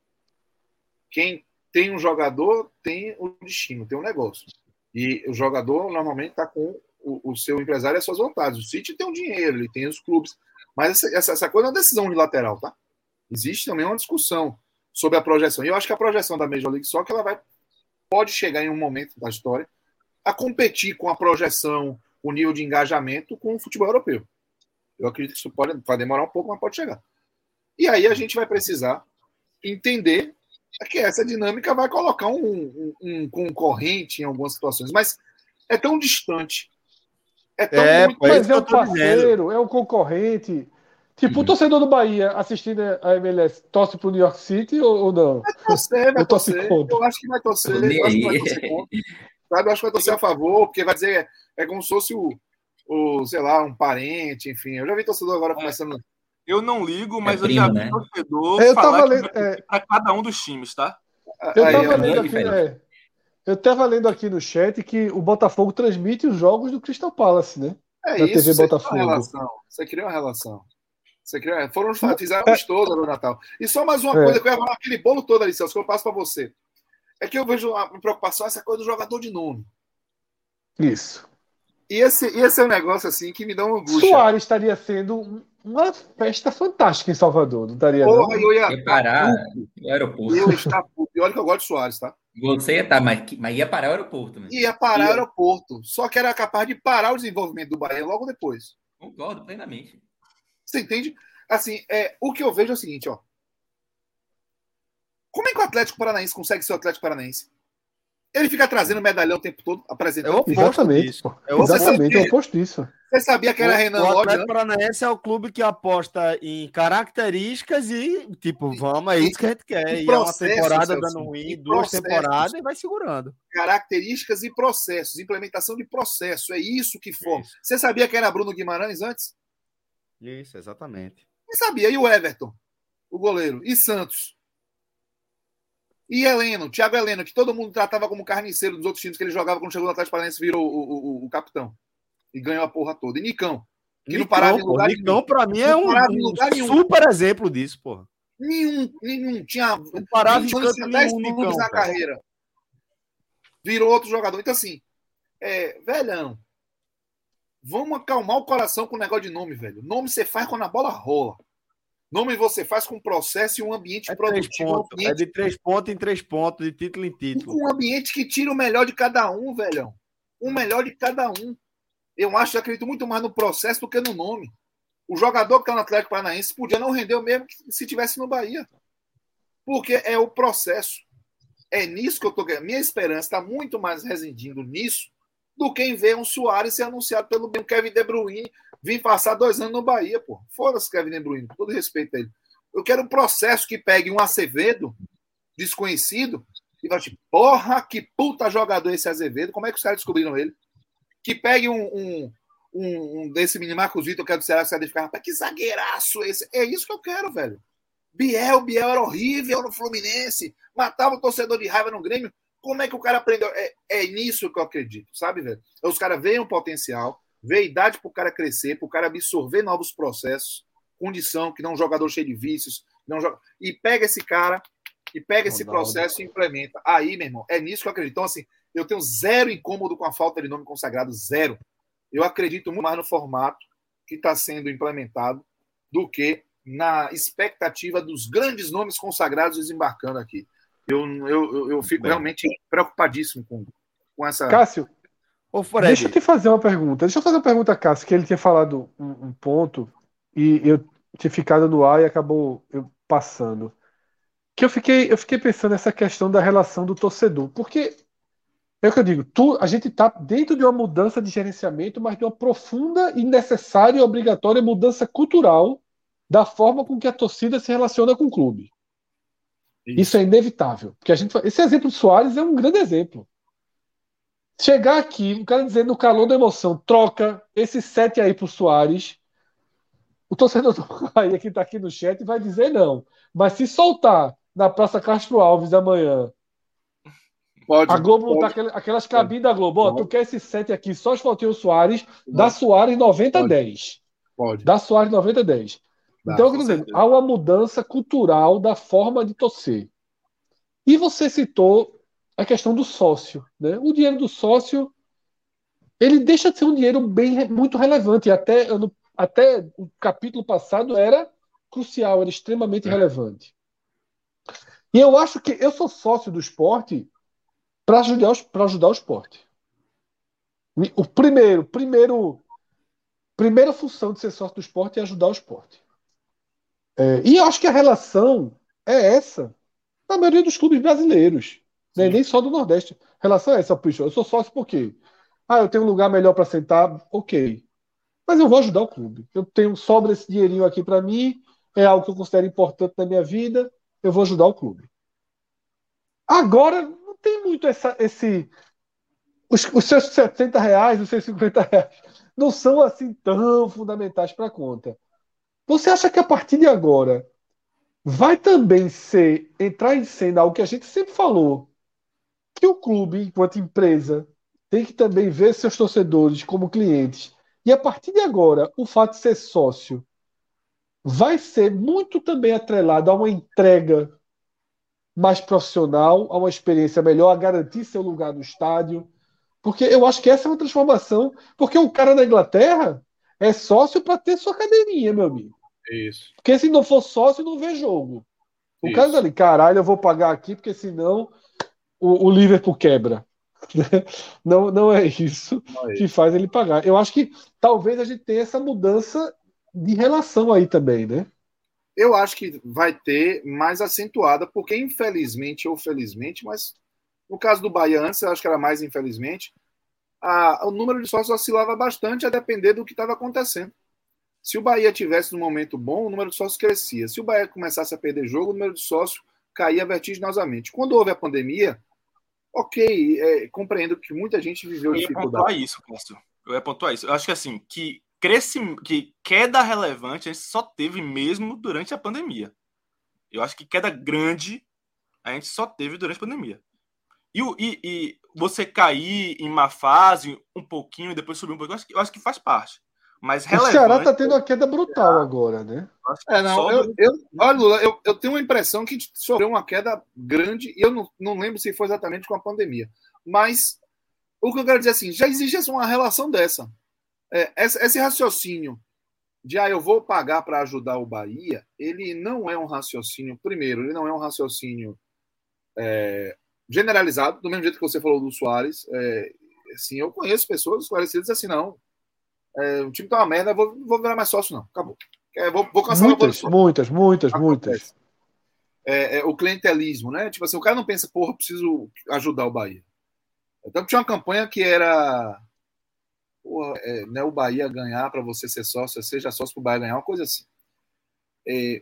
Quem tem um jogador tem o destino, tem um negócio. E o jogador normalmente está com o, o, seu empresário e as suas vontades. O City tem o um dinheiro, ele tem os clubes. Mas essa, essa, essa coisa é uma decisão unilateral, tá? Existe também uma discussão sobre a projeção. E eu acho que a projeção da Major League Soccer ela vai, pode chegar em um momento da história a competir com a projeção, o nível de engajamento com o futebol europeu. Eu acredito que isso pode, vai demorar um pouco, mas pode chegar. E aí a gente vai precisar entender que essa dinâmica vai colocar um, um, um concorrente em algumas situações, mas é tão distante. É tão é, muito... Mas é o parceiro, é o concorrente. Tipo, uhum. o torcedor do Bahia assistindo a MLS torce pro New York City ou, ou não? Vai torcer, vai torcer. Eu acho que vai torcer. Eu acho que vai torcer Sabe? Eu acho que vai torcer a favor, porque vai dizer é como se fosse o, o, sei lá, um parente, enfim. Eu já vi torcedor agora é. começando. Eu não ligo, mas é primo, eu já vi né? torcedor eu falar tava lendo, é... para cada um dos times, tá? Eu estava lendo aqui, é, eu estava lendo aqui no chat que o Botafogo transmite os jogos do Crystal Palace, né? É Na isso, TV Botafogo. Uma relação. Você criou uma relação. Você criou, foram fizeram é. todos no Natal. E só mais uma é. coisa que eu ia falar, aquele bolo todo ali, Celso, que eu passo para você. É que eu vejo uma preocupação essa coisa do jogador de nome. Isso. E esse, esse é um negócio assim que me dá uma angústia. Soares estaria sendo uma festa fantástica em Salvador, não estaria? Porra, não? eu ia parar no aeroporto. Eu estar E olha que eu gosto de Soares, tá? Você ia estar, tá, mas, mas ia parar o aeroporto. Né? Ia parar o aeroporto. Só que era capaz de parar o desenvolvimento do Bahia logo depois. Concordo plenamente. Você entende? Assim, é, o que eu vejo é o seguinte, ó. Como é que o Atlético Paranaense consegue ser o Atlético Paranaense? Ele fica trazendo medalhão o tempo todo, apresentando. É o oposto Exatamente. Disso. É o Exatamente, é o oposto disso. Você sabia que era o, Renan Lodge? O Atlético Paranaense é o clube que aposta em características e, tipo, vamos, é isso que a gente quer. E, e é uma temporada dando win, duas temporadas e vai segurando. Características e processos, implementação de processo. É isso que for. Isso. Você sabia que era Bruno Guimarães antes? Isso, exatamente. Não sabia. E o Everton, o goleiro? E Santos? E Heleno, Thiago Heleno, que todo mundo tratava como carniceiro dos outros times que ele jogava quando chegou no Atlético Paranaense, virou o, o, o, capitão. E ganhou a porra toda. E Nicão, que Nicão, não parava em lugar Nicão, nenhum. pra mim, é um, um super exemplo disso, porra. Nenhum, nenhum. Tinha não parava em canto 10 clubes na carreira. Virou outro jogador. Então, assim, é, velhão, vamos acalmar o coração com o negócio de nome, velho. Nome você faz quando a bola rola. Nome você faz com processo e um ambiente é produtivo. Ambiente... É de três pontos em três pontos, de título em título. Um ambiente que tira o melhor de cada um, velhão. O melhor de cada um. Eu acho, eu acredito muito mais no processo do que no nome. O jogador que está no Atlético Paranaense podia não render o mesmo que se tivesse no Bahia. Porque é o processo. É nisso que eu estou Minha esperança está muito mais residindo nisso do que em ver um Soares ser anunciado pelo Kevin De Bruyne vir passar dois anos no Bahia, pô. Foda-se Kevin De Bruyne, com todo respeito a ele. Eu quero um processo que pegue um Acevedo, desconhecido, e vai tipo, porra, que puta jogador esse Azevedo, como é que os caras descobriram ele? Que pegue um, um, um, um desse mini Marcos Vitor, que é do Ceará, que você ficar, rapaz, que zagueiraço esse. É isso que eu quero, velho. Biel, Biel era horrível no Fluminense, matava o torcedor de raiva no Grêmio. Como é que o cara aprendeu? É, é nisso que eu acredito, sabe, velho? Os caras veem um potencial, vê a idade para o cara crescer, para o cara absorver novos processos, condição, que não é um jogador cheio de vícios, não joga... e pega esse cara, e pega esse processo e implementa. Aí, meu irmão, é nisso que eu acredito. Então, assim, eu tenho zero incômodo com a falta de nome consagrado, zero. Eu acredito muito mais no formato que está sendo implementado do que na expectativa dos grandes nomes consagrados desembarcando aqui. Eu, eu, eu fico Bem. realmente preocupadíssimo com, com essa. Cássio, Ô, deixa eu te fazer uma pergunta. Deixa eu fazer uma pergunta, Cássio, que ele tinha falado um, um ponto e eu tinha ficado no ar e acabou eu passando. Que eu fiquei, eu fiquei pensando nessa questão da relação do torcedor. Porque é o que eu digo, tu, a gente está dentro de uma mudança de gerenciamento, mas de uma profunda e necessária e obrigatória mudança cultural da forma com que a torcida se relaciona com o clube. Isso, Isso é inevitável. Porque a gente, esse exemplo do Soares é um grande exemplo. Chegar aqui, o cara dizendo no calor da emoção, troca esse sete aí pro Soares. O torcedor do Bahia que está aqui no chat vai dizer não. Mas se soltar na Praça Castro Alves amanhã, pode, a Globo pode, tá aquelas cabines da Globo, ó, tu quer esse sete aqui, só faltou o Soares, dá Soares 90 a 10. Pode. Dá Soares 90 a 10. Dá, então, quer dizer, há uma mudança cultural da forma de torcer. E você citou a questão do sócio. Né? O dinheiro do sócio ele deixa de ser um dinheiro bem muito relevante. Até ano, até o capítulo passado era crucial, era extremamente é. relevante. E eu acho que eu sou sócio do esporte para ajudar, ajudar o esporte. O primeiro, primeiro, primeira função de ser sócio do esporte é ajudar o esporte. É, e eu acho que a relação é essa na maioria dos clubes brasileiros. Né? Nem só do Nordeste. A relação é essa, puxa. Eu sou sócio por quê? Ah, eu tenho um lugar melhor para sentar, ok. Mas eu vou ajudar o clube. Eu tenho sobra esse dinheirinho aqui para mim, é algo que eu considero importante na minha vida, eu vou ajudar o clube. Agora, não tem muito essa, esse. Os, os seus 70 reais, os seus 50 reais, não são assim tão fundamentais para a conta. Você acha que a partir de agora vai também ser entrar em cena algo que a gente sempre falou, que o clube, enquanto empresa, tem que também ver seus torcedores como clientes. E a partir de agora, o fato de ser sócio vai ser muito também atrelado a uma entrega mais profissional, a uma experiência melhor, a garantir seu lugar no estádio. Porque eu acho que essa é uma transformação. Porque o cara na Inglaterra é sócio para ter sua cadeirinha, meu amigo. Isso. Porque se não for sócio, não vê jogo. O Isso. cara ali, caralho, eu vou pagar aqui, porque senão o, o Liverpool quebra. não, não é isso não é que faz ele pagar. Eu acho que talvez a gente tenha essa mudança de relação aí também, né? Eu acho que vai ter mais acentuada, porque infelizmente ou felizmente, mas no caso do Bahia antes, eu acho que era mais infelizmente, a, o número de sócios oscilava bastante a depender do que estava acontecendo. Se o Bahia tivesse um momento bom, o número de sócios crescia. Se o Bahia começasse a perder jogo, o número de sócios caía vertiginosamente. Quando houve a pandemia, ok, é, compreendo que muita gente viveu eu dificuldade. Eu ia isso, Cássio. Eu ia pontuar isso. Eu acho que assim, que cresce, que queda relevante a gente só teve mesmo durante a pandemia. Eu acho que queda grande a gente só teve durante a pandemia. E, e, e você cair em uma fase um pouquinho e depois subir um pouquinho, eu acho que, eu acho que faz parte. Mas o Ceará está tendo uma queda brutal agora, né? É, não, eu, eu, olha, Lula, eu, eu tenho uma impressão que sofreu uma queda grande, e eu não, não lembro se foi exatamente com a pandemia. Mas o que eu quero dizer é assim, já existe uma relação dessa é, esse raciocínio de ah, eu vou pagar para ajudar o Bahia, ele não é um raciocínio, primeiro, ele não é um raciocínio é, generalizado, do mesmo jeito que você falou do Soares. É, assim, eu conheço pessoas esclarecidas assim, não. É, o time tá uma merda, vou, vou virar mais sócio, não. Acabou. É, vou, vou cancelar muitas, muitas, muitas, muitas. É, é, o clientelismo, né? Tipo assim, o cara não pensa, porra, preciso ajudar o Bahia. Então tinha uma campanha que era porra, é, né, o Bahia ganhar para você ser sócio, seja sócio para o Bahia ganhar, uma coisa assim. É,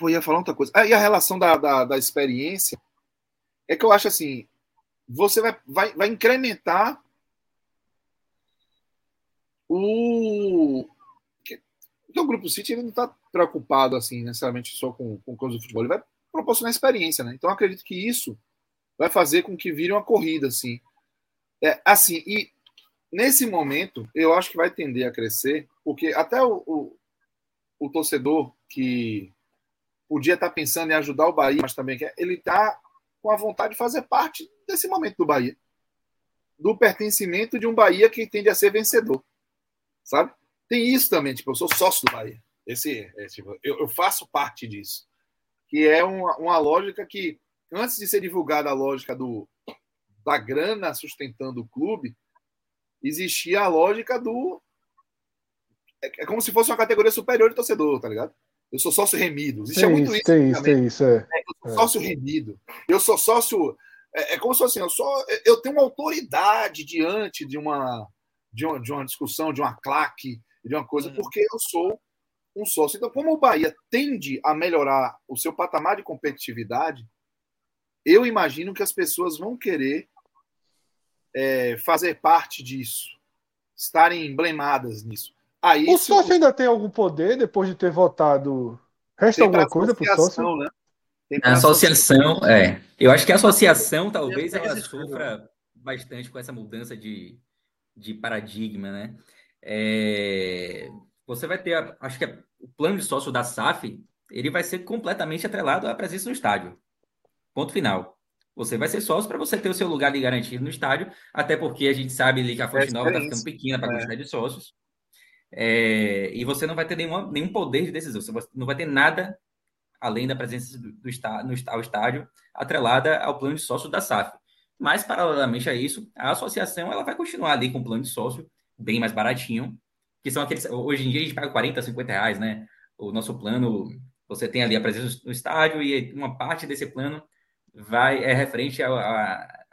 eu ia falar outra coisa. Ah, e a relação da, da, da, experiência é que eu acho assim: você vai, vai, vai incrementar o. Porque o Grupo City ele não está preocupado assim necessariamente só com, com coisas do futebol, ele vai proporcionar experiência, né? Então acredito que isso vai fazer com que vire uma corrida assim. É, assim, e nesse momento, eu acho que vai tender a crescer, porque até o, o, o torcedor que podia estar pensando em ajudar o Bahia, mas também quer, ele está com a vontade de fazer parte desse momento do Bahia. Do pertencimento de um Bahia que tende a ser vencedor. Sabe? Tem isso também, tipo, eu sou sócio do Bahia. Esse, é, tipo, eu, eu, faço parte disso. Que é uma, uma lógica que, antes de ser divulgada a lógica do, da grana sustentando o clube, existia a lógica do. É, é como se fosse uma categoria superior de torcedor, tá ligado? Eu sou sócio remido. Existe muito isso. Tem isso, tem isso. É. é. eu sou sócio remido. Eu sou sócio. É, é, como se fosse assim, eu, sou, eu tenho uma autoridade diante de uma, de uma, de uma discussão, de uma claque, de uma coisa, uhum. porque eu sou um sócio. Então, como o Bahia tende a melhorar o seu patamar de competitividade, eu imagino que as pessoas vão querer é, fazer parte disso, estarem emblemadas nisso. Aí, o sócio ainda tem algum poder depois de ter votado? Resta alguma coisa para o sócio? Né? A associação, é. Eu acho que a associação talvez ela sofra bastante com essa mudança de, de paradigma, né? É, você vai ter, acho que o plano de sócio da SAF, ele vai ser completamente atrelado à presença no estádio. Ponto final. Você vai ser sócio para você ter o seu lugar de garantia no estádio, até porque a gente sabe ali que a Fonte é Nova está ficando pequena para a é. quantidade de sócios. É, e você não vai ter nenhuma, nenhum poder de decisão, você não vai ter nada além da presença do, do no, ao estádio atrelada ao plano de sócio da SAF. Mas, paralelamente a isso, a associação ela vai continuar ali com o plano de sócio bem mais baratinho, que são aqueles. Hoje em dia a gente paga 40, 50 reais, né? O nosso plano, você tem ali a presença no estádio e uma parte desse plano vai é referente ao,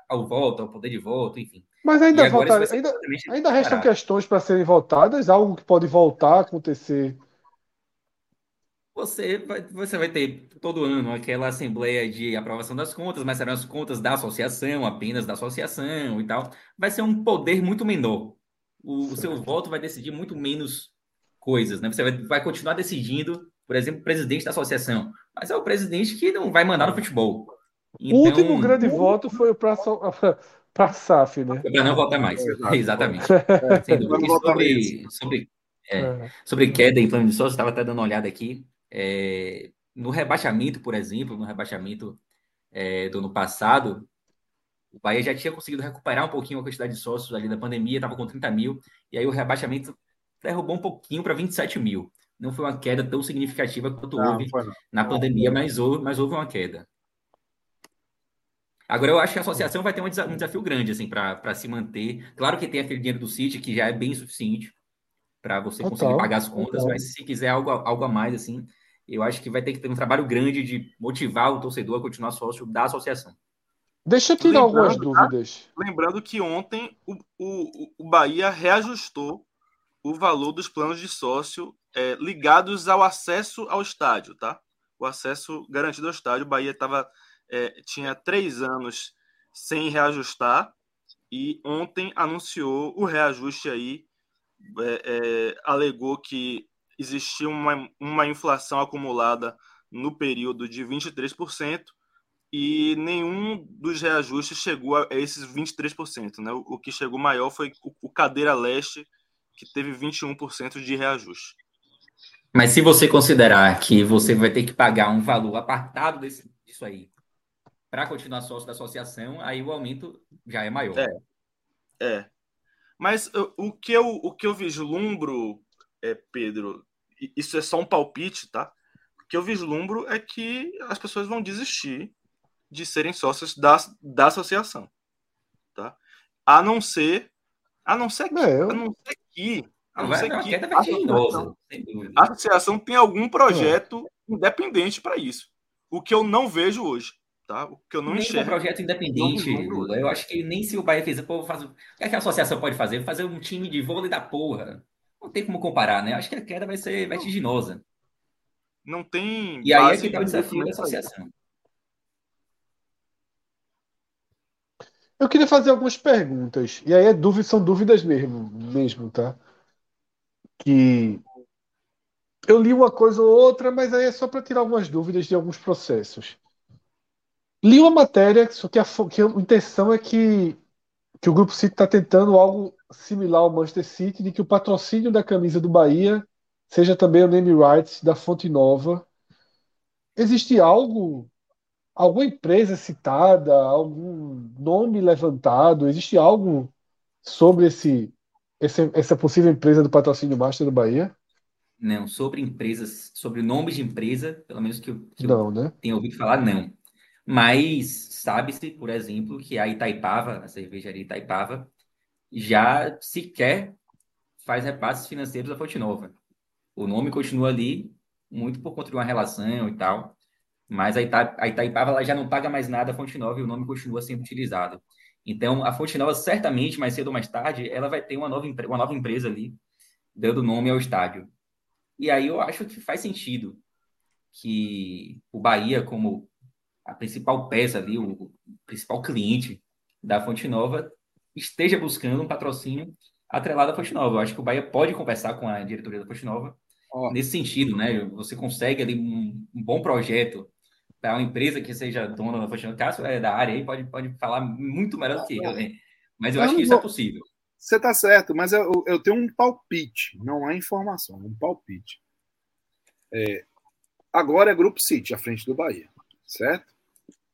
ao voto, ao poder de voto, enfim. Mas ainda, voltar, ainda, ainda restam questões para serem votadas, algo que pode voltar a acontecer. Você vai, você vai ter todo ano aquela assembleia de aprovação das contas, mas serão as contas da associação, apenas da associação e tal. Vai ser um poder muito menor. O, o seu voto vai decidir muito menos coisas, né? Você vai, vai continuar decidindo, por exemplo, o presidente da associação, mas é o presidente que não vai mandar no futebol. Então, o último grande voto foi para para SAF, né? Para não votar mais. É, exatamente. É, Sem dúvida. sobre, sobre, é, é. sobre queda em plano de sócio, estava até dando uma olhada aqui. É, no rebaixamento, por exemplo, no rebaixamento é, do ano passado, o Bahia já tinha conseguido recuperar um pouquinho a quantidade de sócios ali da pandemia, estava com 30 mil, e aí o rebaixamento derrubou um pouquinho para 27 mil. Não foi uma queda tão significativa quanto não, houve na pandemia, mas houve, mas houve uma queda. Agora, eu acho que a associação vai ter um desafio grande, assim, para se manter. Claro que tem aquele dinheiro do City, que já é bem suficiente para você total, conseguir pagar as contas, total. mas se quiser algo, algo a mais, assim, eu acho que vai ter que ter um trabalho grande de motivar o torcedor a continuar sócio da associação. Deixa eu tirar lembrando, algumas tá? dúvidas. Tá? Lembrando que ontem o, o, o Bahia reajustou o valor dos planos de sócio é, ligados ao acesso ao estádio, tá? O acesso garantido ao estádio. O Bahia tava, é, tinha três anos sem reajustar e ontem anunciou o reajuste aí. É, é alegou que existia uma, uma inflação acumulada no período de 23% e nenhum dos reajustes chegou a esses 23%. Né? O, o que chegou maior foi o, o Cadeira Leste, que teve 21% de reajuste. Mas se você considerar que você vai ter que pagar um valor apartado desse, disso aí para continuar sócio da associação, aí o aumento já é maior. É. é. Mas o que eu, o que eu vislumbro, é, Pedro, isso é só um palpite, tá? O que eu vislumbro é que as pessoas vão desistir de serem sócios da, da associação, tá? A não ser, a não ser que, é, eu... a não ser que, a não ser que a associação, a associação tem algum projeto é. independente para isso. O que eu não vejo hoje. Tá? O que eu não nem enxergo. um projeto independente, Lula. Eu acho que nem se o Bahia fizer, pô, faz... o que, é que a associação pode fazer? Fazer um time de vôlei da porra não tem como comparar, né? Acho que a queda vai ser vertiginosa. Não tem. E aí é que está o desafio da associação. Eu queria fazer algumas perguntas. E aí é dúvida, são dúvidas mesmo, mesmo, tá? Que eu li uma coisa ou outra, mas aí é só para tirar algumas dúvidas de alguns processos. Li uma matéria, só que a, que a intenção é que, que o Grupo City está tentando algo similar ao Manchester City, de que o patrocínio da camisa do Bahia seja também o name rights da Fonte Nova. Existe algo, alguma empresa citada, algum nome levantado? Existe algo sobre esse, esse essa possível empresa do patrocínio master do Bahia? Não, sobre empresas, sobre nomes de empresa, pelo menos que eu, que não, eu né? tenho ouvido falar, não. Mas sabe-se, por exemplo, que a Itaipava, a cervejaria Itaipava, já sequer faz repasses financeiros da Fonte Nova. O nome continua ali, muito por conta de uma relação e tal, mas a, Ita, a Itaipava ela já não paga mais nada à Fonte Nova e o nome continua sendo utilizado. Então, a Fonte Nova, certamente, mais cedo ou mais tarde, ela vai ter uma nova, uma nova empresa ali, dando nome ao estádio. E aí eu acho que faz sentido que o Bahia, como a principal peça ali, o principal cliente da Fonte Nova, esteja buscando um patrocínio atrelado à Fonte Nova. Eu acho que o Bahia pode conversar com a diretoria da Fonte Nova oh. nesse sentido, né? Você consegue ali um, um bom projeto para uma empresa que seja dona da Fonte Nova. Cássio é da área aí, pode, pode falar muito melhor do que eu, né? Mas eu, eu acho que isso vou... é possível. Você está certo, mas eu, eu tenho um palpite, não é informação, um palpite. É, agora é Grupo City, à frente do Bahia, certo?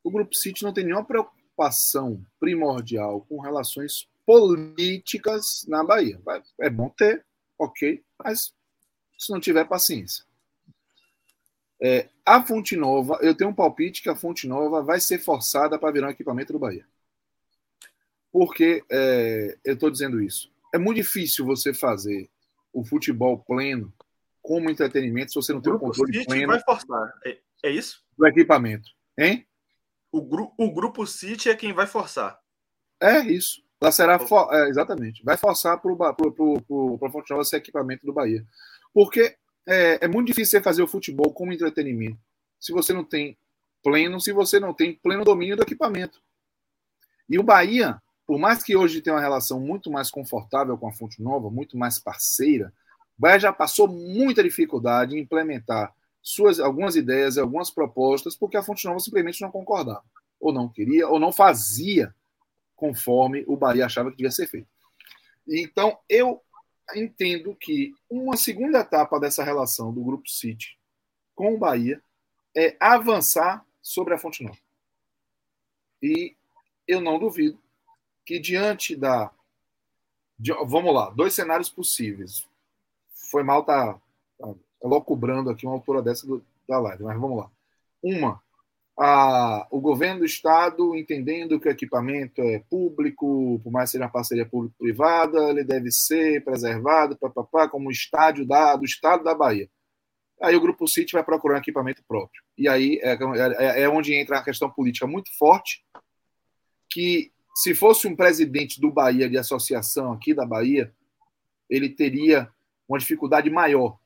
O Grupo City não tem nenhuma preocupação primordial com relações políticas na Bahia. É bom ter, ok. Mas se não tiver paciência. É, a Fonte Nova, eu tenho um palpite que a Fonte Nova vai ser forçada para virar um equipamento do Bahia. Por que é, eu estou dizendo isso? É muito difícil você fazer o futebol pleno como entretenimento se você não tem o controle City pleno vai forçar. É, é isso? do equipamento. Hein? O, gru, o grupo City é quem vai forçar. É isso. Ela será for- é, exatamente. Vai forçar para o Fonte Nova ser equipamento do Bahia. Porque é, é muito difícil você fazer o futebol como entretenimento se você não tem pleno, se você não tem pleno domínio do equipamento. E o Bahia, por mais que hoje tenha uma relação muito mais confortável com a Fonte Nova, muito mais parceira, o Bahia já passou muita dificuldade em implementar suas algumas ideias e algumas propostas, porque a Fonte Nova simplesmente não concordava, ou não queria, ou não fazia conforme o Bahia achava que devia ser feito. Então, eu entendo que uma segunda etapa dessa relação do Grupo City com o Bahia é avançar sobre a Fonte Nova. E eu não duvido que diante da. de- vamos lá, dois cenários possíveis. Foi mal tá, tá locubrando aqui uma altura dessa do- da live, mas vamos lá. Uma, a, o governo do estado entendendo que o equipamento é público, por mais que seja uma parceria público-privada, ele deve ser preservado, papapá, como estádio da, do estado da Bahia. Aí o Grupo City vai procurar um equipamento próprio. E aí é, é, é onde entra a questão política muito forte, que se fosse um presidente do Bahia, de associação aqui da Bahia, ele teria uma dificuldade maior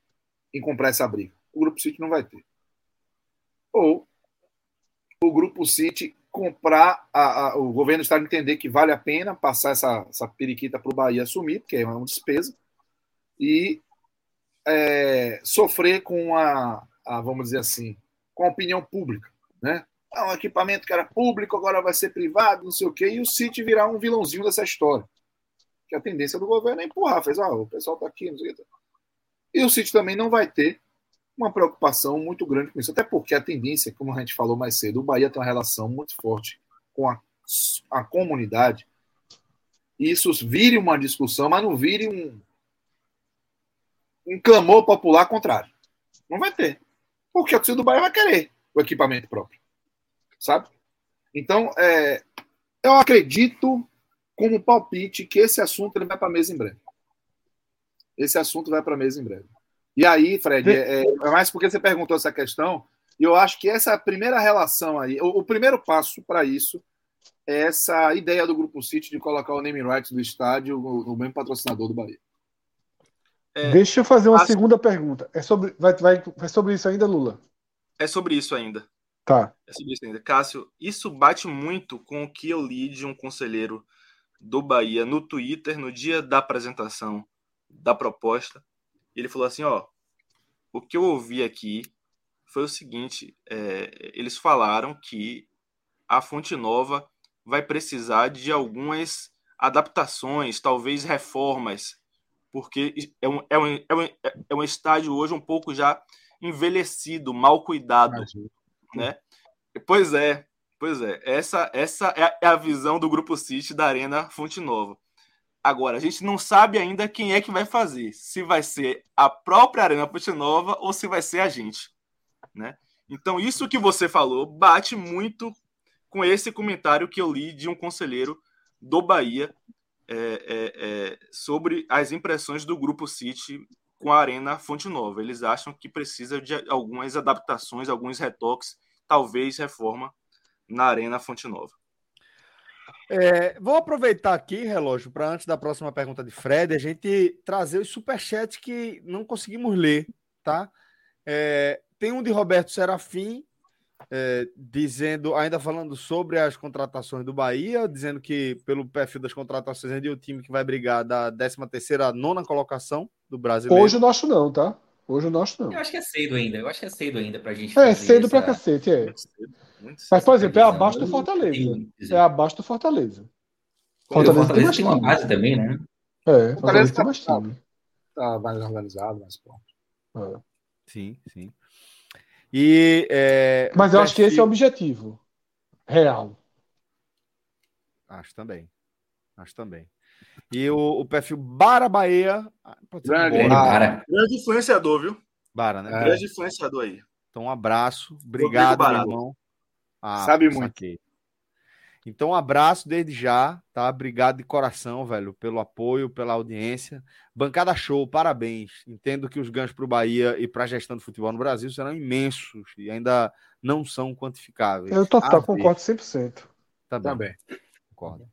em comprar essa briga. O Grupo City não vai ter. Ou o Grupo City comprar, a, a, o governo do estado entender que vale a pena passar essa, essa periquita para o Bahia assumir, porque é uma despesa, e é, sofrer com a, a, vamos dizer assim, com a opinião pública, né? Ah, um equipamento que era público agora vai ser privado, não sei o quê, e o City virar um vilãozinho dessa história. Que a tendência do governo é empurrar, fez, ah, o pessoal está aqui, não sei o quê. E o City também não vai ter uma preocupação muito grande com isso, até porque a tendência, como a gente falou mais cedo, o Bahia tem uma relação muito forte com a, a comunidade, e isso vire uma discussão, mas não vire um, um clamor popular contrário. Não vai ter. Porque a torcida do Bahia vai querer o equipamento próprio. Sabe? Então, é, eu acredito, como palpite, que esse assunto ele vai para a mesa em breve. Esse assunto vai para a mesa em breve. E aí, Fred, é, é, mais porque você perguntou essa questão, e eu acho que essa primeira relação aí, o, o primeiro passo para isso é essa ideia do Grupo City de colocar o name rights do estádio no, no mesmo patrocinador do Bahia. É, Deixa eu fazer uma segunda pergunta. É sobre, vai, vai, vai sobre isso ainda, Lula? É sobre isso ainda. Tá. É sobre isso ainda. Cássio, isso bate muito com o que eu li de um conselheiro do Bahia no Twitter no dia da apresentação da proposta. Ele falou assim: ó, o que eu ouvi aqui foi o seguinte: é, eles falaram que a Fonte Nova vai precisar de algumas adaptações, talvez reformas, porque é um, é um, é um, é um estádio hoje um pouco já envelhecido, mal cuidado, Imagina. né? Pois é, pois é. Essa, essa é a visão do Grupo City da Arena Fonte Nova. Agora, a gente não sabe ainda quem é que vai fazer. Se vai ser a própria Arena Fonte Nova ou se vai ser a gente. Né? Então, isso que você falou bate muito com esse comentário que eu li de um conselheiro do Bahia é, é, é, sobre as impressões do Grupo City com a Arena Fonte Nova. Eles acham que precisa de algumas adaptações, alguns retoques, talvez reforma na Arena Fonte Nova. É, vou aproveitar aqui, relógio, para antes da próxima pergunta de Fred, a gente trazer os superchats que não conseguimos ler, tá? É, tem um de Roberto Serafim, é, dizendo, ainda falando sobre as contratações do Bahia, dizendo que pelo perfil das contratações é de um time que vai brigar da 13 terceira nona colocação do brasileiro. Hoje o nosso não, tá? Hoje o nosso não. Eu acho que é cedo ainda. Eu acho que é cedo ainda pra gente. É, cedo essa... pra cacete, é. Mas, por exemplo, é abaixo do Fortaleza. É abaixo do Fortaleza. Fortaleza, Fortaleza tem, tem uma base também, né? É, Fortaleza tem mais time. Tá mais organizado, mais pronto. É. Sim, sim. E, é, Mas eu acho que esse é o objetivo real. Acho também. Acho também. E o, o perfil Bara Bahia. Grande, Grande Bara. Grande influenciador, viu? Bara, né? É. Grande influenciador aí. Então, um abraço. Obrigado, meu irmão. Ah, Sabe muito. saquei. Então, um abraço desde já, tá? Obrigado de coração, velho, pelo apoio, pela audiência. Bancada show, parabéns. Entendo que os ganhos para o Bahia e para a gestão do futebol no Brasil serão imensos e ainda não são quantificáveis. Eu total concordo 100%. Tá bem, Também. concordo.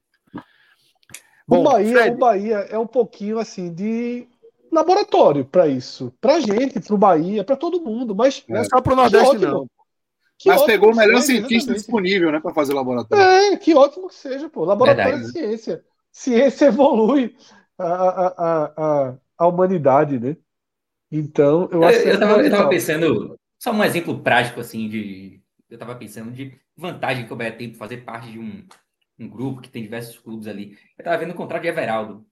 O, Bahia, Fred, o Bahia é um pouquinho assim de laboratório para isso. Pra gente, pro Bahia, para todo mundo. Mas não é só para o Nordeste, ótimo. não. que Mas pegou o que melhor seja, cientista exatamente. disponível, né, para fazer o laboratório. É, que ótimo que seja, pô. Laboratório Verdade. é ciência. Ciência evolui a, a, a, a, humanidade, né? Então, eu Eu, acho que é eu, tava, eu tava fundamental. pensando, só um exemplo prático, assim, de. Eu tava pensando de vantagem que o Bahia tem por fazer parte de um, um grupo que tem diversos clubes ali. Eu tava vendo o contrato de Everaldo,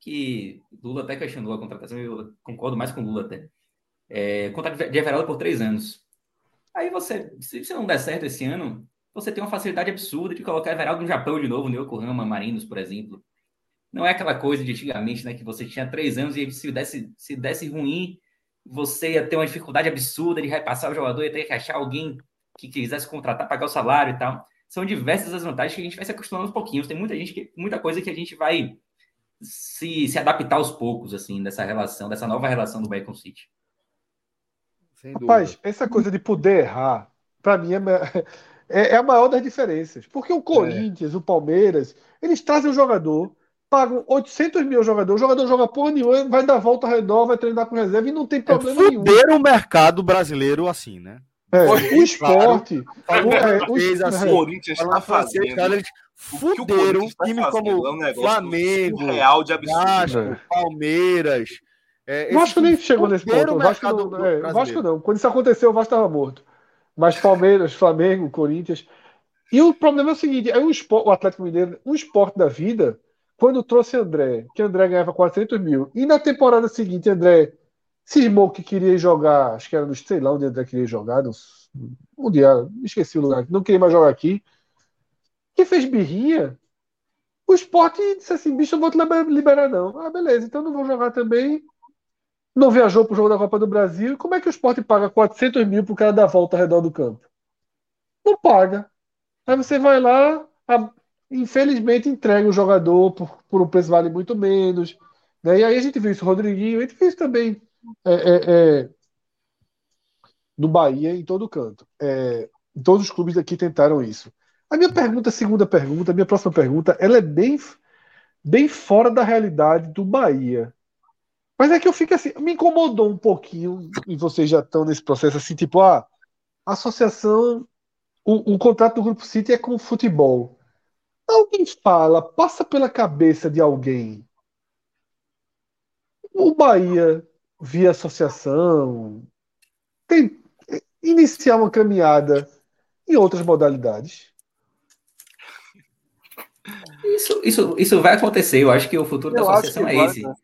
que Lula até questionou a contratação, e eu concordo mais com Lula até. É, contrato de Everaldo por três anos. Aí você, se se não der certo esse ano, você tem uma facilidade absurda de colocar Everaldo no Japão de novo, no Yokohama Marinos, por exemplo. Não é aquela coisa de antigamente, né, que você tinha três anos e se desse, se desse ruim, você ia ter uma dificuldade absurda de repassar o jogador, ia ter que achar alguém que quisesse contratar, pagar o salário e tal. São diversas as vantagens que a gente vai se acostumando aos pouquinhos. Tem muita gente que, muita coisa que a gente vai se, se adaptar aos poucos, assim, dessa relação, dessa nova relação do Bahia com o City. Sem Rapaz, essa coisa de poder errar, pra mim, é, é, é a maior das diferenças. Porque o Corinthians, o Palmeiras, eles trazem o jogador, pagam 800 mil ao jogador, o jogador joga porra nenhuma, vai dar volta ao redor, vai treinar com reserva e não tem problema nenhum. Fuderam o mercado brasileiro assim, né? É, o esporte, o, é, o, Fez assim, é, O Corinthians está fazendo. cara, eles o que o fuderam Corinthians tá time como é um Flamengo, surreal de absurdo. Vasco. Palmeiras. É, O Vasco nem chegou nesse ponto. O o Vasco não, é, o Vasco não. Quando isso aconteceu, o Vasco estava morto. Mas Palmeiras, Flamengo, Corinthians. E o problema é o seguinte: é o, espor- o Atlético Mineiro, um esporte da vida, quando trouxe André, que André ganhava 400 mil, e na temporada seguinte André cismou que queria jogar, acho que era no, sei lá onde André queria jogar, no, um dia, esqueci o lugar, não queria mais jogar aqui, que fez birrinha, o esporte disse assim, bicho, eu vou te liber- liberar não. Ah, beleza, então não vou jogar também, não viajou pro jogo da Copa do Brasil, como é que o esporte paga 400 mil pro cara dar volta ao redor do campo? Não paga. Aí você vai lá, a- infelizmente entrega o jogador por, por um preço que vale muito menos. Né? E aí a gente viu isso, Rodriguinho, a gente viu isso também é, é, é, no Bahia, em todo canto. É, todos os clubes aqui tentaram isso. A minha pergunta, segunda pergunta, a minha próxima pergunta, ela é bem, bem fora da realidade do Bahia. Mas é que eu fico assim, me incomodou um pouquinho, e vocês já estão nesse processo assim, tipo, ah, a associação, o, o contrato do Grupo City é com o futebol. Alguém fala, passa pela cabeça de alguém. O Bahia, via associação, tem iniciar uma caminhada em outras modalidades. Isso, isso, isso vai acontecer. Eu acho que o futuro da Eu acho associação é vai, esse. né?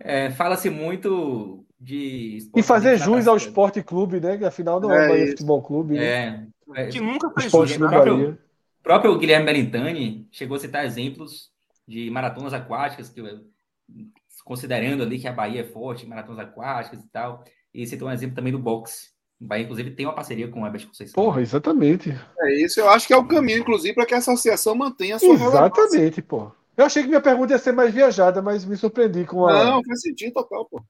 É, Fala-se muito de. E fazer da jus ao. Esporte Clube, né? Que afinal não é, É o Bahia. Futebol Clube. né? É, é, Que nunca fez Esporte isso, do né? próprio-. O próprio Guilherme Belintani chegou a citar exemplos de maratonas aquáticas, que, considerando ali que a Bahia é forte em maratonas aquáticas e tal. E citou um exemplo também do boxe. O Bahia, inclusive, tem uma parceria com a Herbert Conceição. Porra, exatamente. É isso, eu acho que é o caminho, inclusive, para que a associação mantenha a sua. Exatamente, pô. Eu achei que minha pergunta ia ser mais viajada, mas me surpreendi com a. Não, faz sentido total, pô.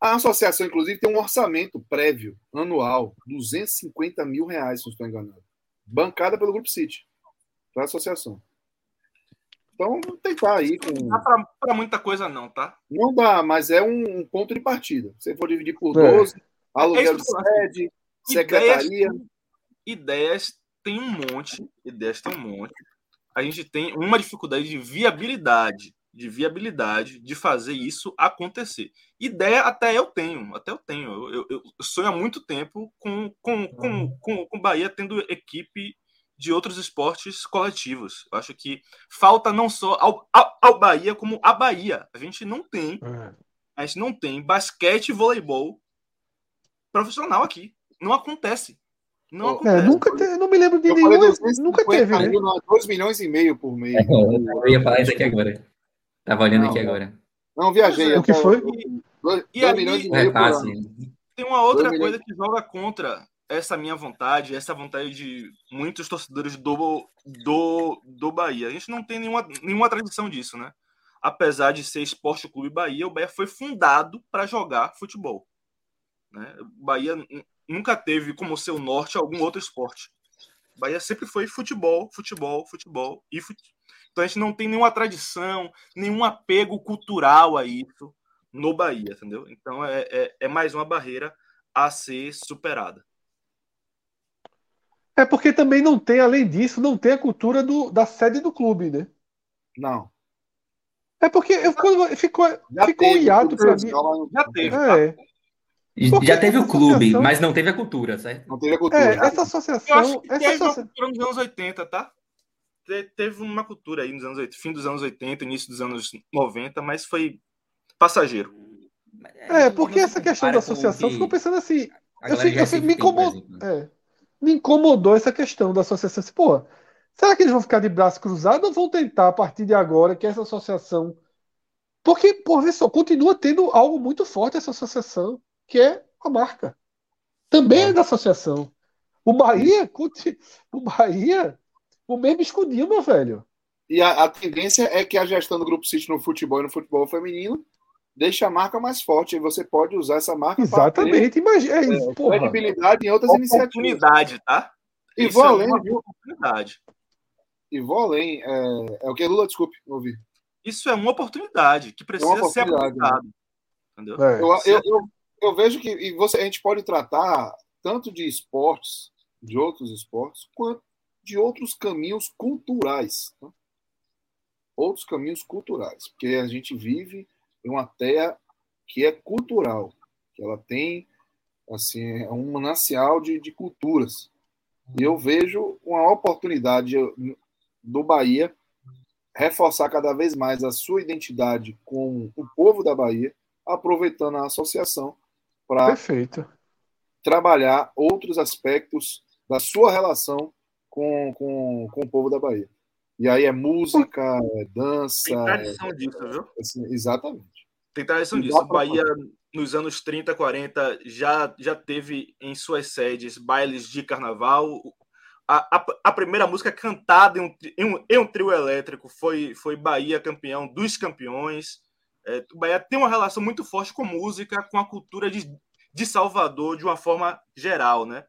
A associação, inclusive, tem um orçamento prévio, anual, 250 mil reais, se não estou enganado. Bancada pelo Grupo City, para a associação. Então, vamos tentar aí com. Não dá pra muita coisa, não, tá? Não dá, mas é um, um ponto de partida. Se for dividir por É. 12, aluguel de sede, secretaria. Ideias tem um monte. Ideias tem um monte. A gente tem uma dificuldade de viabilidade. De viabilidade de fazer isso acontecer. Ideia até eu tenho, até eu tenho. Eu, eu- eu sonho há muito tempo com, com, com, com, com Bahia tendo equipe de outros esportes coletivos. Eu acho que falta não só ao, ao, ao Bahia, como a Bahia. A gente não tem É. a gente não tem basquete e voleibol profissional aqui. Não acontece. Não É, acontece. nunca te- eu não me lembro de nenhum. falei 250 Nunca teve, né? mil, não, 2 milhões e meio por mês. É, eu ia falar isso aqui agora. Tava olhando Não, aqui não. agora. Não, viajei. O que foi? 2 E aí- milhões e É meio por fácil. ano. Tem uma outra coisa que joga contra essa minha vontade, essa vontade de muitos torcedores do, do, do Bahia. A gente não tem nenhuma, nenhuma tradição disso, né? Apesar de ser Esporte Clube Bahia, o Bahia foi fundado para jogar futebol. Né? Bahia nunca teve como seu norte algum outro esporte. Bahia sempre foi futebol, futebol, futebol e fute... Então a gente não tem nenhuma tradição, nenhum apego cultural a isso no Bahia, entendeu? Então é, é, é mais uma barreira a ser superada. É porque também não tem, além disso, não tem a cultura do, da sede do clube, né? Não. É porque eu, quando ficou, Já ficou um hiato mim. Já teve, tá? É, Porque Já teve o clube, associação- mas não teve a cultura, certo? Não teve a cultura. é, essa Eu acho associação. que Essa teve uma associa... cultura nos anos 80, tá? Te- Teve uma cultura aí nos anos 80, fim dos anos 80, início dos anos 90, mas foi passageiro. É, porque não essa questão da associação que ficou pensando assim. Eu de eu Recife me, incomodou, exemplo. é, me incomodou essa questão da associação. Assim, pô, será que eles vão ficar de braço cruzado ou vão tentar, a partir de agora, que essa associação. Porque, por ver só, continua tendo algo muito forte essa associação, que é a marca. Também é da associação. O Bahia, o Bahia, o mesmo escudinho, meu velho. E a, a tendência é que a gestão do Grupo City no futebol e no futebol feminino deixe a marca mais forte. E você pode usar essa marca para ter Exatamente, imagina. É isso, porra. credibilidade em outras iniciativas. Oportunidade, tá? E Isso vou é além, viu? oportunidade. E vou além. É, é o que, Lula? Desculpe, não ouvi. Isso é uma oportunidade que precisa É uma ser oportunidade, aproveitada. Entendeu? É. Eu, eu, eu, eu vejo que e você, a gente pode tratar tanto de esportes, de outros esportes, quanto de outros caminhos culturais. tá? Outros caminhos culturais. Porque a gente vive em uma terra que é cultural, que ela tem assim, é um manancial de, de culturas. E eu vejo uma oportunidade do Bahia reforçar cada vez mais a sua identidade com o povo da Bahia, aproveitando a associação para trabalhar outros aspectos da sua relação com, com, com o povo da Bahia. E aí é música, é dança, Tem é, tradição disso, viu? assim, exatamente. Tem tradição disso. O Bahia, nos anos 30, 40, já, já teve em suas sedes bailes de carnaval. A, a, a primeira música cantada em um, em um, em um trio elétrico foi, foi Bahia campeão dos campeões. É, o Bahia tem uma relação muito forte com música, com a cultura de, de Salvador de uma forma geral, né?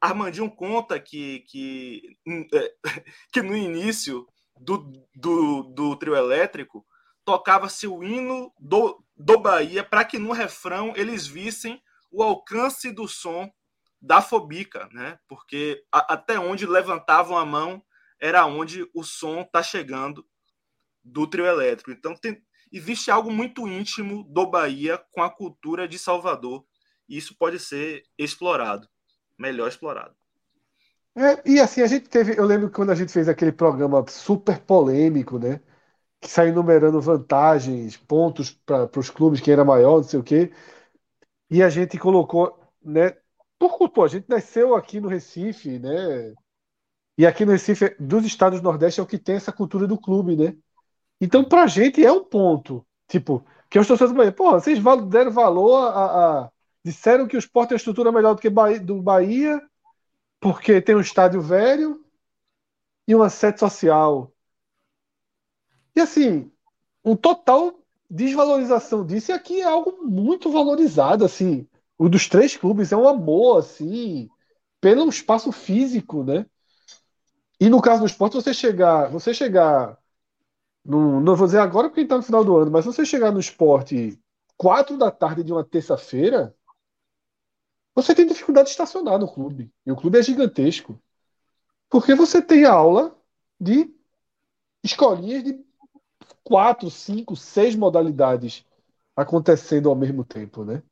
Armandinho conta que, que, é, que no início do, do, do trio elétrico tocava-se o hino do, do Bahia para que no refrão eles vissem o alcance do som da Fobica, né? Porque a, até onde levantavam a mão era onde o som está chegando do trio elétrico. Então tem, existe algo muito íntimo do Bahia com a cultura de Salvador e isso pode ser explorado, melhor explorado. É, e assim, a gente teve. Eu lembro quando a gente fez aquele programa super polêmico, né? Que saiu numerando vantagens, pontos para os clubes, quem era maior, não sei o quê. E a gente colocou, né? Por, pô, a gente nasceu aqui no Recife, né? E aqui no Recife, dos estados do Nordeste, é o que tem essa cultura do clube, né? Então, pra gente é um ponto. Tipo, que os torcedores do Bahia, pô, vocês deram valor a, a- Disseram que o Sport tem uma estrutura melhor do que Bahia, do Bahia, porque tem um estádio velho e uma sede social. E assim, um total desvalorização disso, e aqui é algo muito valorizado, assim. O dos três clubes é um amor, assim, pelo espaço físico, né? E no caso do esporte, você chegar, você chegar, no, não vou dizer agora porque está no final do ano, mas você chegar no esporte quatro da tarde de uma terça-feira, você tem dificuldade de estacionar no clube. E o clube é gigantesco. Porque você tem aula de escolinhas de quatro, cinco, seis modalidades acontecendo ao mesmo tempo, né?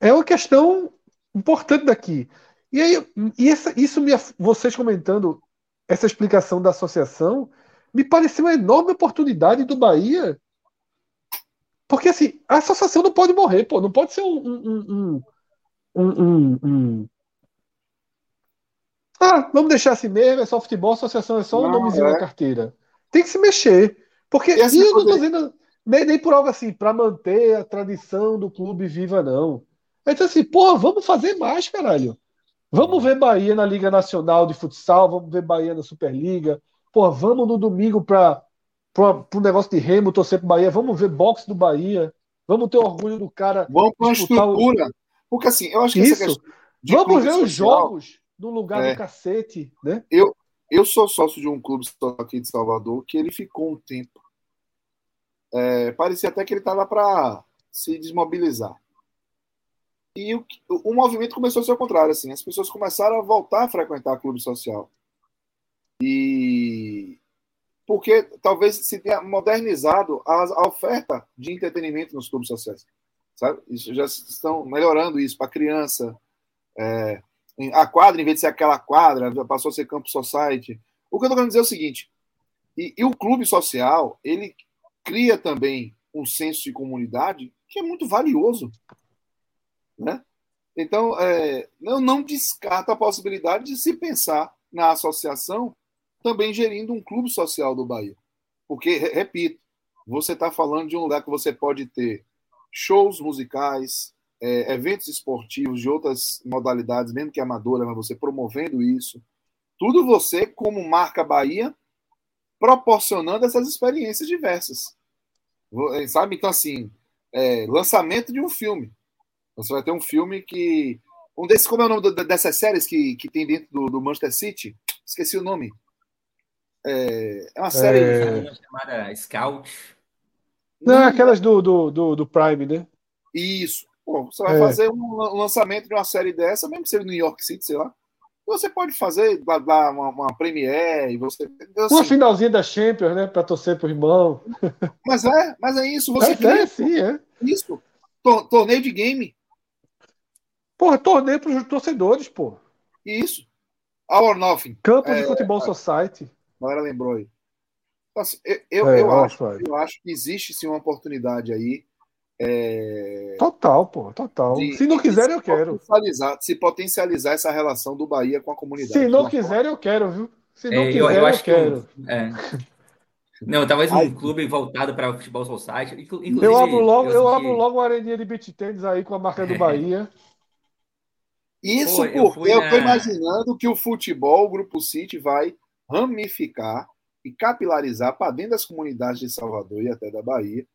É uma questão importante daqui. E aí, e essa, isso me, vocês comentando essa explicação da associação, me pareceu uma enorme oportunidade do Bahia. Porque assim, a associação não pode morrer, pô, não pode ser um, um, um, um, Ah, vamos deixar assim mesmo, é só futebol, associação é só um nomezinho é. na carteira. Tem que se mexer. Porque e, eu não tô dizendo nem, nem por algo assim, para manter a tradição do clube viva, não. É então, assim, porra, vamos fazer mais, caralho. Vamos ver Bahia na Liga Nacional de Futsal, vamos ver Bahia na Superliga. Porra, vamos no domingo para o negócio de remo, torcer pro Bahia. Vamos ver boxe do Bahia. Vamos ter orgulho do cara. Vamos com a estrutura. O... Porque assim, eu acho que Isso. Vamos ver social, os jogos no lugar é, do cacete, né? Eu, eu sou sócio de um clube aqui de Salvador que ele ficou um tempo. É, parecia até que ele estava para se desmobilizar. E o, o movimento começou a ser o contrário. Assim, as pessoas começaram a voltar a frequentar clube social. E porque talvez se tenha modernizado a, a oferta de entretenimento nos clubes sociais. Sabe? Isso, já estão melhorando isso para criança. É, a quadra, em vez de ser aquela quadra, passou a ser campo society. O que eu estou querendo dizer é o seguinte: e, e, o clube social, ele cria também um senso de comunidade que é muito valioso. Né? Então, é, eu não descarto a possibilidade de se pensar na associação também gerindo um clube social do Bahia. Porque, repito, você está falando de um lugar que você pode ter shows musicais, é, eventos esportivos de outras modalidades, mesmo que amadora, mas você promovendo isso. Tudo você, como marca Bahia, proporcionando essas experiências diversas. É, sabe? Então, assim, é, lançamento de um filme. Você vai ter um filme que. Um desses, como é o nome dessas séries que, que tem dentro do, do Manchester City? Esqueci o nome. É, é uma série é... chamada Scout. Não, aquelas do, do, do, do Prime, né? Isso. Pô, você vai é. fazer um lançamento de uma série dessa, mesmo que seja no New York City, sei lá. Você pode fazer lá, uma, uma premiere, você. Assim, uma finalzinha da Champions, né? Para torcer pro irmão. Mas é, mas é isso. Você é, cria, é, sim, é. Isso. Torneio de game. Porra, torneio para os torcedores, pô. Isso. Our Nothing. Campo de é, Futebol é, Society. Agora lembrou aí. Então, assim, eu, eu, é, eu acho, eu acho que existe sim uma oportunidade aí é... Total, pô, total. De, se não quiser, eu quero. Se potencializar essa relação do Bahia com a comunidade. Se não quiser, eu quero, viu? Se não é, quiser, eu, eu, acho eu quero. Que, é. Não, talvez um Ai. clube voltado para o futebol society. Inclusive, eu abro logo, eu, abro logo uma areninha de beat tênis aí com a marca do Bahia. Isso Pô, porque eu, estou na... imaginando que o futebol, o Grupo City, vai ramificar e capilarizar para dentro das comunidades de Salvador e até da Bahia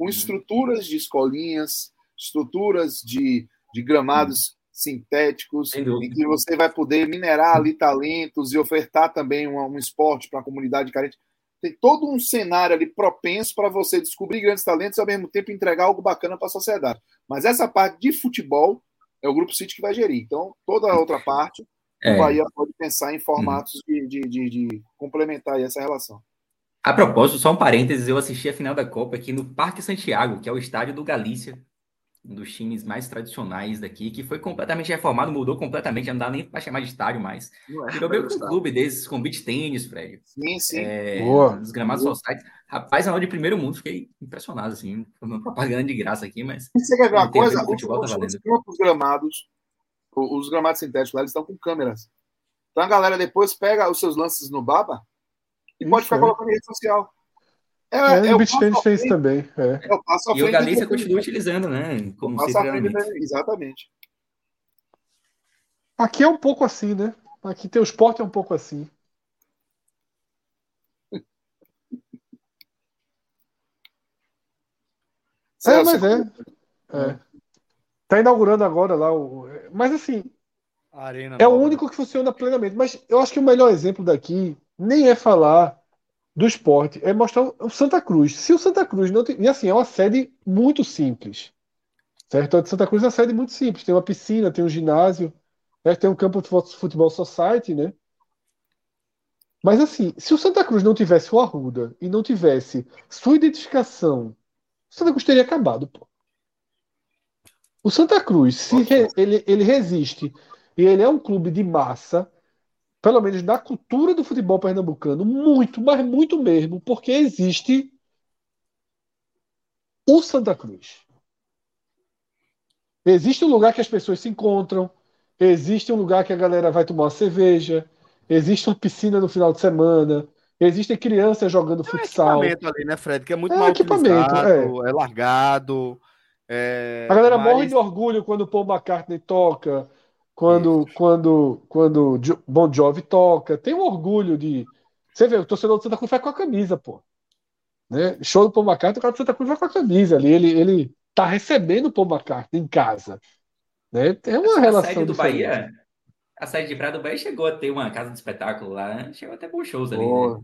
com uhum. estruturas de escolinhas, estruturas de, de gramados sintéticos, em que você vai poder minerar ali talentos e ofertar também um, um esporte para a comunidade carente. Tem todo um cenário ali propenso para você descobrir grandes talentos e, ao mesmo tempo, entregar algo bacana para a sociedade. Mas essa parte de futebol é o Grupo City que vai gerir. Então, toda a outra parte, é. o Bahia pode pensar em formatos hum. de, de, de, de complementar essa relação. A propósito, só um parênteses, eu assisti a final da Copa aqui no Parque Santiago, que é o estádio do Galícia, um dos times mais tradicionais daqui, que foi completamente reformado, mudou completamente, não dá nem para chamar de estádio mais. É, Virou meio que um clube desses, com beach tênis, Fred. Sim, sim. É, Boa. Os gramados sociais. Rapaz, na hora de primeiro mundo, fiquei impressionado, assim, uma propaganda de graça aqui, mas... você quer ver uma coisa? Os, tá os, os gramados, os gramados sintéticos lá, eles estão com câmeras. Então a galera depois pega os seus lances no Baba, e pode ficar é. colocando em rede social. É, é, é o BitTennis fez também. É. é o passo e o Galícia continua utilizando, né? Como Exatamente. Aqui é um pouco assim, né? Aqui tem o esporte é um pouco assim. é, mas é. é. Tá inaugurando agora lá o. Mas assim. É o único que funciona plenamente. Mas eu acho que o melhor exemplo daqui nem é falar do esporte, é mostrar o Santa Cruz. Se o Santa Cruz não tem. E assim, é uma sede muito simples. Certo? A de Santa Cruz é uma sede muito simples. Tem uma piscina, tem um ginásio, né? tem um campo de futebol society, né? Mas assim, se o Santa Cruz não tivesse o Arruda e não tivesse sua identificação, o Santa Cruz teria acabado, pô. O Santa Cruz, se re, ele, ele resiste e ele é um clube de massa, pelo menos na cultura do futebol pernambucano, muito, mas muito mesmo, porque existe o Santa Cruz. Existe um lugar que as pessoas se encontram, existe um lugar que a galera vai tomar uma cerveja, existe uma piscina no final de semana, existem crianças jogando Tem futsal. equipamento ali, né, Fred? Que é muito É mal equipamento, utilizado, é, largado. é, A galera mas- morre de orgulho quando o Paul McCartney toca, quando, quando, quando Jo- Bon Jovi toca. Tem um orgulho de. Você vê, o torcedor do Santa Cruz vai com a camisa, pô. Né? Show do Paul McCartney, o cara do Santa Cruz vai com a camisa ali. Ele, ele tá recebendo o Paul McCartney em casa. Né? É uma a relação sede do diferente. Bahia, a sede de Praia do Bahia chegou a ter uma casa de espetáculo lá, né? chegou até com shows ali. Né?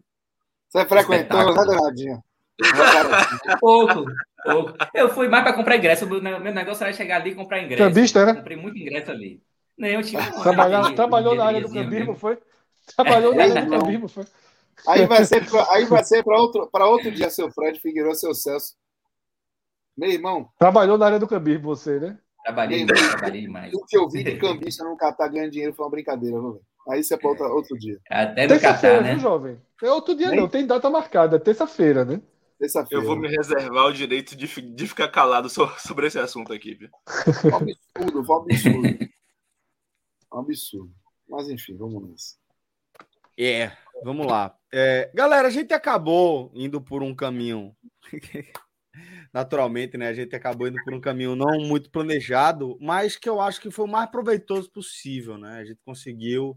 Você frequentou, né. Donadinho? Pouco, pouco. Eu fui mais para comprar ingresso. Meu meu negócio era chegar ali e comprar ingresso. Cambista, era? Comprei muito ingresso ali. Não, eu tinha uma bilheteria- trabalhou na área do cambismo, mesmo. foi? Trabalhou na área do Não. cambismo, foi? Aí vai ser pra, aí vai ser para outro, para outro dia, seu Fred Figueiredo, seu Celso. Meu irmão, Trabalhou na área do cambismo, você, né? Trabalhei demais, trabalhei demais. o que eu vi de cambista não catar ganhando dinheiro foi uma brincadeira, viu, velho? Aí isso é para outro, outro dia. Até no Terça-feira, Catar, né? viu, jovem? É outro dia Hein? não, tem data marcada, terça-feira, né? Terça-feira. Eu vou me reservar o direito de, de ficar calado so- sobre esse assunto aqui, viu? Um absurdo, um absurdo. Um absurdo. Mas enfim, vamos nessa. É, vamos lá. É, galera, a gente acabou indo por um caminho. Naturalmente, né? A gente acabou indo por um caminho não muito planejado, mas que eu acho que foi o mais proveitoso possível, né? A gente conseguiu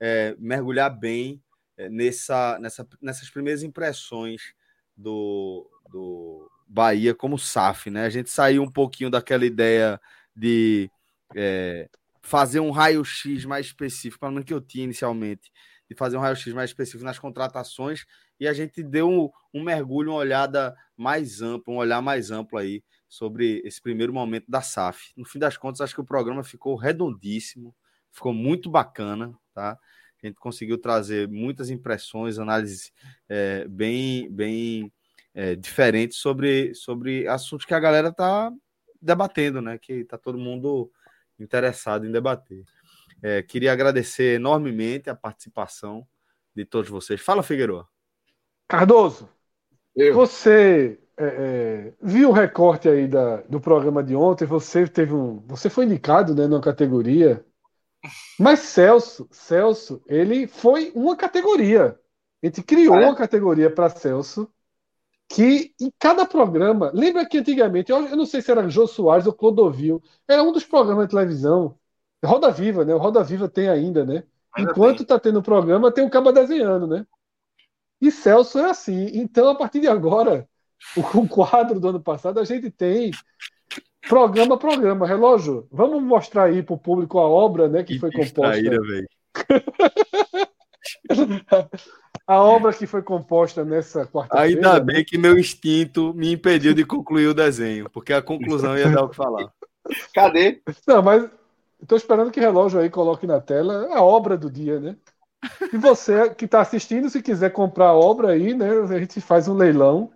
é, mergulhar bem é, nessa, nessa, nessas primeiras impressões do, do Bahia como SAF, né? A gente saiu um pouquinho daquela ideia de é, fazer um raio-x mais específico, pelo menos que eu tinha inicialmente, de fazer um raio-x mais específico nas contratações, e a gente deu um, um mergulho, uma olhada mais ampla, um olhar mais amplo aí sobre esse primeiro momento da SAF. No fim das contas, acho que o programa ficou redondíssimo, ficou muito bacana, tá? A gente conseguiu trazer muitas impressões, análises é, bem, bem é, diferentes sobre, sobre assuntos que a galera está debatendo, né? Que está todo mundo interessado em debater. É, queria agradecer enormemente a participação de todos vocês. Fala, Figueiredo. Cardoso, Eu. você é, é, viu o recorte aí da, do programa de ontem? Você teve um, você foi indicado, né, numa categoria. Mas Celso, Celso, ele foi uma categoria. A gente criou Ah, é? uma categoria para Celso que em cada programa, lembra que antigamente, eu, eu não sei se era Jô Soares ou Clodovil, era um dos programas de televisão, Roda Viva, né? O Roda Viva tem ainda, né? Ainda Enquanto tem. tá tendo programa, tem o Caba desenhando, né? E Celso é assim. Então, a partir de agora, o, quadro do ano passado, a gente tem programa programa. Relógio, vamos mostrar aí para o público a obra né, que foi composta. velho. A obra que foi composta nessa quarta-feira. Ainda bem que meu instinto me impediu de concluir o desenho, porque a conclusão ia dar o que falar. Cadê? Não, mas estou esperando que o relógio aí coloque na tela a obra do dia, né? E você que está assistindo, se quiser comprar a obra aí, né? A gente faz um leilão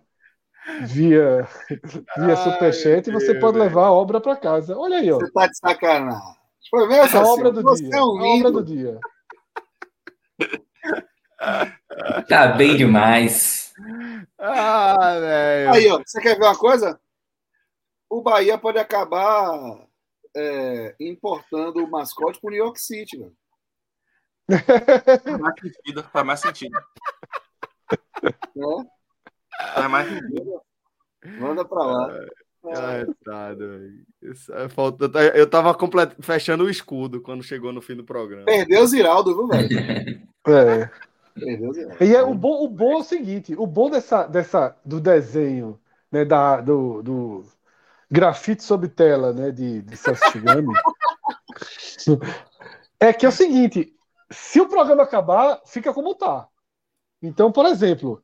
via, via Ai, Superchat e você meu pode Deus. levar a obra para casa. Olha aí, ó. Você tá de sacanagem. Foi mesmo, A Celso? obra do Você dia. é um A obra do dia. Tá bem demais. Ah, velho. Aí, ó, você quer ver uma coisa? O Bahia pode acabar é, importando o mascote pro New York City, velho. Faz mais sentido. Faz mais sentido. Né? Faz mais sentido. Manda pra lá. É falta- Eu tava complet... fechando o escudo quando chegou no fim do programa. Perdeu o Ziraldo, viu, velho? É. E é, o, bom, o bom é o seguinte: o bom dessa, dessa, do desenho, né, da, do, do grafite sobre tela né, de, de Celso Shigami, é que é o seguinte: se o programa acabar, fica como tá. Então, por exemplo,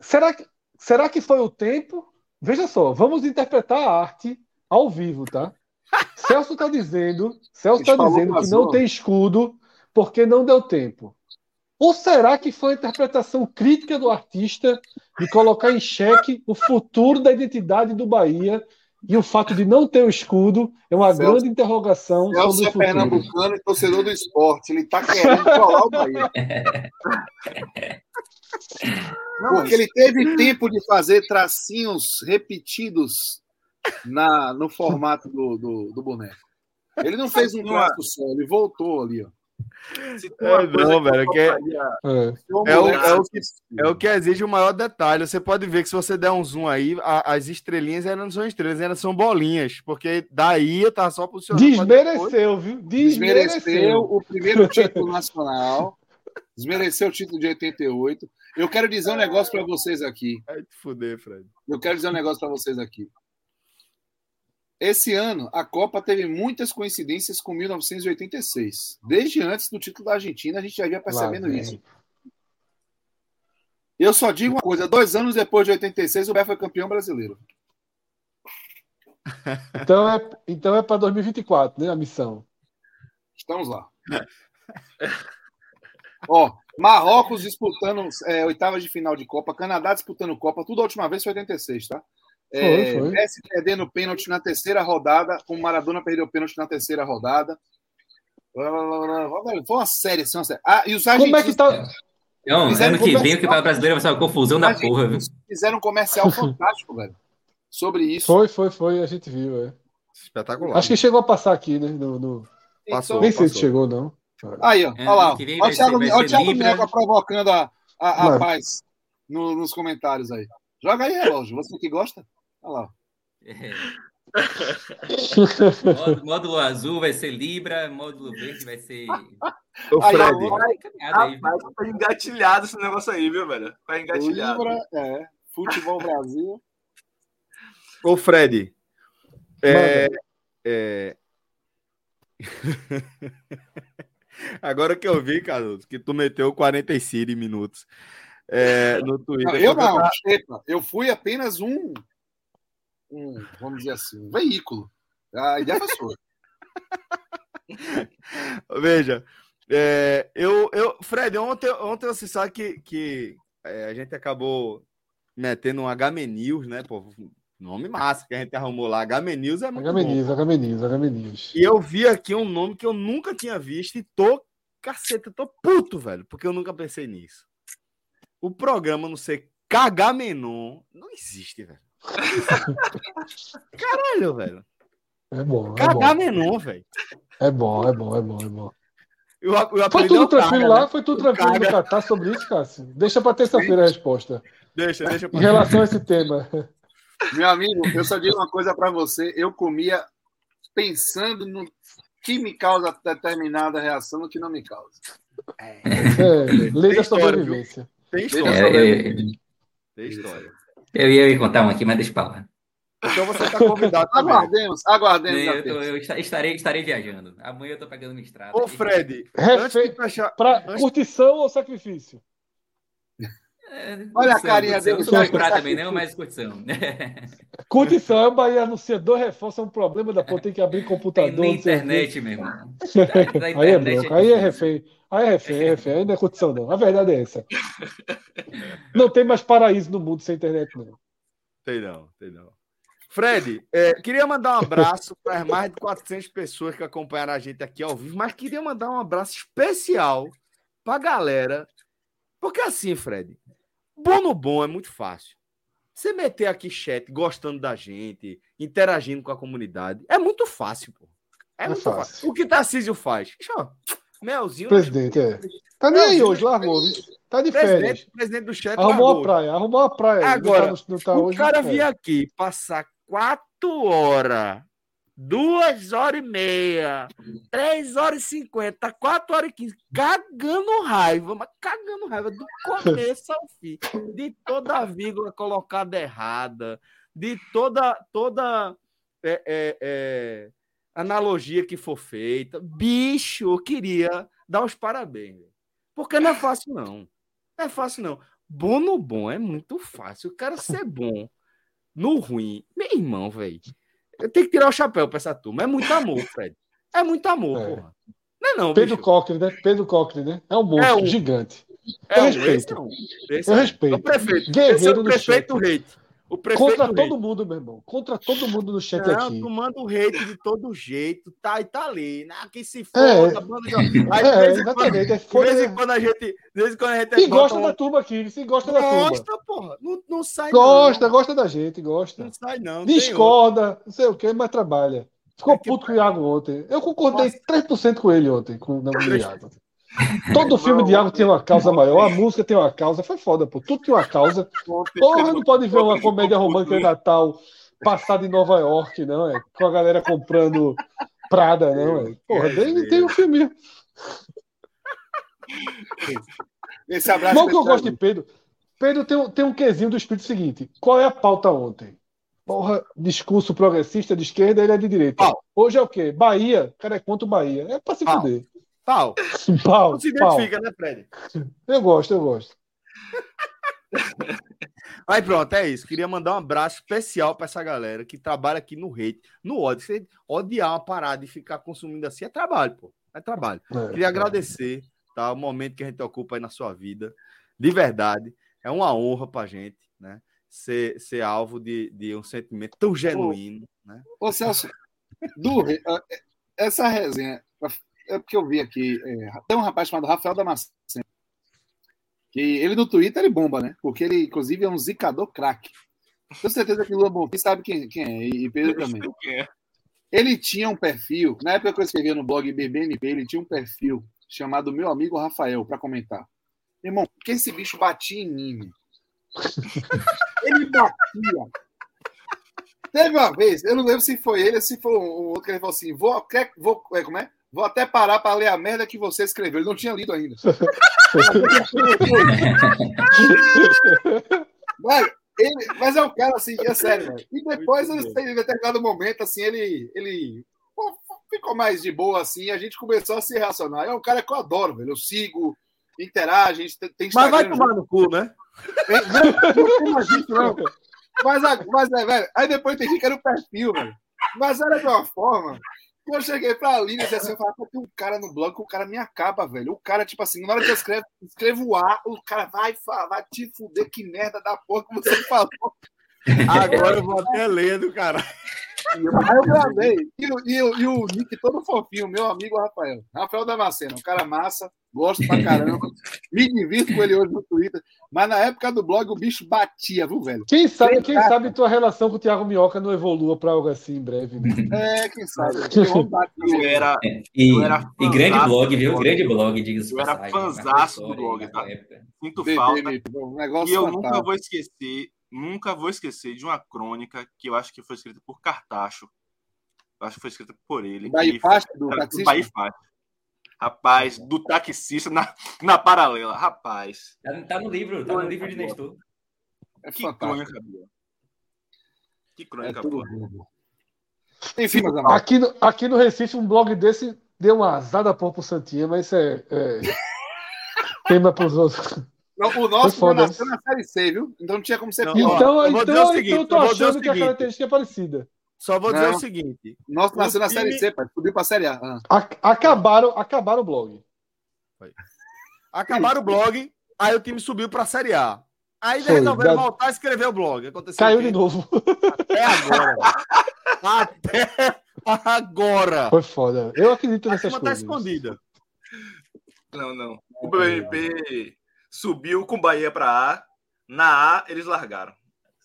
será que, será que foi o tempo? Veja só, vamos interpretar a arte ao vivo, tá? Celso está dizendo, Celso está dizendo que não tem escudo porque não deu tempo. Ou será que foi a interpretação crítica do artista de colocar em xeque o futuro da identidade do Bahia e o fato de não ter o escudo é uma Celso- grande interrogação Celso sobre é o futuro. pernambucano e torcedor do esporte. Ele tá querendo colar o Bahia. Porque ele teve tempo de fazer tracinhos repetidos na, no formato do, do, do boneco. Ele não fez um clássico só, ele voltou ali, ó. É, não, velho, que é, é, é, o, é, o que, é o que exige o maior detalhe. Você pode ver que se você der um zoom aí, a, as estrelinhas elas não são estrelas, elas são bolinhas, porque daí eu tava só posicionando. Desmereceu, viu? Desmereceu. Desmereceu o primeiro título nacional. Desmereceu o título de 88. Eu quero dizer um negócio para vocês aqui. Vai te fuder, Fred. Eu quero dizer um negócio para vocês aqui. Esse ano, a Copa teve muitas coincidências com 1986. Desde antes do título da Argentina, a gente já ia percebendo isso. Eu só digo uma coisa: dois anos depois de 86, o Bé foi campeão brasileiro. Então é, então é para 2024, né? A missão. Estamos lá. Ó, Marrocos disputando é, oitavas de final de Copa, Canadá disputando Copa, tudo a última vez foi 86, tá? É, foi. Messi perdendo pênalti na terceira rodada, como Maradona perdeu pênalti na terceira rodada. Foi uma série, assim, uma série. Ah, e os Como é que tá? Não, ano que vem o que brasileiro vai ser uma confusão da porra, viu? Fizeram um comercial fantástico, velho. Sobre isso. Foi, foi, foi, a gente viu, é. Espetacular. Acho que chegou a passar aqui, né? No, no... Passou, Nem sei se chegou, não. Aí, ó, é, olha lá. Olha o Thiago, ser, Thiago Meca provocando a, a, a paz no, nos comentários aí. Joga aí, relógio. Você que gosta? Olha lá. É. módulo, módulo, azul vai ser Libra, módulo verde vai ser. O Fred. Aí, vai, vai, tá engatilhado esse negócio aí, viu, velho? Vai engatilhado. Libra, é. Futebol Brasil. Ô, Fred. É, é... Agora que eu vi, Carlos, que tu meteu 45 minutos é, no Twitter. Não, eu não, eu fui apenas um um, vamos dizer assim, um veículo. A ideia foi sua. Veja, é, eu, eu, Fred, ontem, ontem você sabe que, que é, a gente acabou metendo um HM News, né? Pô, nome massa que a gente arrumou lá. HM News é muito HM News, HM News, HM News. E eu vi aqui um nome que eu nunca tinha visto e tô, caceta, tô puto, velho, porque eu nunca pensei nisso. O programa não ser Cagamenon não existe, velho. Caralho, velho. É bom. É Cagar menor, velho. É bom, é bom, é bom, é bom. Eu, eu foi tudo tranquilo cara, lá? Né? Foi tudo tranquilo no Catar sobre isso, Cássio? Deixa para terça-feira a resposta. Deixa, deixa pra Em relação a esse tema. Meu amigo, eu só digo uma coisa para você. Eu comia pensando no que me causa determinada reação e o que não me causa. É, é lei da sobrevivência. Tem história. É, Tem história. Eu ia contar um aqui, mas deixa pra lá. Então você está convidado. aguardemos, aguardemos. Eu, tô, eu, estarei, estarei viajando. Amanhã eu tô pegando uma estrada. Ô, Fred, antes de fechar. Pra antes... curtição ou sacrifício? É, Olha a carinha dele. Não sou pra também, não, mas curtição. É o Bahia anunciador reforça um problema da pô, tem que abrir computador. Tem internet, meu irmão. aí é bronca, aí é refém. Aí é refém, é refém. Não é curtição, não. A verdade é essa. Não tem mais paraíso no mundo sem internet, não. Tem não, tem não. Fred, é, queria mandar um abraço para as mais de 400 pessoas que acompanharam a gente aqui ao vivo, mas queria mandar um abraço especial para a galera. Porque assim, Fred, bom no bom é muito fácil. Você meter aqui chat gostando da gente, interagindo com a comunidade, é muito fácil, pô. É, é muito fácil. fácil. O que Tarcísio faz? Deixa, melzinho. Presidente, é. Tá nem aí hoje, largou, viu? Tá de presidente, férias. Presidente do chat. Arrumou largou. a praia, arrumou a praia. Agora, não tá, não tá o hoje, cara vir aqui passar quatro horas, duas horas e meia, três horas e cinquenta, quatro horas e quinze, cagando raiva, mas cagando raiva do começo ao fim, de toda a vírgula colocada errada, de toda toda é, é, é, analogia que for feita. Bicho, eu queria dar os parabéns, porque não é fácil não, não é fácil não. Bom no bom é muito fácil. O cara ser bom no ruim, meu irmão, velho. Tenho que tirar o chapéu pra essa turma. É muito amor, Fred. É muito amor, é. porra. Não é não, Pedro Cochrane, né? Pedro Cochrane, né? É um monstro é um... gigante. É eu respeito. Esse não. Esse eu é. respeito. O prefeito. Guerreiro esse é o prefeito hate. O prefeito Contra todo mundo, meu irmão. Contra todo mundo no chat não, aqui. Tu manda o hate de todo jeito, tá e tá ali. Né? Que se foda, é. banda de... Aí, é, exatamente. É quando, de vez em quando a gente. De vez em quando a gente. Se gosta da turma aqui, se gosta da turma. Gosta, porra. Não, não sai Gosta, não. gosta da gente, gosta. Não sai, não. Discorda, não sei o que, mas trabalha. Ficou puto com o Iago ontem. Eu concordei 3% com ele ontem, com o Iago. Todo filme de Iago tem uma causa maior, a música tem uma causa. Foi foda, pô. Tudo tem uma causa. Porra, não pode ver uma comédia romântica de Natal passada em Nova York, não, é? Com a galera comprando Prada, não, é? Porra, nem tem um filme. Esse abraço. Não que eu gosto de Pedro. Pedro tem, tem um quesinho do espírito seguinte. Qual é a pauta ontem? Porra, discurso progressista de esquerda, ele é de direita. Hoje é o quê? Bahia, cara é contra o Bahia. É pra se fuder. Pau. Pau. Não se identifica, pau. né, Fred? Eu gosto, eu gosto. Aí pronto, é isso. Queria mandar um abraço especial para essa galera que trabalha aqui no hate, no ódio. Você odiar uma parada e ficar consumindo assim é trabalho, pô. É trabalho. É, Queria é. agradecer tá, o momento que a gente ocupa aí na sua vida. De verdade. É uma honra pra gente, né? Ser, ser alvo de, de um sentimento tão genuíno. Ô, né? ô Celso, do, é, essa resenha, é porque eu vi aqui, é, tem um rapaz chamado Rafael Damasceno, que ele no Twitter ele bomba, né? Porque ele, inclusive, é um zicador craque. Tenho certeza que Lula Bonfim sabe quem, quem é, e Pedro também. É. Ele tinha um perfil, na época que eu escrevia no blog BBMP, ele tinha um perfil chamado Meu Amigo Rafael, para comentar. Irmão, que esse bicho batia em mim. ele batia. Teve uma vez, eu não lembro se foi ele ou se foi um outro que ele falou assim: vou, quer, vou, é, como é? Vou até parar para ler a merda que você escreveu. Ele não tinha lido ainda. mas, ele, mas é um cara assim, é sério, velho. E depois, em determinado momento, assim, ele, ele ficou mais de boa, assim, a gente começou a se relacionar. É um cara que eu adoro, velho. Eu sigo, interage, a gente tem Mas vai tomar no cu, né? É, não, não, gente, não. Mas, mas, é, velho, aí depois tem que era o perfil, velho. Mas era de uma forma. Eu cheguei pra disse assim: eu falei, tem um cara no que o cara me acaba, velho. O cara, tipo assim, na hora que eu escrevo, escrevo A, o cara vai, vai te fuder, que merda da porra que você falou. Agora eu vou até lendo, cara. Aí eu gravei. E, e, e, o Nick todo fofinho, meu amigo Rafael. Rafael Damasceno, um cara massa, gosto pra caramba. Me divirto com ele hoje no Twitter. Mas na época do blog o bicho batia, viu, velho? Quem sabe, quem sabe tua relação com o Thiago Minhoca não evolua pra algo assim em breve. Né? É, quem sabe. Eu era, é, e, eu era e grande blog, viu? Grande blog, diga-se Eu era fãzaço do blog, tá? Sinto falta. Um e eu nunca vou esquecer nunca vou esquecer de uma crônica que eu acho que foi escrita por Cartacho. Eu acho que foi escrita por ele. Bahia Fácil, do taxista? Rapaz, do taxista na, na paralela. Rapaz. Tá, tá no livro, tá no livro de Nestor. É que crônica, Bia. Que crônica, é boa. Enfim, aqui, no, aqui no Recife, um blog desse deu uma azada por pro Santinha, mas isso é, é... tema para os outros. O nosso nasceu na série C, viu? Então não tinha como ser não, pior. Então, então, então, seguinte, então eu tô achando que a característica é parecida. Só vou dizer não. o seguinte: nosso nasceu na série C, pai. Subiu pra série A. Ah. Acabaram, acabaram o blog. Acabaram o blog, aí o time subiu pra série A. Aí Foi, resolveram da... voltar a escrever o blog. Aconteceu Caiu de novo. Até agora. Até agora. Foi foda. Eu acredito nessas tá coisas. tá escondida. Não, não. O BMP subiu com Bahia para A. Na A, eles largaram.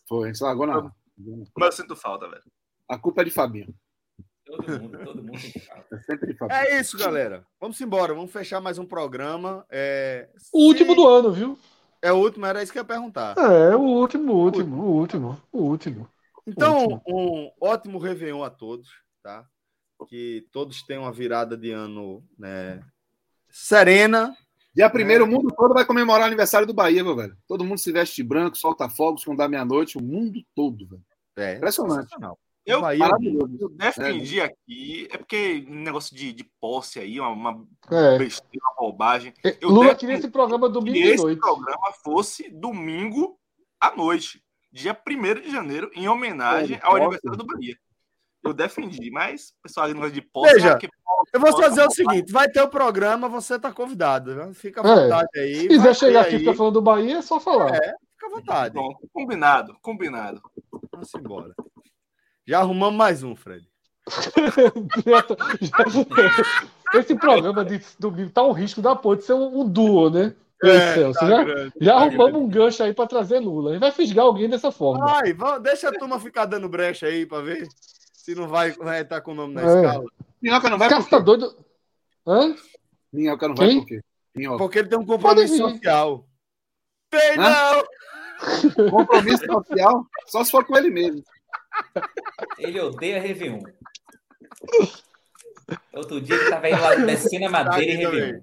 Foi, eles largou na A. Mas eu sinto falta, velho. A culpa é de Fabinho. Todo mundo, todo mundo É, é isso, galera. Vamos embora. Vamos fechar mais um programa. É... O último do ano, viu? É o último, era isso que eu ia perguntar. É, o último, o último, o último, o último. Então, último. um ótimo Réveillon a todos, tá? Que todos tenham uma virada de ano né, serena, Dia primeiro, é. o mundo todo vai comemorar o aniversário do Bahia, meu velho. Todo mundo se veste de branco, solta fogos quando dá meia-noite, o mundo todo, velho. É, Impressionante. Eu, eu defendi é. aqui, é porque negócio de, de posse aí, uma, uma é. besteira, uma bobagem. É, eu Lula queria esse programa domingo que esse noite. programa fosse domingo à noite, dia 1 de janeiro, em homenagem é, ao aniversário do Bahia. Eu defendi, mas o pessoal não gosta de posse. Veja, eu vou fazer o seguinte: vai ter o programa, você está convidado. Fica à é. vontade é. aí. Se quiser chegar aqui e ficar falando do Bahia, é só falar. É, fica à vontade. Pronto, combinado, combinado. Vamos embora. Já arrumamos mais um, Fred. Esse programa de domingo tá um risco da ponte ser um, um duo, né? É, Celso, tá já, grande, já tá arrumamos grande. um gancho aí para trazer Lula. A gente vai fisgar alguém dessa forma. Ai, vamos, deixa a turma ficar dando brecha aí para ver Se não vai, vai estar com o nome na É. escala. Minhoca não vai por tá quê? doido. Hã? Minhoca não vai Quem? por quê? Minhoca. Porque ele tem um compromisso social. Tem não! Compromisso social, só se for com ele mesmo. Ele odeia Réveillon. Outro dia ele tava indo lá descendo a madeira e Tá Réveillon.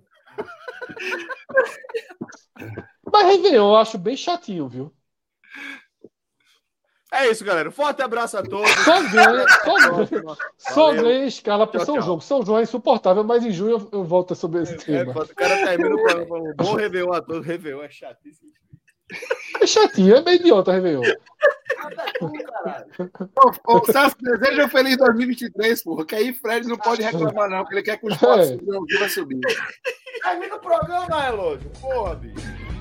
Mas Réveillon eu acho bem chatinho, viu? É isso, galera. Forte abraço a todos. Só ganha, só ganha, só ganha escala pro Tchau, São tchau. João. São João é insuportável, mas em junho eu, eu volto sobre esse É, tema. o cara termina o programa bom Réveillon a todos. Réveillon é chatíssimo. É chatinho, é meio idiota Réveillon. Ô, ô, Celso, deseja um feliz 2023, porra. Que aí Fred não pode reclamar, não, porque ele quer que o esporte É. subir, o vai subir. Termina o programa, relógio. Porra, bicho.